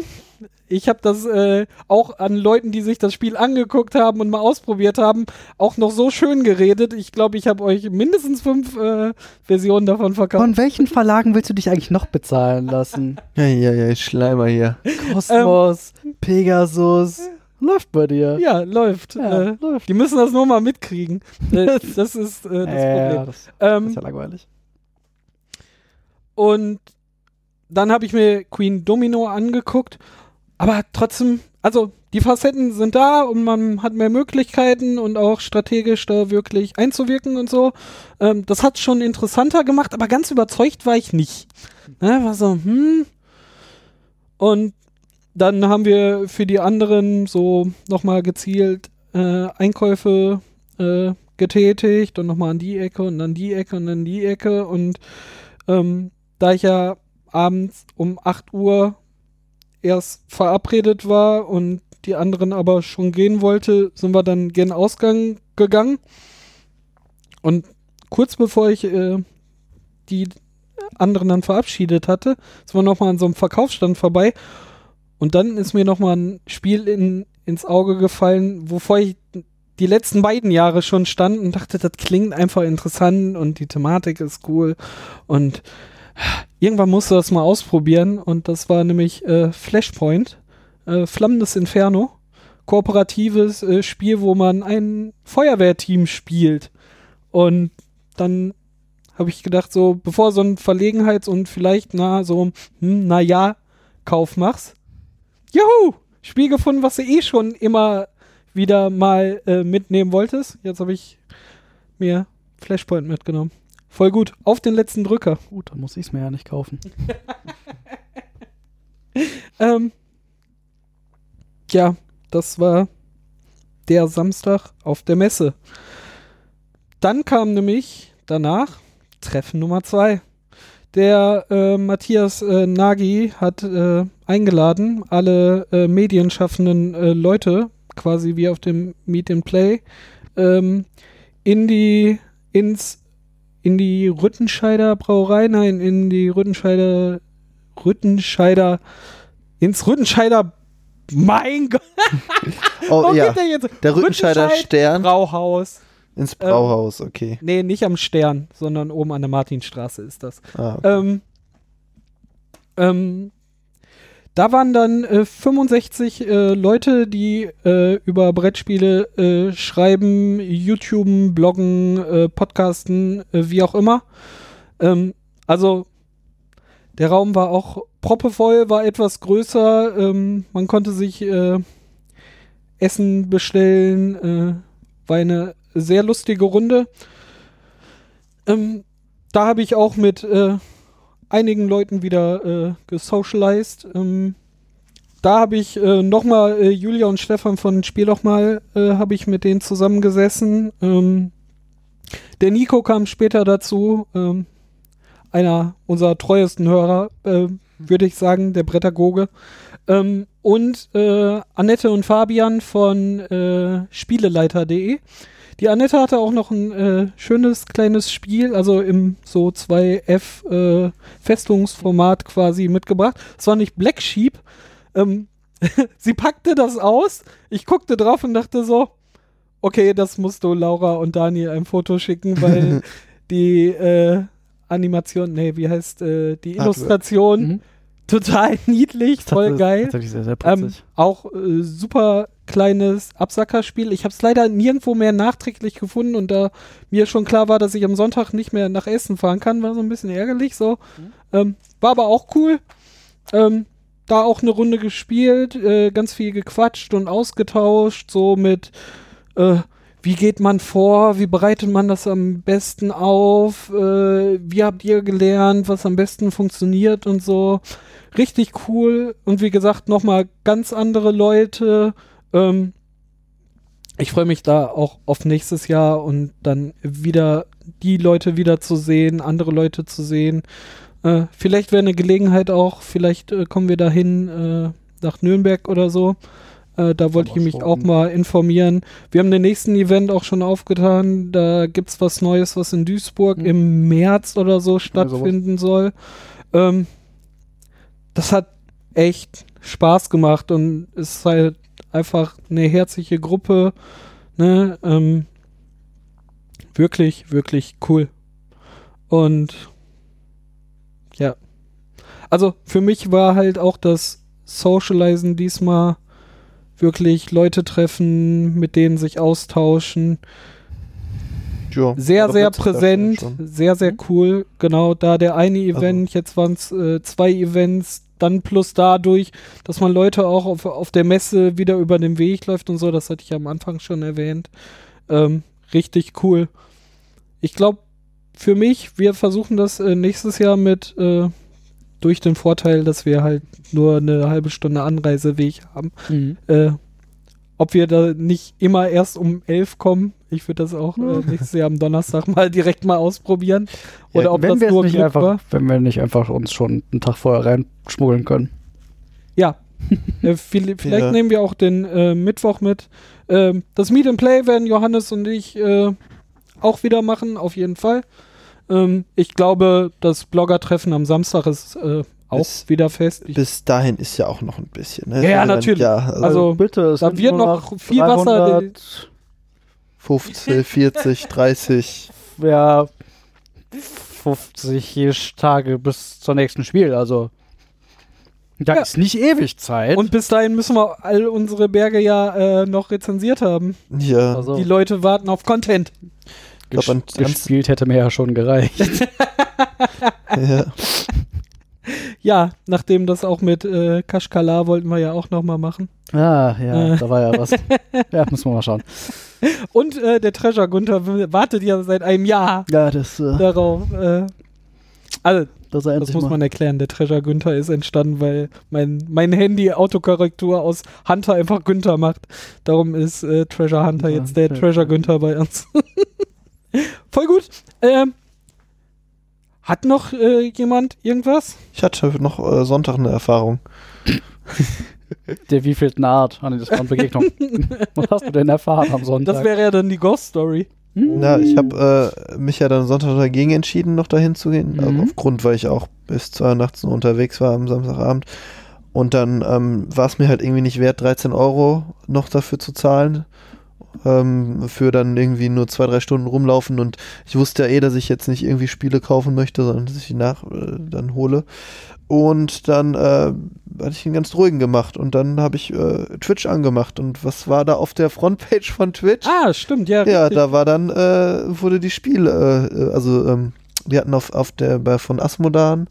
Ich habe das äh, auch an Leuten, die sich das Spiel angeguckt haben und mal ausprobiert haben, auch noch so schön geredet. Ich glaube, ich habe euch mindestens fünf äh, Versionen davon verkauft. Von welchen Verlagen willst du dich eigentlich noch bezahlen lassen? Ja, ja, ja, Schleimer hier. Kosmos, Pegasus. Läuft bei dir. ja, läuft. Ja, äh, läuft. die müssen das nur mal mitkriegen. Äh, das ist äh, das Ja, Problem. das, das Ähm, ist ja langweilig. Und dann habe ich mir Queen Domino angeguckt. Aber trotzdem, also die Facetten sind da und man hat mehr Möglichkeiten und auch strategisch da wirklich einzuwirken und so. Ähm, das hat schon interessanter gemacht, aber ganz überzeugt war ich nicht. Ne, war so, hm. Und dann haben wir für die anderen so nochmal gezielt äh, Einkäufe äh, getätigt und nochmal an die Ecke und an die Ecke und an die Ecke. Und ähm, da ich ja abends um 8 Uhr erst verabredet war und die anderen aber schon gehen wollte, sind wir dann gen Ausgang gegangen. Und kurz bevor ich äh, die anderen dann verabschiedet hatte, sind wir nochmal an so einem Verkaufsstand vorbei. Und dann ist mir nochmal ein Spiel in, ins Auge gefallen, wovor ich die letzten beiden Jahre schon stand und dachte, das klingt einfach interessant und die Thematik ist cool. Und irgendwann musste das mal ausprobieren. Und das war nämlich äh, Flashpoint, äh, Flammendes Inferno. Kooperatives äh, Spiel, wo man ein Feuerwehrteam spielt. Und dann habe ich gedacht, so, bevor so ein Verlegenheits- und vielleicht, na, so, hm, na ja, Kauf machst. Juhu! Spiel gefunden, was du eh schon immer wieder mal äh, mitnehmen wolltest. Jetzt habe ich mir Flashpoint mitgenommen. Voll gut. Auf den letzten Drücker. Gut, dann muss ich es mir ja nicht kaufen. Ähm, ja, das war der Samstag auf der Messe. Dann kam nämlich danach Treffen Nummer zwei. Der äh, Matthias äh, Nagy hat äh, eingeladen, alle äh, medienschaffenden äh, Leute, quasi wie auf dem Meet and Play, ähm, in die, ins, in die Rüttenscheider Brauerei, nein, in die Rüttenscheider, Rüttenscheider, ins Rüttenscheider, mein Gott, Oh wo ja, geht der jetzt? der Rüttenscheider Rüttenscheid Stern Brauhaus. Ins Brauhaus, okay. Nee, nicht am Stern, sondern oben an der Martinstraße ist das. Ah, okay. Ähm, ähm, da waren dann äh, 65 äh, Leute, die äh, über Brettspiele äh, schreiben, YouTuben, bloggen, äh, podcasten, äh, wie auch immer. Ähm, also der Raum war auch proppevoll, war etwas größer. Ähm, man konnte sich Essen bestellen. War eine sehr lustige Runde. Ähm, da habe ich auch mit äh, einigen Leuten wieder äh, gesocialized. Ähm, da habe ich äh, nochmal äh, Julia und Stefan von Spiel doch mal, äh, habe ich mit denen zusammengesessen. Ähm, der Nico kam später dazu, ähm, einer unserer treuesten Hörer, äh, würde ich sagen, der Brettagoge. Ähm, und äh, Annette und Fabian von äh, Spieleleiter.de. Die Annette hatte auch noch ein äh, schönes kleines Spiel, also im so 2F äh, Festungsformat quasi mitgebracht. Es war nicht Black Sheep. Ähm, sie packte das aus. Ich guckte drauf und dachte so, okay, das musst du Laura und Daniel ein Foto schicken, weil die äh, Animation, nee, wie heißt äh, die Artwork. Illustration Mhm. Total niedlich, voll Tats- geil. Tatsächlich sehr, sehr Ähm, auch äh, super kleines Absackerspiel. Ich habe es leider nirgendwo mehr nachträglich gefunden und da mir schon klar war, dass ich am Sonntag nicht mehr nach Essen fahren kann, war so ein bisschen ärgerlich so. Ähm, war aber auch cool. Ähm, da auch eine Runde gespielt, äh, ganz viel gequatscht und ausgetauscht, so mit äh, wie geht man vor, wie bereitet man das am besten auf, äh, wie habt ihr gelernt, was am besten funktioniert und so. Richtig cool und wie gesagt, nochmal ganz andere Leute. Ähm, ich freue mich da auch auf nächstes Jahr und dann wieder die Leute wieder zu sehen, andere Leute zu sehen. Äh, vielleicht wäre eine Gelegenheit auch, vielleicht äh, kommen wir dahin äh, nach Nürnberg oder so. Äh, da wollte ich mich auch mal informieren. Wir haben den nächsten Event auch schon aufgetan. Da gibt es was Neues, was in Duisburg Mhm. im März oder so stattfinden soll. Ähm, das hat echt Spaß gemacht und ist halt einfach eine herzliche Gruppe. Ne? Ähm, wirklich, wirklich cool. Und ja. Also für mich war halt auch das Socializen diesmal wirklich Leute treffen, mit denen sich austauschen. Ja, Sehr, sehr präsent, sehr, sehr cool. Genau, da der eine Event, jetzt waren es äh, zwei Events, dann plus dadurch, dass man Leute auch auf, auf der Messe wieder über den Weg läuft und so, das hatte ich am Anfang schon erwähnt. Ähm, richtig cool. Ich glaube, für mich, wir versuchen das äh, nächstes Jahr mit äh, durch den Vorteil, dass wir halt nur eine halbe Stunde Anreiseweg haben, äh, ob wir da nicht immer erst um elf kommen. Ich würde das auch äh, nächstes Jahr am Donnerstag mal direkt mal ausprobieren. Oder Ja, ob wenn das wir es nur nicht Glück einfach, war. wenn wir nicht einfach uns schon einen Tag vorher reinschmuggeln können. Ja. äh, viel, vielleicht Ja. nehmen wir auch den äh, Mittwoch mit. Ähm, das Meet and Play werden Johannes und ich äh, auch wieder machen, auf jeden Fall. Ähm, ich glaube, das Blogger-Treffen am Samstag ist äh, auch Bis- wieder fest. Ich, Bis dahin ist ja auch noch ein bisschen. Ne? Ja, ja, Also, natürlich. Ja, also, Also, bitte, es da sind wird noch viel Wasser- 300, 50, 40, 30. ja, 50 Tage bis zum nächsten Spiel. Also da Ja. ist nicht ewig Zeit. und bis dahin müssen wir all unsere Berge ja äh, noch rezensiert haben. Ja, also, Die Leute warten auf Content. Ich glaub, ges gespielt hätte mir ja schon gereicht. ja. Ja, nachdem das auch mit äh, Kashkala wollten wir ja auch nochmal machen. ah, ja, Äh. da war ja was. ja, müssen wir mal schauen. Und äh, der Treasure Gunther wartet ja seit einem Jahr Ja, das, äh, darauf. Äh, also, das, das muss man erklären. Der Treasure Günther ist entstanden, weil mein, mein Handy Autokorrektur aus Hunter einfach Günther macht. Darum ist äh, Treasure Hunter Ja, jetzt der. Treasure Günther bei uns. Voll gut. Ähm, hat noch äh, jemand irgendwas? Ich hatte noch äh, Sonntag eine Erfahrung. Der wievielten Art an der Begegnung. Was hast du denn erfahren am Sonntag? Das wäre ja dann die Ghost Story. Hm? Ja, ich habe äh, mich ja dann Sonntag dagegen entschieden, noch dahin zu gehen. Mhm. Also aufgrund, weil ich auch bis 2 Uhr nachts nur unterwegs war am Samstagabend. Und dann ähm, war es mir halt irgendwie nicht wert, 13 Euro noch dafür zu zahlen. Ähm, für dann irgendwie nur zwei, drei Stunden rumlaufen. Und ich wusste ja eh, dass ich jetzt nicht irgendwie Spiele kaufen möchte, sondern dass ich die nach äh, dann hole. Und dann äh, hatte ich einen ganz ruhigen gemacht. Und dann habe ich äh, Twitch angemacht. Und was war da auf der Frontpage von Twitch? Ah, stimmt, ja. Ja, richtig. da war dann, äh, wurde die Spiele, äh, also ähm, die hatten auf, auf der, bei von Asmodan,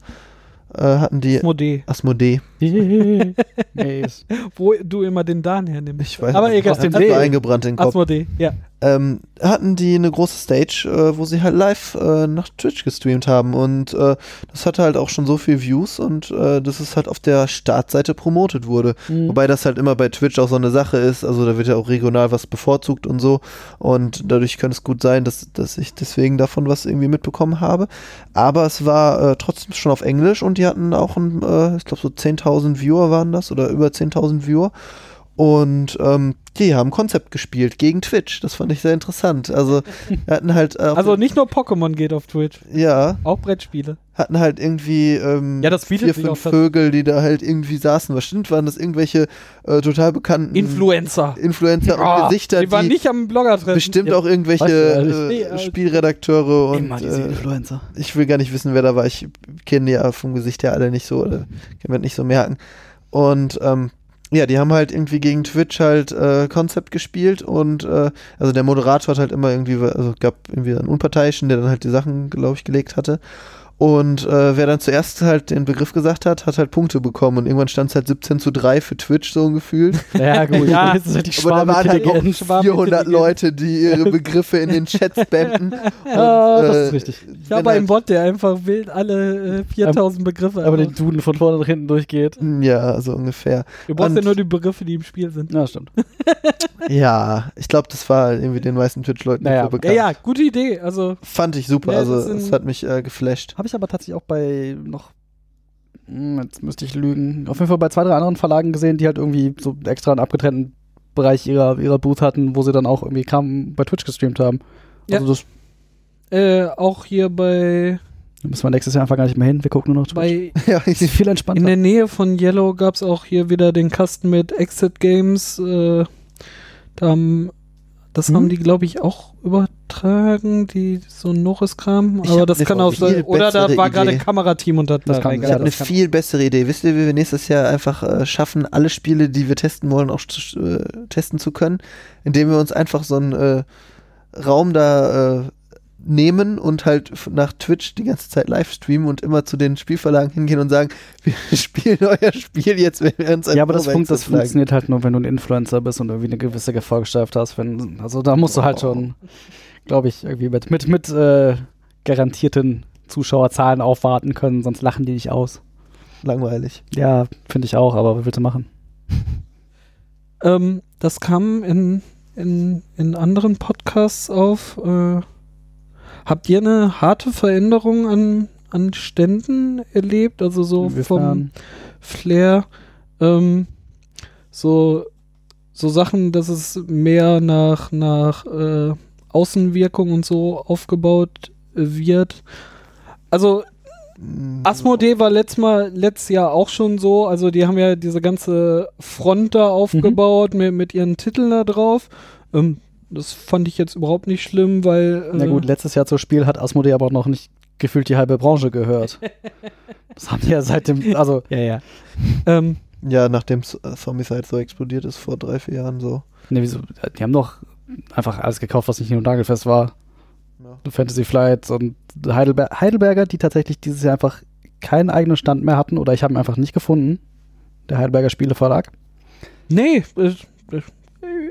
äh, hatten die Asmodee, Asmodee. Maze. wo du immer den Dan hernimmst. Ich weiß Aber nicht, egal. aus dem. See eingebrannt in den Kopf. Asmodee, ja. Ähm, hatten die eine große Stage, äh, wo sie halt live äh, nach Twitch gestreamt haben und äh, das hatte halt auch schon so viel Views und äh, dass es halt auf der Startseite promotet wurde. Mhm. Wobei das halt immer bei Twitch auch so eine Sache ist, also da wird ja auch regional was bevorzugt und so und dadurch könnte es gut sein, dass, dass ich deswegen davon was irgendwie mitbekommen habe. Aber es war äh, trotzdem schon auf Englisch und die hatten auch ein, äh, ich glaube so 10.000 Viewer waren das oder über 10.000 Viewer und ähm, die haben Konzept gespielt gegen Twitch. Das fand ich sehr interessant. Also hatten halt äh, Also nicht nur Pokémon geht auf Twitch, ja, auch Brettspiele. hatten halt irgendwie ähm, Ja, das vier, fünf auch Vögel, die da halt irgendwie saßen. Was stimmt, waren das irgendwelche äh, total bekannten Influencer. Influencer Ah, und Gesichter, die waren nicht am Blogger treffen. bestimmt Ja, auch irgendwelche? Nee, äh, Spielredakteure und Immer diese äh, Influencer. ich will gar nicht wissen, wer da war. Ich kenne die ja vom Gesicht her alle nicht so oder kann mir nicht so merken. Und ähm, ja, die haben halt irgendwie gegen Twitch halt äh, Konzept gespielt und äh, also der Moderator hat halt immer irgendwie, also gab irgendwie einen Unparteiischen, der dann halt die Sachen, glaube ich, gelegt hatte. Und äh, wer dann zuerst halt den Begriff gesagt hat, hat halt Punkte bekommen und irgendwann stand es halt 17 zu 3 für Twitch so gefühlt. Ja, gut. Ja, das ist halt die Aber da waren halt auch Schwarmintelligenz. 400 Schwarmintelligenz. Leute, die ihre Begriffe in den Chat spammen. Und, Ah, das äh, ist richtig. Ich habe halt- einen Bot, der einfach wild alle äh, 4000 Begriffe Aber den Duden von vorne nach hinten durchgeht. Ja, so ungefähr. Du brauchst ja nur die Begriffe, die im Spiel sind. Ja, stimmt. Ja, ich glaube, das war irgendwie den meisten Twitch-Leuten nicht Naja, so Ja, bekannt. ja, gute Idee. Also, Fand ich super, Ja, also es hat mich äh, geflasht. Habe ich aber tatsächlich auch bei noch, hm, jetzt müsste ich lügen, auf jeden Fall bei zwei, drei anderen Verlagen gesehen, die halt irgendwie so extra einen abgetrennten Bereich ihrer, ihrer Booth hatten, wo sie dann auch irgendwie Kram bei Twitch gestreamt haben. Ja. Also das äh, auch hier bei, da müssen wir nächstes Jahr einfach gar nicht mehr hin, wir gucken nur noch Twitch. bei ja, ist viel entspannter. in der Nähe von Yellow gab es auch hier wieder den Kasten mit Exit Games. Äh, da haben, das Hm? haben die, glaube ich, auch übertragen, die so ein Norris-Kram. Aber das kann auch sein. Oder da war gerade Idee. Kamerateam unter Das kann- ich habe eine viel bessere Idee. Wisst ihr, wie wir nächstes Jahr einfach äh, schaffen, alle Spiele, die wir testen wollen, auch äh, testen zu können? Indem wir uns einfach so einen äh, Raum da äh, nehmen und halt nach Twitch die ganze Zeit live streamen und immer zu den Spielverlagen hingehen und sagen, wir spielen euer Spiel jetzt, wenn wir uns ein ja, aber das, funkt, das funktioniert halt nur, wenn du ein Influencer bist und irgendwie eine gewisse Gefolgschaft hast. Wenn, also da musst du halt schon, glaube ich, irgendwie mit, mit, mit äh, garantierten Zuschauerzahlen aufwarten können, sonst lachen die dich aus. langweilig. Ja, finde ich auch, aber was willst du machen? Ähm, das kam in, in, in anderen Podcasts auf. Äh, habt ihr eine harte Veränderung an, an Ständen erlebt? Also so vom Inwiefern? Flair, ähm, so, so Sachen, dass es mehr nach, nach äh, Außenwirkung und so aufgebaut äh, wird. Also Asmodee war letztes Mal, letztes Jahr auch schon so, also die haben ja diese ganze Front da aufgebaut mit, mit ihren Titeln da drauf. Ähm, das fand ich jetzt überhaupt nicht schlimm, weil äh, Na gut, letztes Jahr zur Spiel hat Asmodee aber noch nicht gefühlt die halbe Branche gehört. das haben die ja seit dem, also ja, ja. Ähm, Ja, nachdem äh, Zombicide so explodiert ist vor drei, vier Jahren so. ne, wieso, die haben doch einfach alles gekauft, was nicht nur nagelfest war. Ja. Fantasy Flight und Heidelber Heidelberger, die tatsächlich dieses Jahr einfach keinen eigenen Stand mehr hatten oder ich habe ihn einfach nicht gefunden. Der Heidelberger Spieleverlag. nee, äh, äh,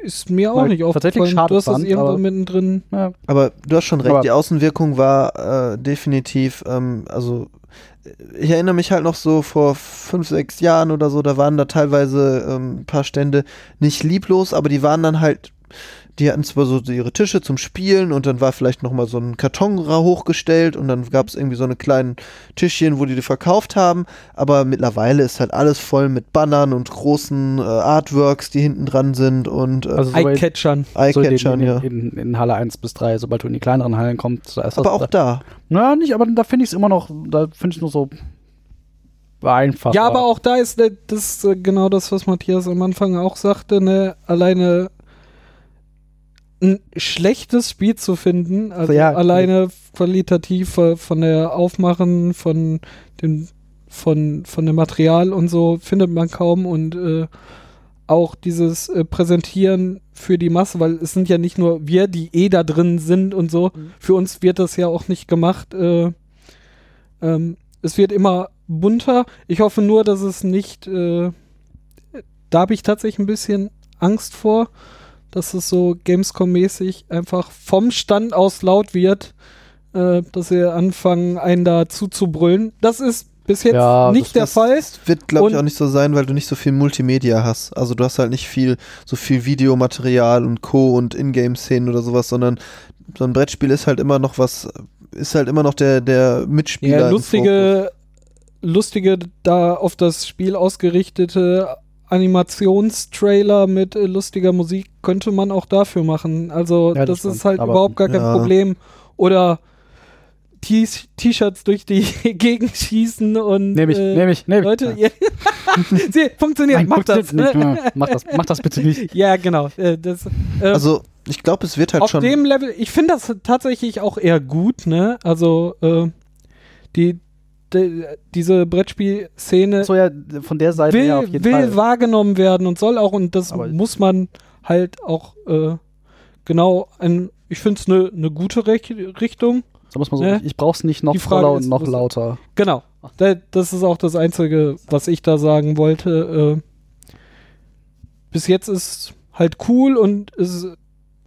ist mir auch Weil nicht aufgefallen. schade Du hast das fand, irgendwo aber- mittendrin. Ja, Aber du hast schon recht, Aber- die Außenwirkung war äh, definitiv, ähm, also ich erinnere mich halt noch so vor fünf, sechs Jahren oder so, da waren da teilweise ähm, ein paar Stände nicht lieblos, aber die waren dann halt, die hatten zwar so ihre Tische zum Spielen und dann war vielleicht nochmal so ein Karton hochgestellt und dann gab es irgendwie so eine kleinen Tischchen, wo die die verkauft haben, aber mittlerweile ist halt alles voll mit Bannern und großen äh, Artworks, die hinten dran sind und äh, also so in, Eye-Catchern. so Eye-Catchern, in, ja. in, in Halle 1 bis 3, sobald du in die kleineren Hallen kommst, da ist Aber das, auch da. Na, nicht, aber da finde ich es immer noch, da finde ich es nur so einfach. Ja, aber auch da ist äh, das äh, genau das, was Matthias am Anfang auch sagte, ne, alleine ein schlechtes Spiel zu finden, also Ja, alleine qualitativ äh, von der Aufmachen, von dem, von, von dem Material und so findet man kaum und äh, auch dieses äh, Präsentieren für die Masse, weil es sind ja nicht nur wir, die eh da drin sind und so. Für uns wird das ja auch nicht gemacht. Äh, ähm, es wird immer bunter. Ich hoffe nur, dass es nicht. Äh, da habe ich tatsächlich ein bisschen Angst vor, dass es so Gamescom-mäßig einfach vom Stand aus laut wird, äh, dass sie anfangen, einen da zuzubrüllen. Das ist bis jetzt Ja, nicht der das- Fall. Wird, glaube ich, auch nicht so sein, weil du nicht so viel Multimedia hast. Also du hast halt nicht viel, so viel Videomaterial und Co. und Ingame-Szenen oder sowas, sondern so ein Brettspiel ist halt immer noch was, ist halt immer noch der, der Mitspieler. Ja, lustige, lustige, da auf das Spiel ausgerichtete Animationstrailer mit äh, lustiger Musik könnte man auch dafür machen. Also Ja, das das, ist halt Aber- überhaupt gar kein Ja. Problem. Oder T-Shirts durch die Gegend schießen und Nehme ich, äh, nehme ich, nehme ich. Leute, ihr Sie, funktioniert, Nein, mach das. funktioniert nicht. Ja, Mach das, mach das bitte nicht. ja, genau. Äh, das, äh, Also ich glaube, es wird halt auf schon. dem Level, ich finde das tatsächlich auch eher gut, ne? Also, äh, die, die, diese Brettspielszene So ja, von der Seite will, jeden will Fall. wahrgenommen werden und soll auch, und das Aber- muss man halt auch äh, genau, ein, ich finde es eine ne gute Rech Richtung. So muss man so, Ne? ich brauch's nicht noch voller und noch lauter. Genau. Da, das ist auch das Einzige, was ich da sagen wollte. Äh, bis jetzt ist halt cool und es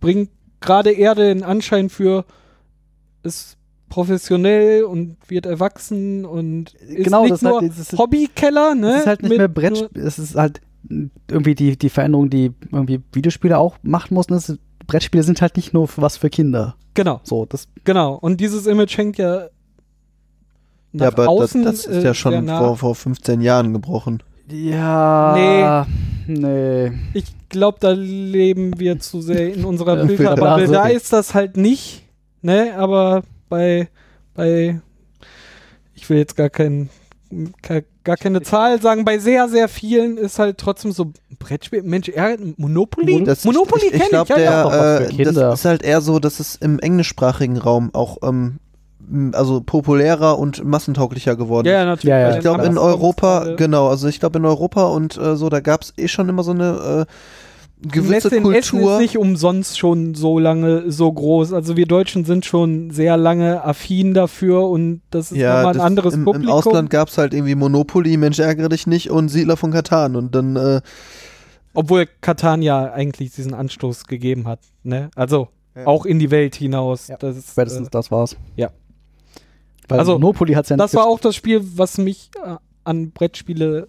bringt gerade eher den Anschein für ist professionell und wird erwachsen und ist Genau, nicht das ist nur halt- das ist- Hobbykeller, ne? Es ist halt nicht Mit mehr Brettspiel, es ist halt irgendwie die, die Veränderung, die irgendwie Videospiele auch machen mussten. Ist, Brettspiele sind halt nicht nur für was für Kinder. Genau, So, das genau. Und dieses Image hängt ja nach ja, aber außen. das, das ist äh, ja sehr schon vor, vor 15 Jahren gebrochen. ja nee. Ich glaube, da leben wir zu sehr in unserer Filterbubble. Filterblase. Da ist das halt nicht, ne? Aber bei, bei, ich will jetzt gar kein, gar, gar keine Zahl sagen, bei sehr, sehr vielen ist halt trotzdem so Brettspiel. Mensch, ja, Monopoly? Das, Monopoly ich, kenne ich ich, glaube, ja, ja. doch was der, äh, das ist halt eher so, dass es im englischsprachigen Raum auch ähm, also populärer und massentauglicher geworden Ja, ist. ja, natürlich. Ja, ja. Ich glaube in Europa, gerade. genau, also ich glaube in Europa und äh, so, da gab es eh schon immer so eine äh, gewisse Essen, Essen ist Kultur. nicht umsonst schon so lange so groß. Also wir Deutschen sind schon sehr lange affin dafür und das ist ja, nochmal ein das, anderes im, Publikum. im Ausland gab es halt irgendwie Monopoly, Mensch ärgere dich nicht und Siedler von Katan und dann äh, Obwohl Katan ja eigentlich diesen Anstoß gegeben hat. Ne? Also Ja. auch in die Welt hinaus. Ja, Das, ist, Spätestens äh, das war's. ja. Weil Also, Monopoly hat's ja das nicht war auch das Spiel, was mich äh, an Brettspiele,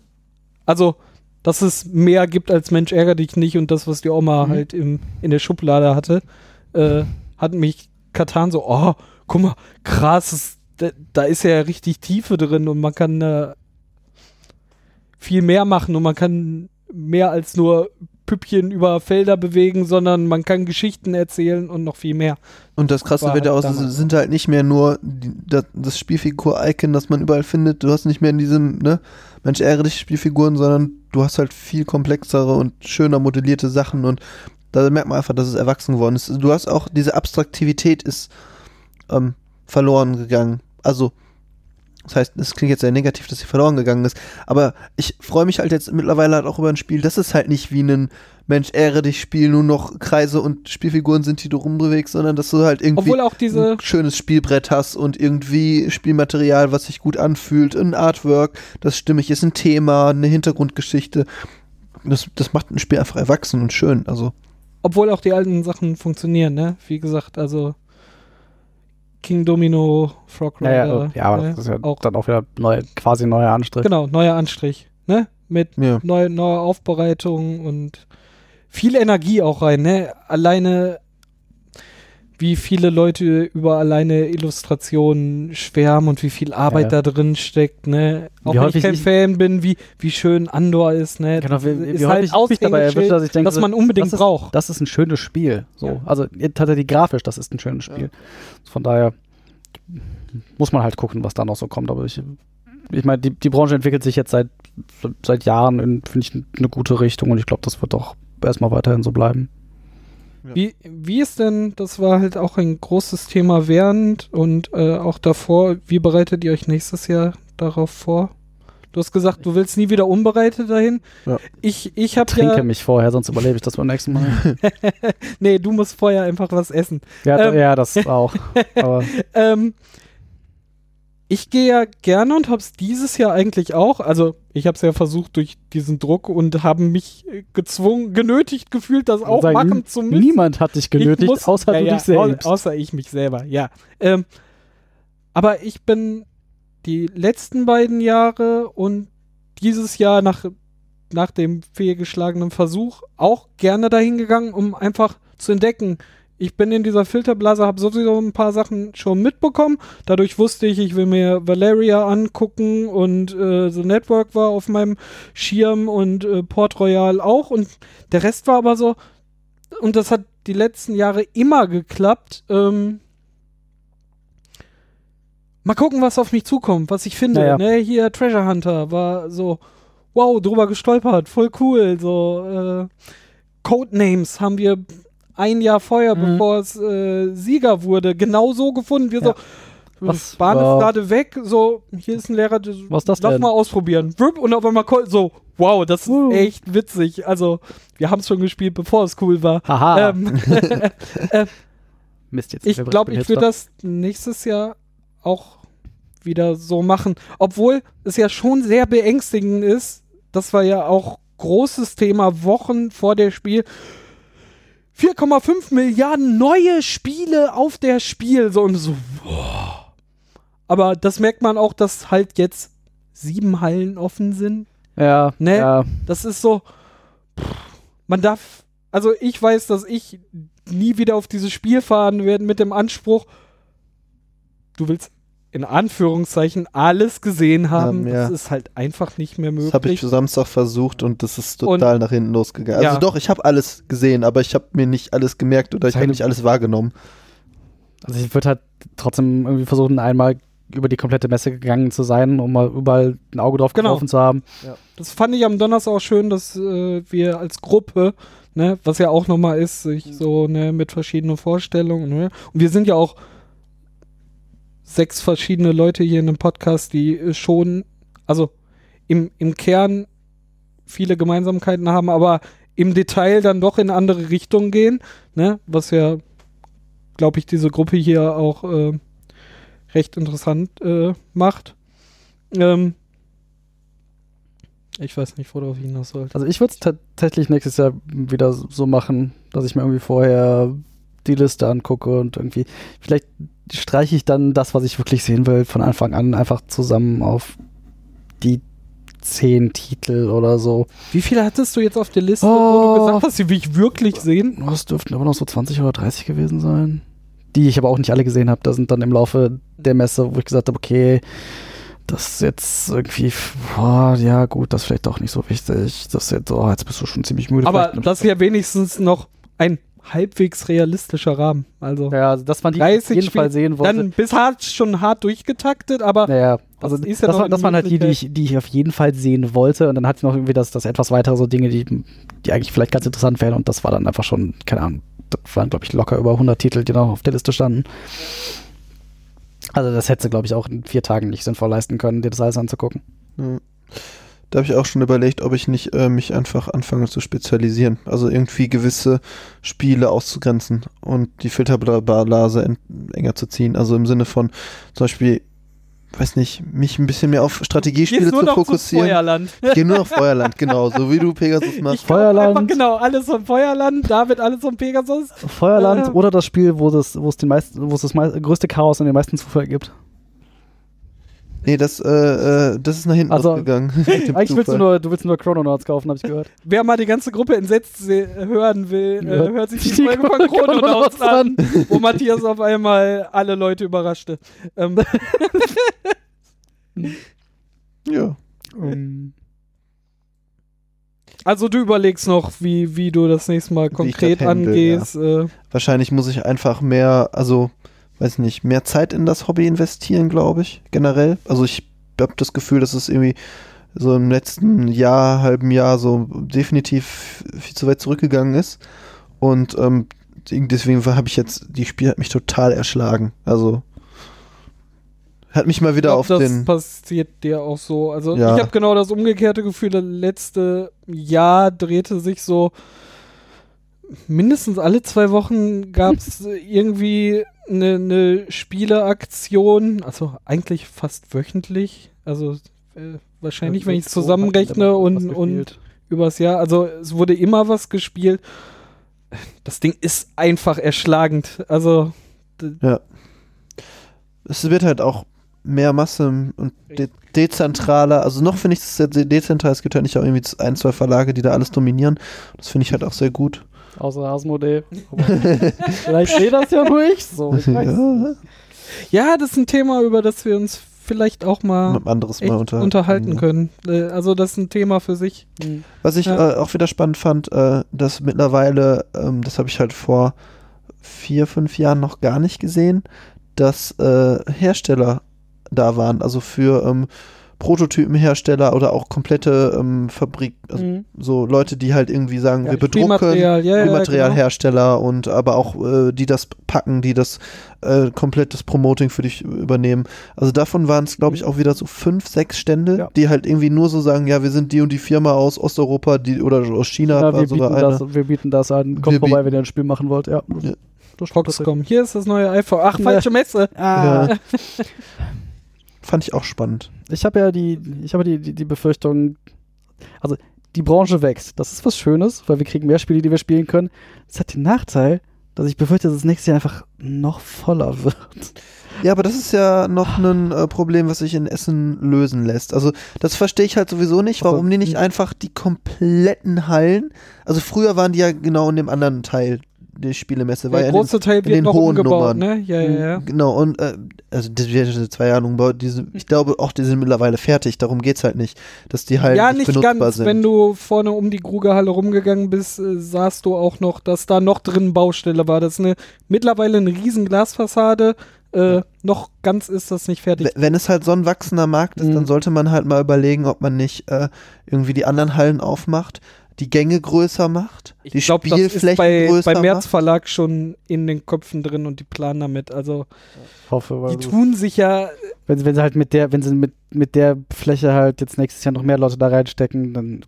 also dass es mehr gibt als Mensch ärger dich nicht und das, was die Oma Mhm. halt im, in der Schublade hatte, äh, hat mich Katan so, oh, guck mal, krass, es- da, da ist ja richtig Tiefe drin und man kann äh, viel mehr machen und man kann mehr als nur Püppchen über Felder bewegen, sondern man kann Geschichten erzählen und noch viel mehr. Und das Krasse wird ja halt auch, es damals sind halt nicht mehr nur die, das, das Spielfigur-Icon, das man überall findet. Du hast nicht mehr in diesem, ne, Mensch, ärgere dich Spielfiguren, sondern du hast halt viel komplexere und schöner modellierte Sachen und da merkt man einfach, dass es erwachsen geworden ist. Du hast auch, diese Abstraktivität ist ähm, verloren gegangen. Also, das heißt, es klingt jetzt sehr negativ, dass sie verloren gegangen ist, aber ich freue mich halt jetzt mittlerweile halt auch über ein Spiel, das ist halt nicht wie ein Mensch, ehre dich Spiel, nur noch Kreise und Spielfiguren sind, die du rumbewegst, sondern dass du halt irgendwie Obwohl auch diese, ein schönes Spielbrett hast und irgendwie Spielmaterial, was sich gut anfühlt, ein Artwork, das stimmig ist, ein Thema, eine Hintergrundgeschichte. Das, das macht ein Spiel einfach erwachsen und schön. Also, obwohl auch die alten Sachen funktionieren, ne? Wie gesagt, also King Domino, Frog Ja, ja, Rider. ja, aber ne? das ist ja auch, dann auch wieder neu, quasi ein neuer Anstrich. genau, neuer Anstrich, ne? Mit ja. neu, neuer Aufbereitung und viel Energie auch rein, ne? Alleine wie viele Leute über alleine Illustrationen schwärmen und wie viel Arbeit Ja. da drin steckt, ne? Auch Wie wenn ich kein ich- Fan bin, wie, wie schön Andor ist, ne? Genau, wie, wie, ist wie halt ich mich dabei erwische, dass ich denke, dass man unbedingt das ist, braucht. Das ist ein schönes Spiel. So. Ja. Also tatsächlich grafisch, das ist ein schönes Spiel. Von daher muss man halt gucken, was da noch so kommt. Aber ich, ich meine, die, die Branche entwickelt sich jetzt seit, seit Jahren in, finde ich, eine gute Richtung und ich glaube, das wird auch erstmal weiterhin so bleiben. Wie, wie ist denn, das war halt auch ein großes Thema während und äh, auch davor, wie bereitet ihr euch nächstes Jahr darauf vor? Du hast gesagt, du willst nie wieder unbereitet dahin. Ja. Ich, ich habe Trinke ja, mich vorher, sonst überlebe ich das beim nächsten Mal. nee, du musst vorher einfach was essen. ja, Ähm. ja, das auch. Aber Ähm, ich gehe ja gerne und habe es dieses Jahr eigentlich auch. Also ich habe es ja versucht durch diesen Druck und habe mich äh, gezwungen, genötigt gefühlt, das auch sagen, machen zu müssen. niemand hat dich genötigt, muss- außer ja, du ja, dich selbst. au- Außer ich mich selber, ja. Ähm, aber ich bin die letzten beiden Jahre und dieses Jahr nach, nach dem fehlgeschlagenen Versuch auch gerne dahin gegangen, um einfach zu entdecken. Ich bin in dieser Filterblase, habe sowieso ein paar Sachen schon mitbekommen. Dadurch wusste ich, ich will mir Valeria angucken und äh, The Network war auf meinem Schirm und äh, Port Royal auch. Und der Rest war aber so, und das hat die letzten Jahre immer geklappt. Ähm, mal gucken, was auf mich zukommt, was ich finde. Ja, ja. Ne, hier Treasure Hunter war so, wow, drüber gestolpert, voll cool. So äh, Codenames haben wir ein Jahr vorher, Mhm. bevor es äh, Sieger wurde, genau so gefunden. Wir Ja. so, Was Bahn war- ist gerade weg, so, hier ist ein Lehrer, das, Was das lass denn? mal ausprobieren. Und auf einmal so, wow, das ist Uh. echt witzig. Also, wir haben es schon gespielt, bevor es cool war. Haha. Ähm, Mist, jetzt. ich glaube, ich würde das nächstes Jahr auch wieder so machen. Obwohl es ja schon sehr beängstigend ist. Das war ja auch großes Thema Wochen vor der Spiel. 4,5 Milliarden neue Spiele auf der Spiel. So und so. Wow. Aber das merkt man auch, dass halt jetzt sieben Hallen offen sind. Ja, Ne? ja. Das ist so. pff, Man darf. Also ich weiß, dass ich nie wieder auf dieses Spiel fahren werde mit dem Anspruch, du willst in Anführungszeichen alles gesehen haben. Haben, ja. Das ist halt einfach nicht mehr Das habe ich möglich. Samstag versucht und das ist total nach hinten losgegangen. Ja. Also doch, ich habe alles gesehen, aber ich habe mir nicht alles gemerkt oder ich habe nicht alles wahrgenommen. Also ich würde halt trotzdem irgendwie versuchen, einmal über die komplette Messe gegangen zu sein, um mal überall ein Auge drauf Genau. zu haben. Das fand ich am Donnerstag auch schön, dass äh, wir als Gruppe, ne, was ja auch nochmal ist, sich so ne, mit verschiedenen Vorstellungen. Ne, und wir sind ja auch sechs verschiedene Leute hier in einem Podcast, die äh, schon, also im, im Kern viele Gemeinsamkeiten haben, aber im Detail dann doch in andere Richtungen gehen, ne, was ja, glaube ich, diese Gruppe hier auch äh, recht interessant äh, macht. Ähm, ich weiß nicht, worauf ich hinaus sollte. Also ich würde es tatsächlich nächstes Jahr wieder so machen, dass ich mir irgendwie vorher die Liste angucke und irgendwie, vielleicht streiche ich dann das, was ich wirklich sehen will, von Anfang an einfach zusammen auf die zehn Titel oder so. Wie viele hattest du jetzt auf der Liste, wo Oh. du gesagt hast, die will ich wirklich sehen? Oh, Es dürften aber noch so 20 oder 30 gewesen sein. Die ich aber auch nicht alle gesehen habe. Da sind dann im Laufe der Messe, wo ich gesagt habe, okay, das ist jetzt irgendwie, boah, ja gut, das ist vielleicht doch nicht so wichtig. Das ist jetzt, oh, jetzt bist du schon ziemlich müde. Aber das ist ja wenigstens noch ein halbwegs realistischer Rahmen. Also ja, also das waren die, die ich auf 30 jeden Fall sehen wollte. dann bis hart schon hart durchgetaktet, aber Naja, also Das das, ist ja noch war, das waren halt die, die ich, die ich auf jeden Fall sehen wollte. Und dann hatte ich noch irgendwie das, das etwas weitere so Dinge, die, die eigentlich vielleicht ganz interessant wären. Und das war dann einfach schon, keine Ahnung, das waren, glaube ich, locker über 100 Titel, die noch auf der Liste standen. Also das hätte sie, glaube ich, auch in vier Tagen nicht sinnvoll leisten können, dir das alles anzugucken. Ja. Da habe ich auch schon überlegt, ob ich nicht äh, mich einfach anfange zu spezialisieren. Also irgendwie gewisse Spiele auszugrenzen und die Filterblase en- enger zu ziehen. Also im Sinne von zum Beispiel, weiß nicht, mich ein bisschen mehr auf Strategiespiele zu fokussieren. Feuerland. ich gehe nur nach Feuerland, genau, so wie du Pegasus machst. Ich Feuerland. Einfach genau, alles vom Feuerland, David alles vom Pegasus. Feuerland Ja. oder das Spiel, wo, das, es, den meisten, wo es das mei größte Chaos und den meisten Zufall gibt. Nee, das, äh, äh, das ist nach hinten Also, ausgegangen. Eigentlich willst du nur, du willst nur Chrononauts kaufen, habe ich gehört. Wer mal die ganze Gruppe entsetzt se- hören will, Ja. äh, hört sich die Die Folge von Chrononauts an, wo Matthias auf einmal alle Leute überraschte. Ähm, Ja. Ähm, also du überlegst noch, wie, wie du das nächste Mal konkret handle, angehst. Äh, Wahrscheinlich muss ich einfach mehr, also, weiß nicht, mehr Zeit in das Hobby investieren, glaube ich, generell. Also ich habe das Gefühl, dass es irgendwie so im letzten Jahr, halben Jahr so definitiv viel zu weit zurückgegangen ist. Und ähm, deswegen habe ich jetzt, die Spiel hat mich total erschlagen. Also hat mich mal wieder glaub, auf das den. passiert dir auch so. Also Ja. ich habe genau das umgekehrte Gefühl. Das letzte Jahr drehte sich so mindestens alle zwei Wochen gab es irgendwie eine, eine Spieleaktion. Also eigentlich fast wöchentlich. Also äh, wahrscheinlich, wenn ich es zusammenrechne und, und übers Jahr. Also es wurde immer was gespielt. Das Ding ist einfach erschlagend. Also Es wird halt auch mehr Masse und de dezentraler. Also noch finde ich es sehr de- dezentral. Es gibt halt nicht auch irgendwie ein, zwei Verlage, die da alles dominieren. Das finde ich halt auch sehr gut. Außer Asmodee. Vielleicht sehe das ja nur ich so. Ich weiß. ja, ja, das ist ein Thema, über das wir uns vielleicht auch mal ein anderes Mal unter unterhalten können. Äh, Also das ist ein Thema für sich. Hm. Was ich Ja. äh, auch wieder spannend fand, äh, dass mittlerweile, ähm, das habe ich halt vor vier, fünf Jahren noch gar nicht gesehen, dass äh, Hersteller da waren, also für ähm, Prototypenhersteller oder auch komplette ähm, Fabrik, also Mhm. so Leute, die halt irgendwie sagen, Ja, wir bedrucken, Spielmaterial, ja, ja, Spielmaterialhersteller und aber auch äh, die das packen, die das äh, komplett das Promoting für dich übernehmen. Also davon waren es, glaube ich, auch wieder so fünf, sechs Stände, Ja. die halt irgendwie nur so sagen, ja, wir sind die und die Firma aus Osteuropa, die oder aus China, Ja, wir, bieten eine. das, wir bieten das an. Kommt Wir vorbei, wenn ihr ein Spiel machen wollt. Ja. Foxcom. Hier ist das neue iPhone. Ach, falsche Messe. Ah. Ja. Fand ich auch spannend. Ich habe ja die, ich habe die, die, die Befürchtung, also die Branche wächst. Das ist was Schönes, weil wir kriegen mehr Spiele, die wir spielen können. Das hat den Nachteil, dass ich befürchte, dass es nächstes Jahr einfach noch voller wird. Ja, aber das ist ja noch ein äh, Problem, was sich in Essen lösen lässt. Also das verstehe ich halt sowieso nicht, Also, warum die nicht einfach die kompletten Hallen, also früher waren die ja genau in dem anderen Teil der Spielemesse, war ja Der in große Teil in wird den noch hohen umgebaut, Nummern. ne? Ja, ja, ja. Genau, und äh, also das wird schon zwei Jahren umgebaut. Diese, ich glaube auch, die sind mittlerweile fertig. Darum geht's halt nicht, dass die halt ja, nicht, nicht benutzbar ganz. sind. Wenn du vorne um die Grugehalle rumgegangen bist, äh, sahst du auch noch, dass da noch drin Baustelle war. Das ist eine mittlerweile eine riesen Glasfassade. Äh, noch ganz ist das nicht fertig. Wenn es halt so ein wachsender Markt ist, Mhm. dann sollte man halt mal überlegen, ob man nicht äh, irgendwie die anderen Hallen aufmacht, die Gänge größer macht, die Ich glaube, das ist Spielflächen bei, größer bei Merz macht. Verlag schon in den Köpfen drin und die planen damit. Also Ich hoffe, die tun sich ja wenn, sie- wenn sie halt mit der, wenn sie mit, mit der Fläche halt jetzt nächstes Jahr noch mehr Leute da reinstecken, dann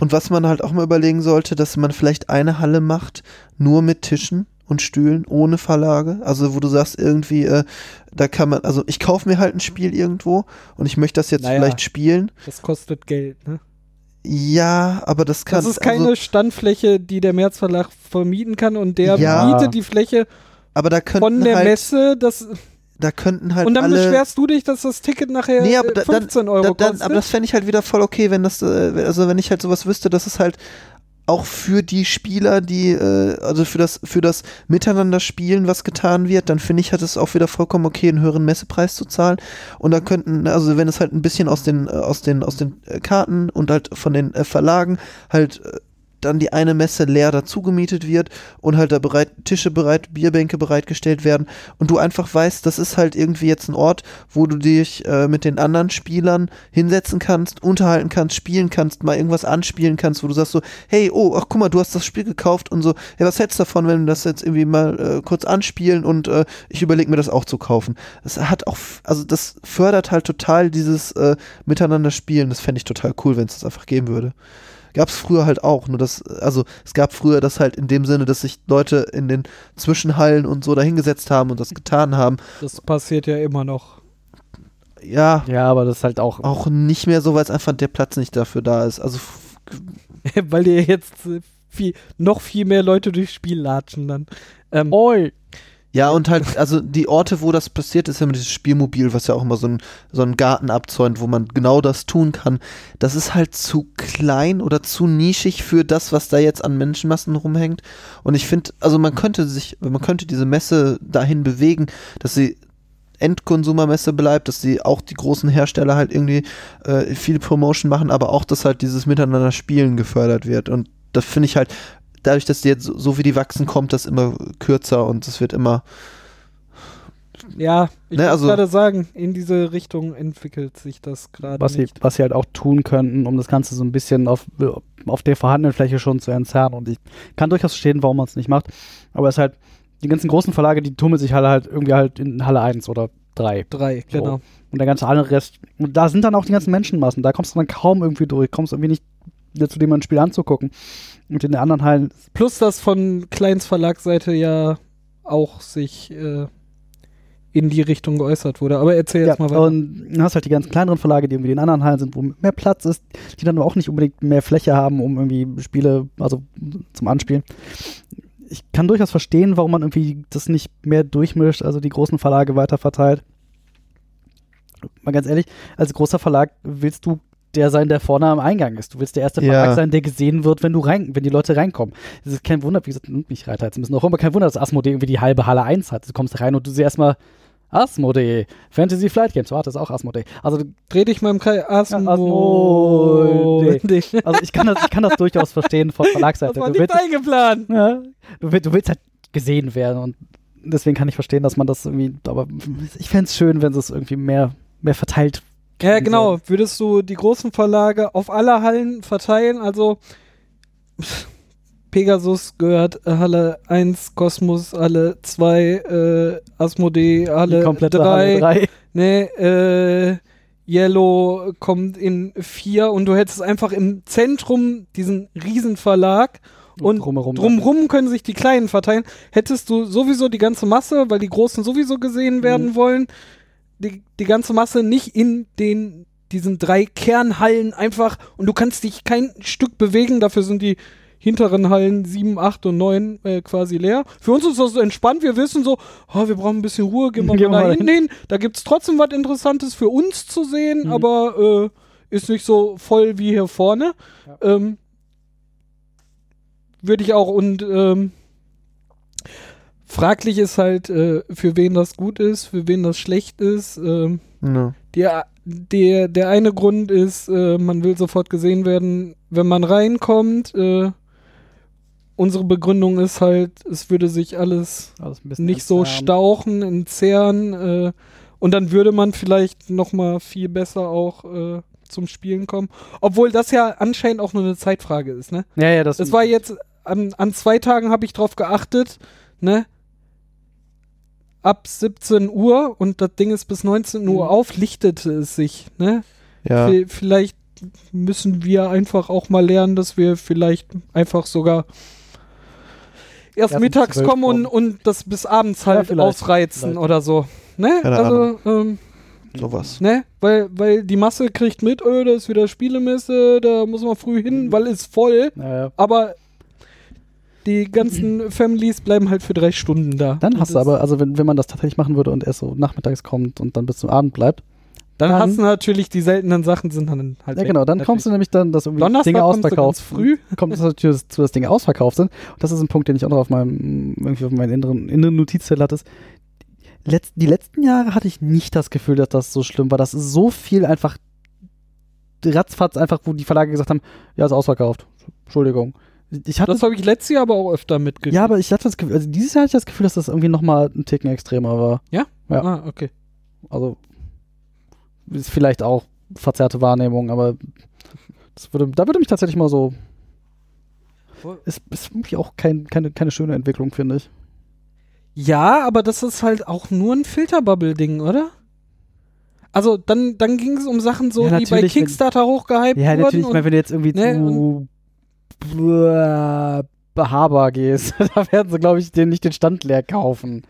Und was man halt auch mal überlegen sollte, dass man vielleicht eine Halle macht, nur mit Tischen und Stühlen, ohne Verlage. Also wo du sagst, irgendwie, äh, da kann man, also ich kaufe mir halt ein Spiel irgendwo und ich möchte das jetzt Naja. vielleicht spielen. Das kostet Geld, ne? Ja, aber das kann. Das ist keine also, Standfläche, die der März Verlag vermieten kann und der Ja. bietet die Fläche aber da von der halt, Messe. Das, da könnten halt Und dann alle beschwerst du dich, dass das Ticket nachher Nee, aber äh, da- dann- 15 Euro Da- dann, kostet. aber das fände ich halt wieder voll okay, wenn das, äh, also wenn ich halt sowas wüsste, dass es halt auch für die Spieler, die, äh, also für das, für das Miteinander spielen, was getan wird, dann finde ich, hat es auch wieder vollkommen okay, einen höheren Messepreis zu zahlen. Und da könnten, also wenn es halt ein bisschen aus den, äh, aus den, aus den äh, Karten und halt von den äh, Verlagen halt äh, dann die eine Messe leer dazu gemietet wird und halt da bereit, Tische bereit, Bierbänke bereitgestellt werden. Und du einfach weißt, das ist halt irgendwie jetzt ein Ort, wo du dich äh, mit den anderen Spielern hinsetzen kannst, unterhalten kannst, spielen kannst, mal irgendwas anspielen kannst, wo du sagst so, hey, oh, ach guck mal, du hast das Spiel gekauft und so, hey, was hältst du davon, wenn wir das jetzt irgendwie mal äh, kurz anspielen und äh, ich überlege mir das auch zu kaufen. Das hat auch, also das fördert halt total dieses äh, Miteinander spielen, das fände ich total cool, wenn es das einfach geben würde gab es früher halt auch. Nur das, also es gab früher das halt in dem Sinne, dass sich Leute in den Zwischenhallen und so dahingesetzt haben und das getan haben. das passiert ja immer noch. Ja, Ja, aber das ist halt auch. auch nicht mehr so, weil es einfach der Platz nicht dafür da ist. Also Weil dir jetzt äh, viel, noch viel mehr Leute durchs Spiel latschen dann. Ähm, Oi! Ja und halt, also die Orte, wo das passiert, ist ja immer dieses Spielmobil, was ja auch immer so ein, so einen Garten abzäunt, wo man genau das tun kann. Das ist halt zu klein oder zu nischig für das, was da jetzt an Menschenmassen rumhängt. Und ich finde, also man könnte sich, man könnte diese Messe dahin bewegen, dass sie Endkonsumermesse bleibt, dass sie auch die großen Hersteller halt irgendwie äh, viel Promotion machen, aber auch, dass halt dieses Miteinander Spielen gefördert wird. Und das finde ich halt, dadurch, dass die jetzt so, so wie die wachsen, kommt das immer kürzer und es wird immer. ja, ich Ne, also- gerade sagen, in diese Richtung entwickelt sich das gerade Was sie, was sie halt auch tun könnten, um das Ganze so ein bisschen auf, auf der vorhandenen Fläche schon zu entzerren. Und ich kann durchaus verstehen, warum man es nicht macht. Aber es ist halt, die ganzen großen Verlage, die tummeln sich halt, halt irgendwie halt in Halle 1 oder 3. Drei, So. genau. Und der ganze andere Rest. Und da sind dann auch die ganzen Menschenmassen. Da kommst du dann kaum irgendwie durch. Kommst irgendwie nicht dazu, dir mal ein Spiel anzugucken. Und in den anderen Hallen Plus, dass von Kleins Verlagsseite ja auch sich äh, in die Richtung geäußert wurde. Aber erzähl jetzt mal weiter. und du hast halt die ganzen kleineren Verlage, die irgendwie in anderen Hallen sind, wo mehr Platz ist, die dann auch nicht unbedingt mehr Fläche haben, um irgendwie Spiele, also zum Anspielen. Ich kann durchaus verstehen, warum man irgendwie das nicht mehr durchmischt, also die großen Verlage weiter verteilt. Mal ganz ehrlich, als großer Verlag willst du der sein, der vorne am Eingang ist. Du willst der erste Ja. Verlag sein, der gesehen wird, wenn du rein, wenn die Leute reinkommen. Es ist kein Wunder, wie gesagt, mich Reiter jetzt bisschen auch immer kein Wunder, dass Asmodee irgendwie die halbe Halle 1 hat. Du kommst rein und du siehst erstmal Asmodee, Fantasy Flight Games, warte, ist auch Asmodee. Also, Dreh dich mal im Kreis. Asmodee. Asmodee. also ich kann das, ich kann das durchaus verstehen von Das Verlagsseite. war Du nicht eingeplant. ja, du, willst, du willst halt gesehen werden und deswegen kann ich verstehen, dass man das irgendwie, aber ich fände es schön, wenn es irgendwie mehr, mehr verteilt. Ja, genau. Würdest du die großen Verlage auf alle Hallen verteilen? Also Pegasus gehört äh, Halle 1, Kosmos Halle 2, äh, Asmodee Halle komplette 3, Halle 3. ne, äh, Yellow kommt in 4 und du hättest einfach im Zentrum diesen Riesenverlag und drumherum. Drumrum können sich die Kleinen verteilen. Hättest du sowieso die ganze Masse, weil die Großen sowieso gesehen werden Mhm. wollen, die, die ganze Masse nicht in den diesen drei Kernhallen einfach und du kannst dich kein Stück bewegen, dafür sind die hinteren Hallen 7, 8 und 9 äh, quasi leer. Für uns ist das so entspannt, wir wissen so, oh, wir brauchen ein bisschen Ruhe, gehen wir wir mal da hinten hin. Da gibt es trotzdem was Interessantes für uns zu sehen, Mhm. aber äh, ist nicht so voll wie hier vorne. Ja. Ähm, Würde ich auch und ähm, fraglich ist halt, äh, für wen das gut ist, für wen das schlecht ist. Ähm, Ja. der, der, der eine Grund ist, äh, man will sofort gesehen werden, wenn man reinkommt. Äh, unsere Begründung ist halt, es würde sich alles Alles nicht so entzerren. stauchen, entzerren. Äh, und dann würde man vielleicht noch mal viel besser auch äh, zum Spielen kommen. Obwohl das ja anscheinend auch nur eine Zeitfrage ist, ne? Ja, ja, das, Das war jetzt, an, an zwei Tagen habe ich drauf geachtet, ne? Ab 17 Uhr und das Ding ist bis 19 Uhr Mhm. auf, lichtete es sich, ne? Ja. Vi- Vielleicht müssen wir einfach auch mal lernen, dass wir vielleicht einfach sogar erst Erst mittags 12 kommen und, und das bis abends halt vielleicht, ausreizen oder so. Ne? Keine also, ähm, Sowas. ne? Weil, weil die Masse kriegt mit, öh, da ist wieder Mhm. Mhm. Spielemesse, da muss man früh hin, weil ist voll. Aber Ja, ja. Aber die ganzen Families bleiben halt für drei Stunden da. Dann hast du aber, also wenn, wenn man das tatsächlich machen würde und erst so nachmittags kommt und dann bis zum Abend bleibt, Dann, dann- hast du natürlich die seltenen Sachen sind dann halt. ja weg, genau, dann natürlich. kommst du nämlich dann, dass irgendwie Donnerstag Dinge ausverkauft ganz früh. kommt es natürlich zu, dass Dinge ausverkauft sind. Und das ist ein Punkt, den ich auch noch auf meinem, irgendwie auf meinem inneren, inneren Notizzettel hatte. Letz, die letzten Jahre hatte ich nicht das Gefühl, dass das so schlimm war. Das ist so viel einfach ratzfatz einfach, wo die Verlage gesagt haben, ja, ist ausverkauft. Entschuldigung. Ich hatte, Das habe ich letztes Jahr aber auch öfter mitgekriegt. ja, aber ich hatte das Gefühl, also dieses Jahr hatte ich das Gefühl, dass das irgendwie nochmal ein Ticken extremer war. ja. Ah, okay. Also ist vielleicht auch verzerrte Wahrnehmung, aber das würde, da würde mich tatsächlich mal so. Ist, ist irgendwie auch kein, keine, keine schöne Entwicklung, finde ich. Ja, aber das ist halt auch nur ein Filterbubble-Ding, oder? Also dann, dann ging es um Sachen so, Ja, die bei natürlich, wenn- Kickstarter hochgehypt Ja, wurden. natürlich, ich und- meine, wenn du jetzt irgendwie ne, zu Behaber gehst, da werden sie, glaube ich, den nicht den Stand leer kaufen.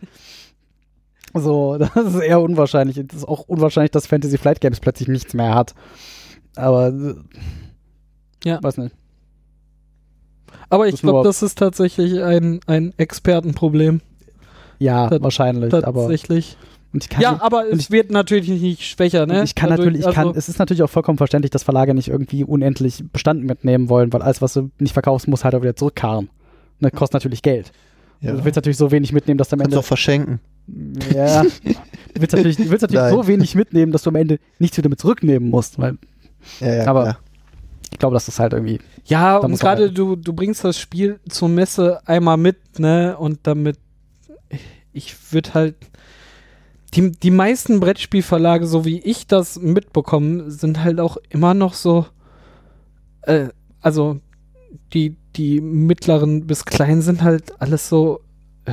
So, das ist eher unwahrscheinlich. Es ist auch unwahrscheinlich, dass Fantasy Flight Games plötzlich nichts mehr hat. Aber, äh, Ja. weiß nicht. aber ich glaube, das ist tatsächlich ein, ein Expertenproblem. Ja, Tat- wahrscheinlich. Aber, Tatsächlich. Und ich kann Ja, nicht- aber und es wird natürlich nicht schwächer, ne? Ich kann Dadurch, natürlich, ich kann, also- es ist natürlich auch vollkommen verständlich, dass Verlage nicht irgendwie unendlich Bestand mitnehmen wollen, weil alles, was du nicht verkaufst, muss halt auch wieder zurückkarren. Ne, kostet natürlich Geld. Ja. Du willst natürlich so wenig mitnehmen, dass du am Kannst Ende. auch verschenken. Ja. Du willst natürlich, du willst natürlich so wenig mitnehmen, dass du am Ende nichts wieder mit zurücknehmen musst. Weil Ja, ja, Aber- klar. ich glaube, das ist halt irgendwie. Ja, Da und gerade man- du, du bringst das Spiel zur Messe einmal mit, ne? Und damit, ich würde halt, die, die meisten Brettspielverlage, so wie ich das mitbekomme, sind halt auch immer noch so, äh, also die, die mittleren bis kleinen sind halt alles so äh,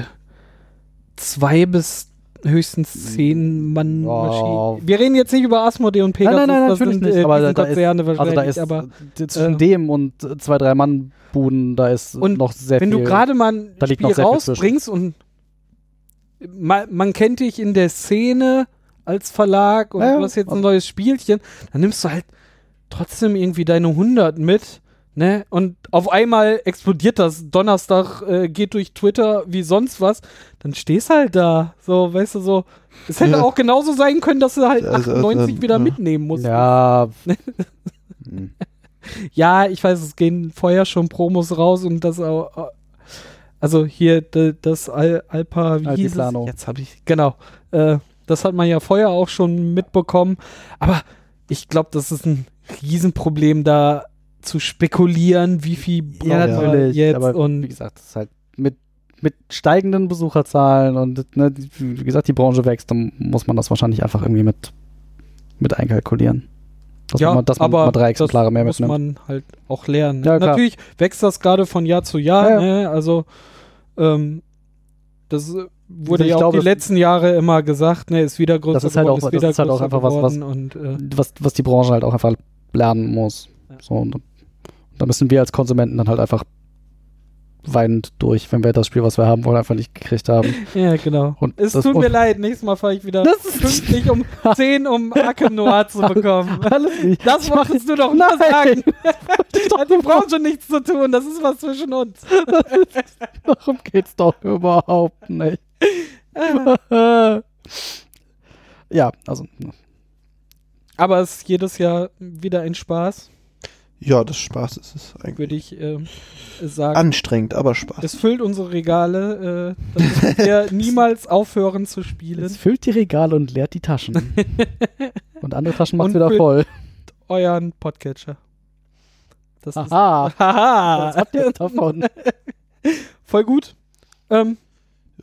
zwei bis höchstens zehn Mann Ja. Maschinen. Wir reden jetzt nicht über Asmodee und Pegasus, nein, nein, das natürlich sind, nicht, äh, aber sind da ist- Also da ist aber äh, zwischen äh, dem und zwei, drei Mann Buden, da ist noch sehr wenn viel. du gerade mal ein da Spiel rausbringst und ma, man kennt dich in der Szene als Verlag und Ja, du hast jetzt ein neues Spielchen, dann nimmst du halt trotzdem irgendwie deine 100 mit, ne? Und auf einmal explodiert das. Donnerstag äh, geht durch Twitter wie sonst was. Dann stehst halt da, so, weißt du, so. Es hätte Ja. auch genauso sein können, dass du halt Also, 98 also, wieder ja. mitnehmen musst. ja. Ja, ich weiß, es gehen vorher schon Promos raus und das auch. Also hier das Al Alpa, wie hieß es? Jetzt habe ich, genau. Äh, das hat man ja vorher auch schon mitbekommen. Aber ich glaube, das ist ein Riesenproblem, da zu spekulieren, wie viel Ja, brauchen wir natürlich. jetzt aber wie und gesagt, das ist halt mit, mit steigenden Besucherzahlen und ne, wie gesagt, die Branche wächst, dann muss man das wahrscheinlich einfach irgendwie mit, mit einkalkulieren. Dass ja, man, dass man aber mal drei Exemplare das mehr muss mitnimmt. man halt auch lernen. Ja. Natürlich wächst das gerade von Jahr zu Jahr. Ja, Ne? Also ähm, das wurde Ich ja auch glaube, die letzten Jahre immer gesagt, ne, ist wieder größer Das ist halt geworden, auch- ist das wieder ist halt auch einfach was- was- und äh, was, was die Branche halt auch einfach lernen muss. So, und da müssen wir als Konsumenten dann halt einfach weinend durch, wenn wir das Spiel, was wir haben wollen, einfach nicht gekriegt haben. ja, genau. Und Es das- tut mir leid, nächstes Mal fahre ich wieder Das ist- pünktlich um 10, um Arkham Noir zu bekommen. Alles nicht. Das wolltest du doch nur sagen. Die Branche nichts zu tun, das ist was zwischen uns. Darum geht's doch überhaupt nicht. ja, also Aber es ist jedes Jahr wieder ein Spaß, Ja, das Spaß ist es eigentlich. würde ich äh, sagen. Anstrengend, aber Spaß. Es füllt unsere Regale, äh, damit wir niemals aufhören zu spielen. es füllt die Regale und leert die Taschen. und andere Taschen macht's Und wieder voll. Euren Podcatcher. Das ist Aha. Was Haha. habt ihr davon? Voll gut. Ähm,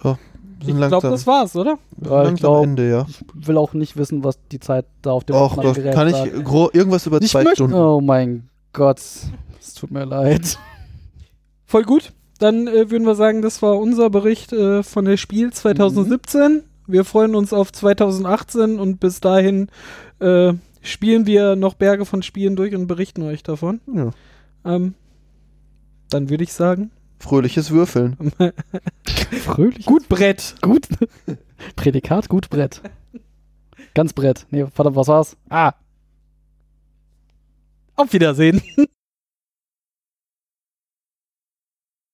Wir ich glaube, das war's, oder? Ja, ich langsam glaub- Ende, ja. Ich will auch nicht wissen, was die Zeit da auf dem Och, Gerät kann sagt. ich irgendwas über Ich zwei möchte, Stunden. Oh mein Gott. Es tut mir leid. Voll gut. Dann äh, würden wir sagen, das war unser Bericht äh, von der Spiel 2017. Wir freuen uns auf 2018 und bis dahin äh, spielen wir noch Berge von Spielen durch und berichten euch davon. Ja. Ähm, dann würde ich sagen, Fröhliches Würfeln. Fröhlich. gut Brett. Gut. Prädikat, gut Brett. Ganz Brett. Nee, verdammt, was war's? Ah. Auf Wiedersehen.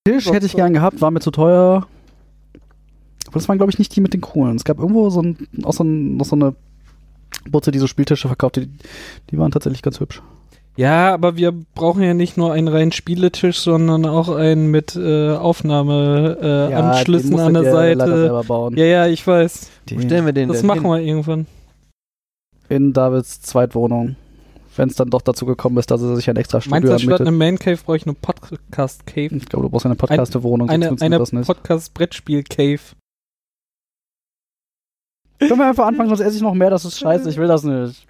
Tisch hätte ich gern gehabt, war mir zu teuer. Aber das waren, glaube ich, nicht die mit den coolen. Es gab irgendwo so, ein, auch so, ein, noch so eine Butze, die so Spieltische verkauft, die, die waren tatsächlich ganz hübsch. Ja, aber wir brauchen ja nicht nur einen reinen Spieletisch, sondern auch einen mit äh, Aufnahmeanschlüssen den an der Seite. selber bauen. Ja, ja, ich weiß. Wo stellen wir den Das denn machen hin? wir irgendwann. In Davids Zweitwohnung. Wenn es dann doch dazu gekommen ist, dass er sich ein extra Meinst du, Studio statt anmietet. eine Man Cave brauche ich eine Podcast Cave? Ich glaube, du brauchst eine Podcast-Wohnung, sonst Eine, eine das nicht. Podcast Brettspiel Cave. Können wir einfach anfangen, sonst esse ich noch mehr, das ist scheiße, ich will das nicht.